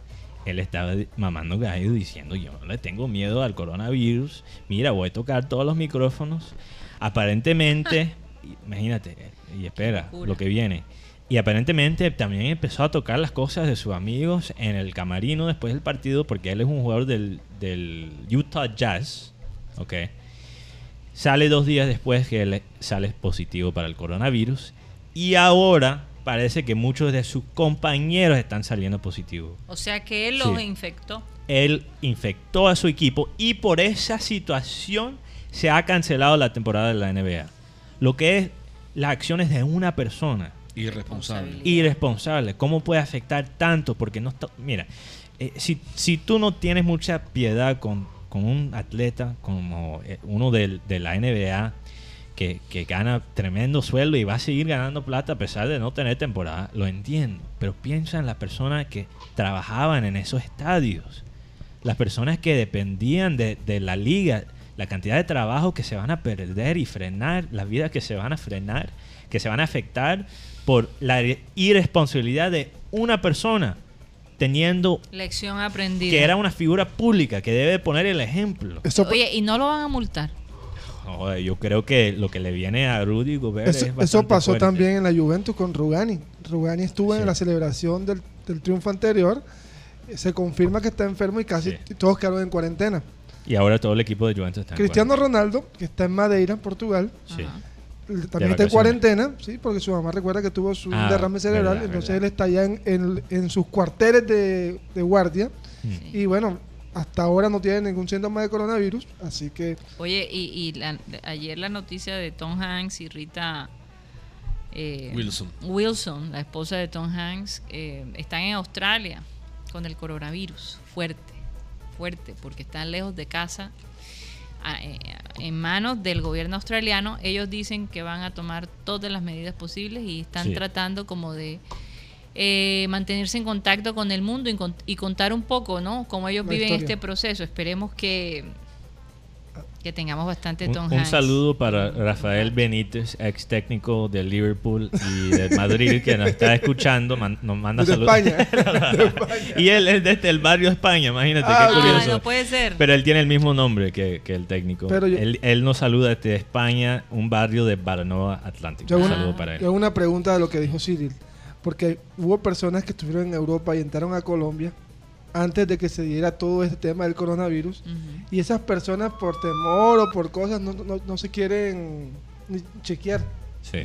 él estaba mamando gallo diciendo, yo no le tengo miedo al coronavirus, mira, voy a tocar todos los micrófonos. Aparentemente, imagínate, y espera lo que viene. Y aparentemente también empezó a tocar las cosas de sus amigos en el camarino después del partido, porque él es un jugador del, del Utah Jazz, ¿ok? Sale dos días después que él sale positivo para el coronavirus. Y ahora parece que muchos de sus compañeros están saliendo positivos. O sea que él los Sí. infectó. Él infectó a su equipo y por esa situación se ha cancelado la temporada de la NBA. Lo que es las acciones de una persona Irresponsable. irresponsable. ¿Cómo puede afectar tanto? Porque no está. Mira, eh, si, si tú no tienes mucha piedad con, con un atleta como eh, uno del- de, la NBA que, que gana tremendo sueldo y va a seguir ganando plata a pesar de no tener temporada, lo entiendo. Pero piensa en las personas que trabajaban en esos estadios, las personas que dependían de, de la liga, la cantidad de trabajo que se van a perder y frenar, las vidas que se van a frenar, que se van a afectar por la irresponsabilidad de una persona teniendo Lección aprendida. que era una figura pública que debe poner el ejemplo. Eso, Oye, y no lo van a multar. Joder, yo creo que lo que le viene a Rudy Gobert eso, es eso bastante pasó fuerte. también en la Juventus con Rugani. Rugani estuvo Sí. en la celebración del, del triunfo anterior. Se confirma que está enfermo y casi Sí. todos quedaron en cuarentena. Y ahora todo el equipo de Juventus está en Cristiano. Ronaldo, que está en Madeira, Portugal, Sí. También está en cuarentena, sí, porque su mamá recuerda que tuvo su Ah, derrame cerebral, verdad, entonces verdad. él está ya en, en- en sus cuarteles de, de guardia Mm. y bueno, hasta ahora no tiene ningún síntoma de coronavirus, así que Oye, y, y la- ayer la noticia de Tom Hanks y Rita eh, Wilson. Wilson, la esposa de Tom Hanks, eh, están en Australia con el coronavirus. Fuerte, fuerte, porque están lejos de casa, a- eh, en manos del gobierno australiano. Ellos dicen que van a tomar todas las medidas posibles y están Sí. tratando como de eh, mantenerse en contacto con el mundo y, con- y contar un poco, ¿no? Cómo ellos La viven historia. este proceso. Esperemos que que tengamos bastante Un, Tom un Hanks. saludo para Rafael Benítez, ex técnico del Liverpool y del Madrid, que nos está escuchando. man- nos manda Desde saludos. España. y él es desde el barrio España, imagínate, Ah, qué Ah, curioso. no puede ser. Pero él tiene el mismo nombre que, que el técnico. Pero yo- él, él nos saluda desde España, un barrio de Baranoa Atlántico. Un saludo para él. Yo una pregunta de lo que dijo Cyril, porque hubo personas que estuvieron en Europa y entraron a Colombia antes de que se diera todo este tema del coronavirus y esas personas por temor o por cosas no, no- no se quieren ni chequear. Sí.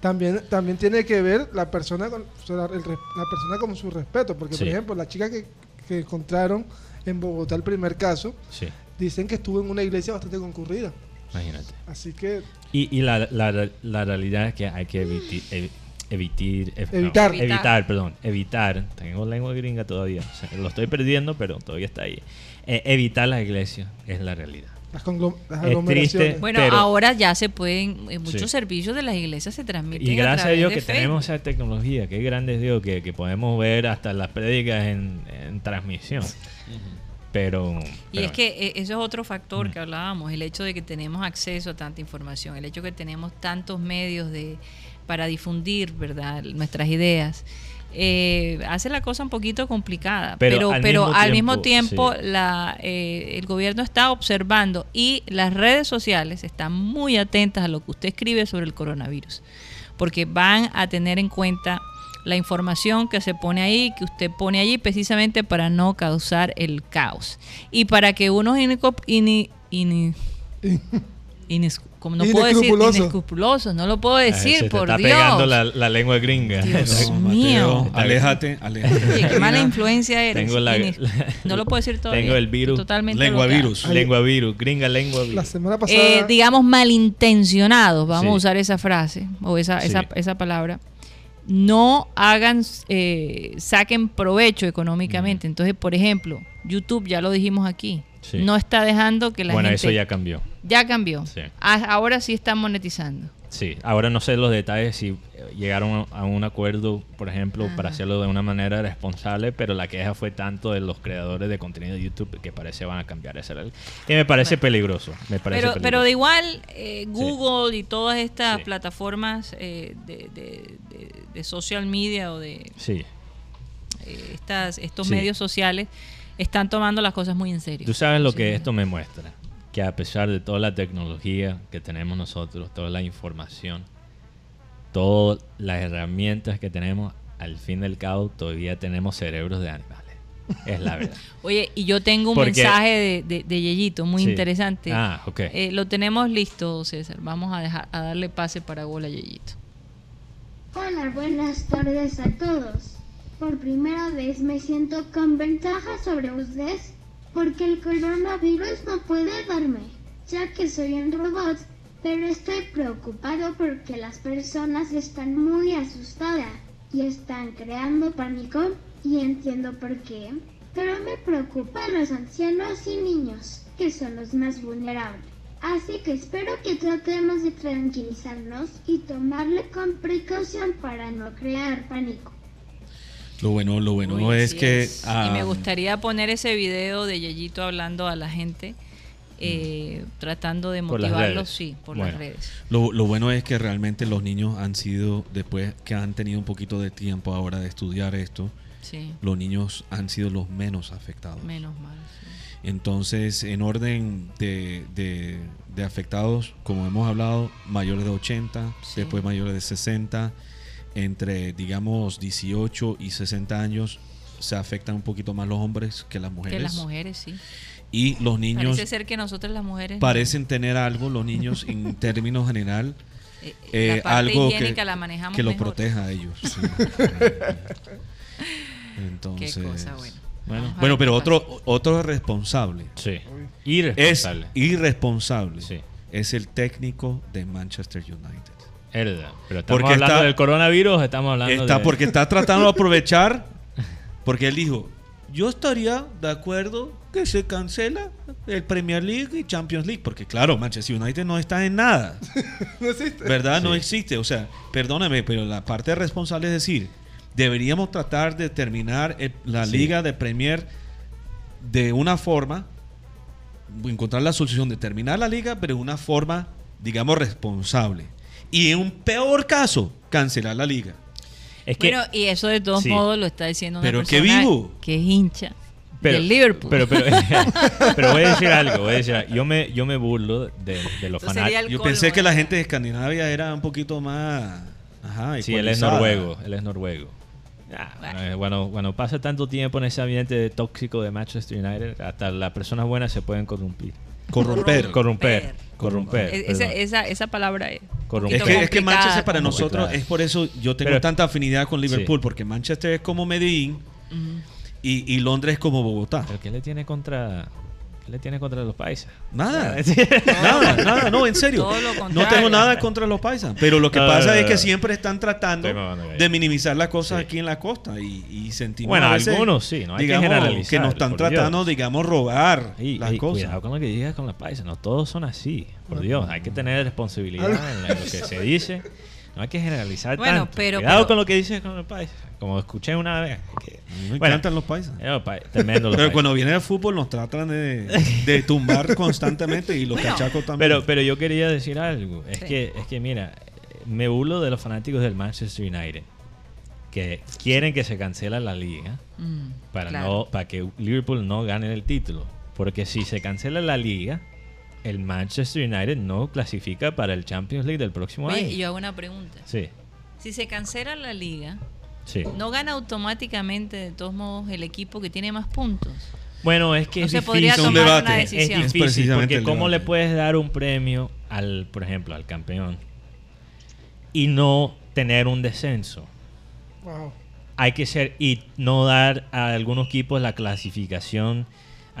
También, también tiene que ver la persona con o sea, la, el res- la persona con su respeto, porque por ejemplo la chica que, que encontraron en Bogotá el primer caso Sí. dicen que estuvo en una iglesia bastante concurrida. Imagínate. Así que Y, y la, la, la realidad es que hay que eviti- evi- evitir, ev- no, Evitar. evitar, perdón, evitar. Tengo lengua gringa todavía, o sea, lo estoy perdiendo, pero todavía está ahí. Eh, evitar las iglesias es la realidad. las, las Es triste. Bueno, Pero- ahora ya se pueden, eh, muchos Sí. servicios de las iglesias se transmiten. Y gracias a Dios que Facebook. tenemos esa tecnología, qué grande es Dios, que, que podemos ver hasta las prédicas en, en transmisión. Pero. Y pero es que eh, eso es otro factor Mm. que hablábamos, el hecho de que tenemos acceso a tanta información, el hecho de que tenemos tantos medios de para difundir, ¿verdad?, nuestras ideas. eh, hace la cosa un poquito complicada, Pero pero, al pero mismo al mismo tiempo, sí. la, eh, el gobierno está observando y las redes sociales están muy atentas a lo que usted escribe sobre el coronavirus, porque van a tener en cuenta la información que se pone ahí, que usted pone allí precisamente para no causar el caos y para que unos ines- como no puedo decir Inescrupulosos. inescrupulosos, no lo puedo Ay, decir se te por está Dios. pegando la, la lengua gringa. Dios No, mío. Mateo, aléjate, aléjate. Oye, qué mala influencia eres. Tengo la- no lo puedo decir todavía. Tengo el virus. Totalmente Lengua bloqueado. virus. lengua virus, gringa lengua La virus. semana pasada. Eh, digamos malintencionados, vamos Sí. a usar esa frase o esa, Sí. esa, esa palabra, no hagan, eh, saquen provecho económicamente. Entonces, por ejemplo, YouTube, ya lo dijimos aquí, Sí. no está dejando que la bueno, gente... eso ya cambió. ya cambió. Sí. Ah, Ahora sí están monetizando. Sí, ahora no sé los detalles si eh, llegaron a un acuerdo, por ejemplo, para hacerlo de una manera responsable, pero la queja fue tanto de los creadores de contenido de YouTube que parece van a cambiar esa ley. Que me parece Bueno. peligroso. Me parece Pero, peligroso. pero de igual, eh, Google y todas estas Sí. plataformas eh, de, de- de- de social media o de Sí. eh, estas, estos Sí. medios sociales están tomando las cosas muy en serio. Tú sabes lo Sí. que esto me muestra, que a pesar de toda la tecnología que tenemos nosotros, toda la información, todas las herramientas que tenemos, al fin del cabo todavía tenemos cerebros de animales. Es la verdad. Oye, y yo tengo un Porque- mensaje de, de, de Yeyito muy Sí. interesante. Ah, ok. Eh, lo tenemos listo, César. Vamos a, dejar, a darle pase para gol a Yeyito. Hola, buenas tardes a todos. Por primera vez me siento con ventaja sobre ustedes porque el coronavirus no puede darme, ya que soy un robot, pero estoy preocupado porque las personas están muy asustadas y están creando pánico y entiendo por qué, pero me preocupan los ancianos y niños, que son los más vulnerables. Así que espero que tratemos de tranquilizarnos y tomarle con precaución para no crear pánico. Lo bueno, lo bueno Uy, es que... es. ah, y me gustaría poner ese video de Yeyito hablando a la gente, eh, tratando de motivarlos, sí, por Bueno. las redes. Lo, lo bueno es que realmente los niños han sido, después que han tenido un poquito de tiempo ahora de estudiar esto, Sí, los niños han sido los menos afectados. menos mal. sí. Entonces, en orden de, de- de afectados, como hemos hablado, mayores de 80, Sí. después mayores de 60, entre, digamos, 18 y 60 años, se afectan un poquito más los hombres que las mujeres. Que las mujeres, sí. Y los niños Parece ser que nosotras las mujeres... no. parecen tener algo, los niños, en términos general, Eh, eh, eh, la parte algo higiénica que, la manejamos que los mejor. proteja a ellos. sí. Entonces, Qué cosa, bueno. Bueno. Pero otro, otro responsable Sí. es Irresponsable. irresponsable. Sí. Es el técnico de Manchester United. Pero estamos Porque hablando está- del coronavirus estamos hablando Está de... porque está tratando de aprovechar. Porque él dijo: Yo estaría de acuerdo que se cancela el Premier League y Champions League. Porque, claro, Manchester United no está en nada. no existe. ¿Verdad? No existe. O sea, perdóname, pero la parte responsable es decir, deberíamos tratar de terminar el- la Sí. liga de Premier de una forma, encontrar la solución de terminar la liga, pero de una forma, digamos, responsable. Y en un peor caso, cancelar la liga. Es que... Bueno, y eso de todos Sí. modos lo está diciendo una Pero qué persona vivo. que es hincha pero, del Liverpool. Pero, pero, pero voy a decir algo, voy a decir algo. Yo me, yo me burlo de, de los fanáticos. Yo pensé que la ¿eh? gente de Escandinavia era un poquito más... Ajá, Sí, él es noruego, él es noruego. Ah, bueno, eh, bueno, cuando pasa tanto tiempo en ese ambiente tóxico de Manchester United, hasta las personas buenas se pueden corrompir. Corromper. Corromper. Corromper. Es- esa, esa, esa palabra es. Corromper. Es que, es que Manchester para nosotros Complicada. es por eso yo tengo Pero- tanta afinidad con Liverpool, Sí. porque Manchester es como Medellín y, y Londres es como Bogotá. ¿Pero qué le tiene contra le tienes contra los paisas? Nada, nada, nada, no, en serio. No tengo nada contra los paisas, pero lo que No, pasa no, es que no. siempre están tratando Sí, no, no, no. de minimizar las cosas Sí. aquí en la costa y, y sentimos Bueno, a veces, algunos sí, no hay que digamos, generalizar, que nos están tratando, Dios. digamos, robar Ey, las ey, cosas. Cuidado con lo que digas con los paisas. No todos son así. Por Dios, hay que tener responsabilidad en lo que se dice. No hay que generalizar Bueno, tanto. pero- Cuidado pero- con lo que dices con los paisas. Como escuché una vez. que- Me Bueno, encantan los paisas. eh, pa- tremendo los Pero cuando viene el fútbol nos tratan de, de tumbar constantemente y los Bueno, cachacos también. Pero, pero yo quería decir algo. Es Sí. que, es que mira, me burlo de los fanáticos del Manchester United que quieren que se cancela la liga Mm, para claro. no para que Liverpool no gane el título, porque si se cancela la liga, el Manchester United no clasifica para el Champions League del próximo Oye, año. yo hago una pregunta. Sí, Si se cancela la liga, sí. ¿no gana automáticamente de todos modos el equipo que tiene más puntos? Bueno, es que No es difícil. Es tomar debate. una Es Es decisión. Es difícil precisamente porque cómo le puedes dar un premio al, por ejemplo, al campeón y no tener un descenso. Wow. Hay que ser y no dar a algunos equipos la clasificación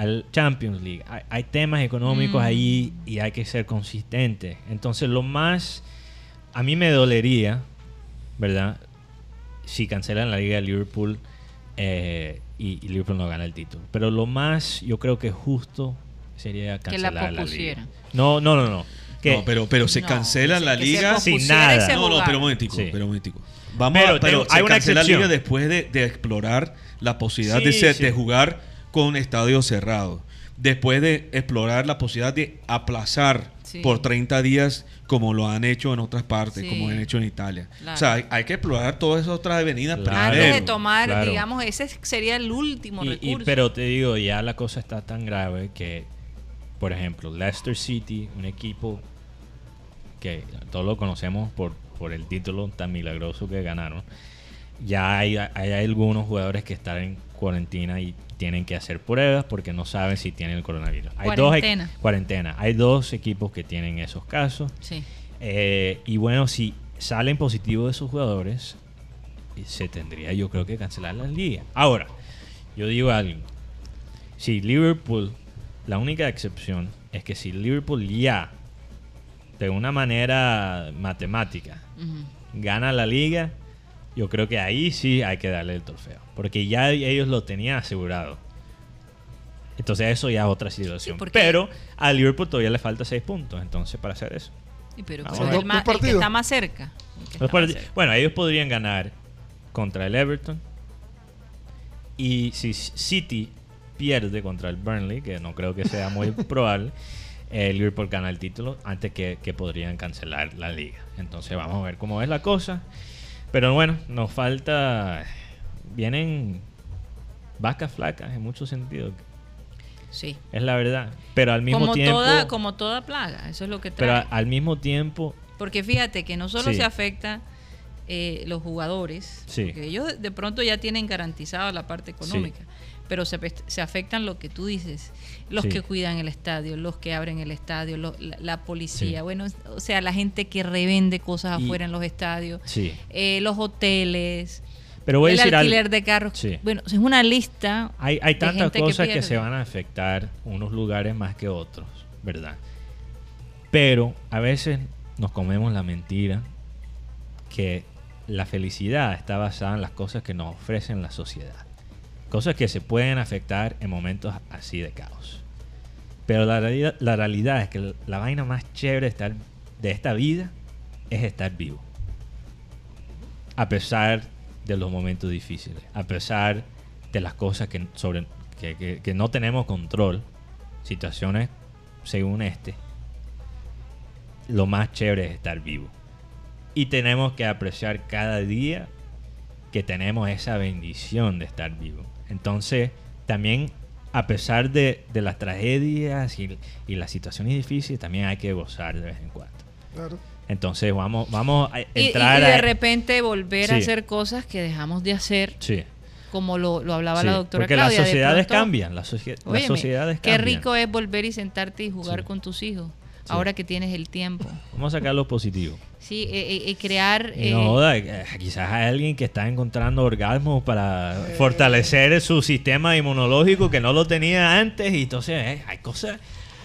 al Champions League. Hay, hay temas económicos Mm. ahí y hay que ser consistente. Entonces, lo más a mí me dolería, ¿verdad? Si cancelan la Liga de Liverpool eh, y, y Liverpool no gana el título. Pero lo más, yo creo que justo sería Que la cancelar la, liga. No, no, no, no. Que- No, pero, pero se No, cancela la liga. Sin nada. No, no, pero un momentico, Sí. pero un momentico. Vamos Pero- a, pero, pero hay se una cancela la excepción. liga después de, de explorar la posibilidad Sí, de, ser- sí. de jugar con estadios cerrados. Después de explorar la posibilidad de aplazar Sí. por 30 días como lo han hecho en otras partes, Sí. como han hecho en Italia. Claro. O sea, hay, hay que explorar todas esas otras avenidas Claro. primero. Antes de tomar, claro. digamos, ese sería el último Y- y- recurso. pero te digo, ya la cosa está tan grave que, por ejemplo, Leicester City, un equipo que todos lo conocemos por, por el título tan milagroso que ganaron, ya hay, hay algunos jugadores que están en cuarentena y tienen que hacer pruebas porque no saben si tienen el coronavirus. Hay dos Cuarentena. cuarentena. Hay dos equipos que tienen esos casos. sí. Eh, y bueno, si salen positivos esos jugadores, se tendría yo creo que cancelar la liga. Ahora, yo digo algo. Si Liverpool, la única excepción es que si Liverpool ya, de una manera matemática, gana la liga, yo creo que ahí sí hay que darle el trofeo. Porque ya ellos lo tenían asegurado. Entonces eso ya es otra situación. Pero a Liverpool todavía le falta seis puntos entonces para hacer eso. Sí, pero, Vamos pero a ver. el, que está más cerca. el que está más cerca. Bueno, ellos podrían ganar contra el Everton. Y si City pierde contra el Burnley, que no creo que sea muy probable, el Liverpool gana el título antes que, que podrían cancelar la liga. Entonces vamos a ver cómo es la cosa. Pero bueno, nos falta... Vienen vacas flacas en muchos sentidos. Sí. Es la verdad. Pero al mismo Como tiempo... toda, como toda plaga, eso es lo que pero trae. a- al mismo tiempo... Porque fíjate que no solo Sí. se afecta eh, los jugadores, Sí. porque ellos de pronto ya tienen garantizada la parte económica, pero se, se afectan lo que tú dices, los Sí. que cuidan el estadio, los que abren el estadio, lo- la, la policía, Sí. bueno, o sea, la gente que revende cosas Y- afuera en los estadios, Sí. eh, los hoteles, Pero voy a el decir alquiler de carros. Sí. Bueno, es una lista. Hay, hay tantas que cosas que, pierde. se van a afectar unos lugares más que otros, ¿verdad? Pero a veces nos comemos la mentira que la felicidad está basada en las cosas que nos ofrecen la sociedad. Cosas que se pueden afectar en momentos así de caos. Pero la realidad, es que la vaina más chévere de, estar, de esta vida es estar vivo. A pesar de los momentos difíciles, a pesar de las cosas que, sobre, que, que- que no tenemos control, situaciones según este, lo más chévere es estar vivo. Y tenemos que apreciar cada día que tenemos esa bendición de estar vivo. Entonces, también, a pesar de, de las tragedias y, y las situaciones difíciles, también hay que gozar de vez en cuando. Claro. Entonces, vamos, vamos a Y, y- entrar y de a... repente volver a hacer cosas que dejamos de hacer, Sí. como lo, lo hablaba Sí, la doctora porque Claudia. las de sociedades pronto, cambian, las, socie- las óyeme, sociedades Qué cambian. rico es volver y sentarte y jugar Sí. con tus hijos. Ahora que tienes el tiempo. Vamos a sacar lo positivo. Sí, eh, eh, crear... Y no eh, joda, eh, quizás hay alguien que está encontrando orgasmos para fortalecer su sistema inmunológico que no lo tenía antes y entonces eh, hay cosas,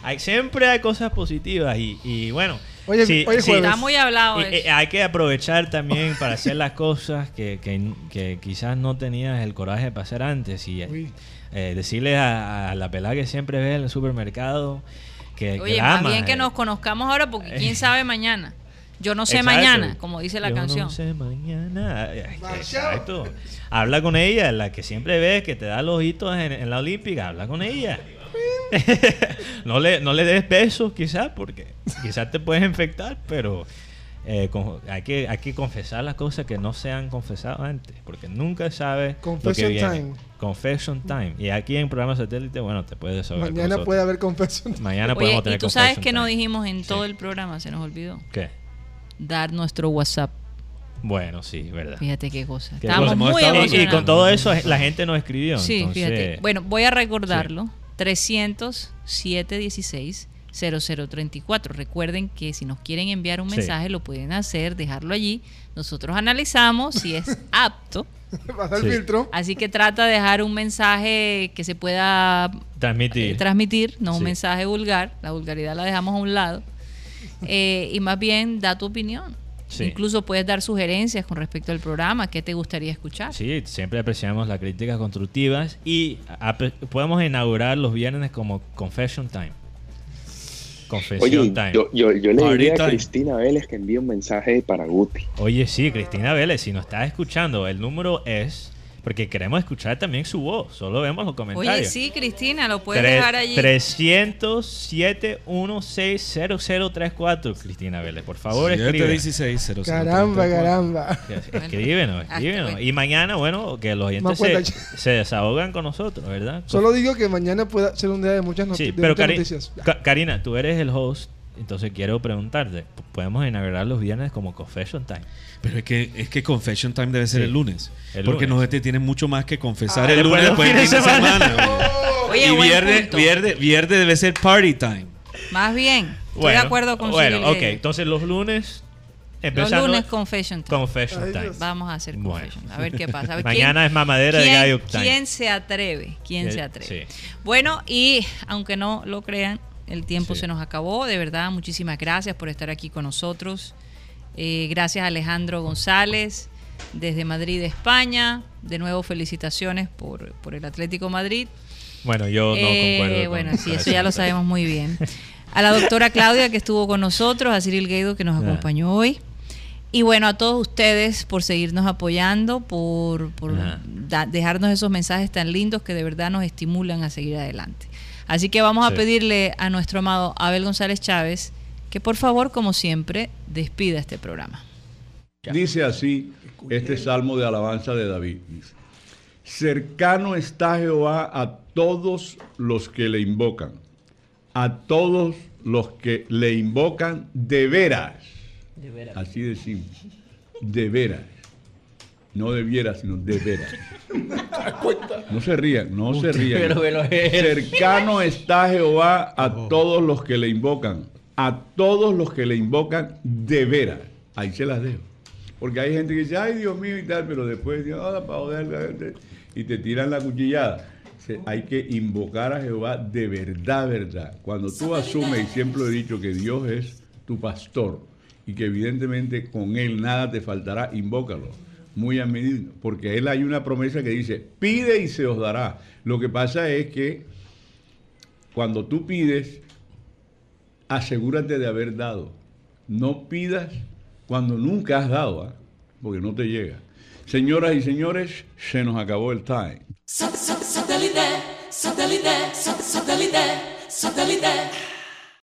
hay, siempre hay cosas positivas y, y bueno, Oye, sí, oye, sí, jueves. Está muy hablado y- eso. y hay que aprovechar también para hacer las cosas que, que- que quizás no tenías el coraje para hacer antes y eh, eh, decirle a, a la pelada que siempre ve en el supermercado que, que Oye, la más ama, bien que eh. nos conozcamos ahora porque quién sabe mañana. Yo no sé Exacto. mañana, como dice la Yo canción. No sé mañana. Exacto. Habla con ella, la que siempre ves que te da los ojitos en, en la olímpica. Habla con ella. no, le, no le des besos, quizás, porque quizás te puedes infectar, pero eh, con- hay, que, hay que confesar las cosas que no se han confesado antes, porque nunca sabes lo que Confession viene. time. Confession time. Y aquí en programa satélite, bueno, te puedes desahogar con Mañana puede haber confesión. Mañana Oye, podemos y tener tú sabes confession que no time. dijimos en Sí. todo el programa, se nos olvidó. ¿Qué? Dar nuestro WhatsApp. Bueno, sí, verdad. Fíjate qué cosa. Qué Estábamos muy Y- y, con todo eso la gente nos escribió. Sí, entonces- fíjate. Bueno, voy a recordarlo. 300 716 0034. Recuerden que si nos quieren enviar un Sí. mensaje lo pueden hacer, dejarlo allí. Nosotros analizamos si es apto. Pasa el Sí. filtro. Así que trata de dejar un mensaje que se pueda transmitir. eh, transmitir, no un Sí. mensaje vulgar. La vulgaridad la dejamos a un lado. Eh, y más bien da tu opinión. Sí. Incluso puedes dar sugerencias con respecto al programa. ¿Qué te gustaría escuchar? Sí, siempre apreciamos las críticas constructivas y podemos inaugurar los viernes como Confession Time. Confession Oye, Time. yo, yo, yo le Party diría a time. Cristina Vélez que envíe un mensaje para Guti. Oye, sí, Cristina Vélez, si nos estás escuchando, el número es porque queremos escuchar también su voz. Solo vemos los comentarios. Oye, sí, Cristina, lo puedes Tre- dejar allí. 307-160034, Cristina Vélez. Por favor, escribe. 716 Caramba, caramba. Escríbenos, escríbenos. Y mañana, bueno, que los oyentes se, se desahogan con nosotros, ¿verdad? Solo digo que mañana puede ser un día de muchas, noti- Sí, de pero muchas Cari- noticias. Ca- Karina, tú eres el host, entonces quiero preguntarte, ¿p- ¿podemos inaugurar los viernes como Confession Time? Pero es que, es que Confession Time debe ser Sí. el lunes. El porque lunes. no te tienen mucho más que confesar Ah, el lunes después de semana. semana. Oye, y viernes, viernes, viernes debe ser party time. Más bien, estoy de acuerdo con Bueno, Cyril ok, entonces los lunes, Los empezando lunes Confession Time. Confession Time. Vamos a hacer Bueno. Confession. A ver qué pasa. Ver, Mañana es mamadera de gallo time. ¿Quién se atreve? ¿Quién se atreve? sí. Bueno, y aunque no lo crean, el tiempo Sí. se nos acabó. De verdad, muchísimas gracias por estar aquí con nosotros. Eh, gracias a Alejandro González desde Madrid, España. De nuevo, felicitaciones por, por el Atlético Madrid. Bueno, yo no Eh, concuerdo. con- bueno, sí, eso ya lo sabemos muy bien. A la doctora Claudia que estuvo con nosotros, a Cyril Gueido que nos Ya. acompañó hoy. Y bueno, a todos ustedes por seguirnos apoyando, por, por da- dejarnos esos mensajes tan lindos que de verdad nos estimulan a seguir adelante. Así que vamos a pedirle a nuestro amado Abel González Chávez que por favor, como siempre, despida este programa. Dice así este salmo de alabanza de David. Cercano está Jehová a todos los que le invocan, a todos los que le invocan de veras. Así decimos, de veras. No debiera, sino de veras. No se rían, no se rían. Cercano está Jehová a todos los que le invocan, a todos los que le invocan de veras. Ahí se las dejo. Porque hay gente que dice, ay Dios mío y tal, pero después dice, "Ah, para joder la gente", y te tiran la cuchillada. Se- Hay que invocar a Jehová de verdad, verdad. Cuando tú asumes, y siempre he dicho que Dios es tu pastor y que evidentemente con Él nada te faltará, invócalo. Muy a medida, porque Él hay una promesa que dice, pide y se os dará. Lo que pasa es que cuando tú pides, asegúrate de haber dado. No pidas cuando nunca has dado, ¿ah? porque no te llega. Señoras y señores, se nos acabó el time.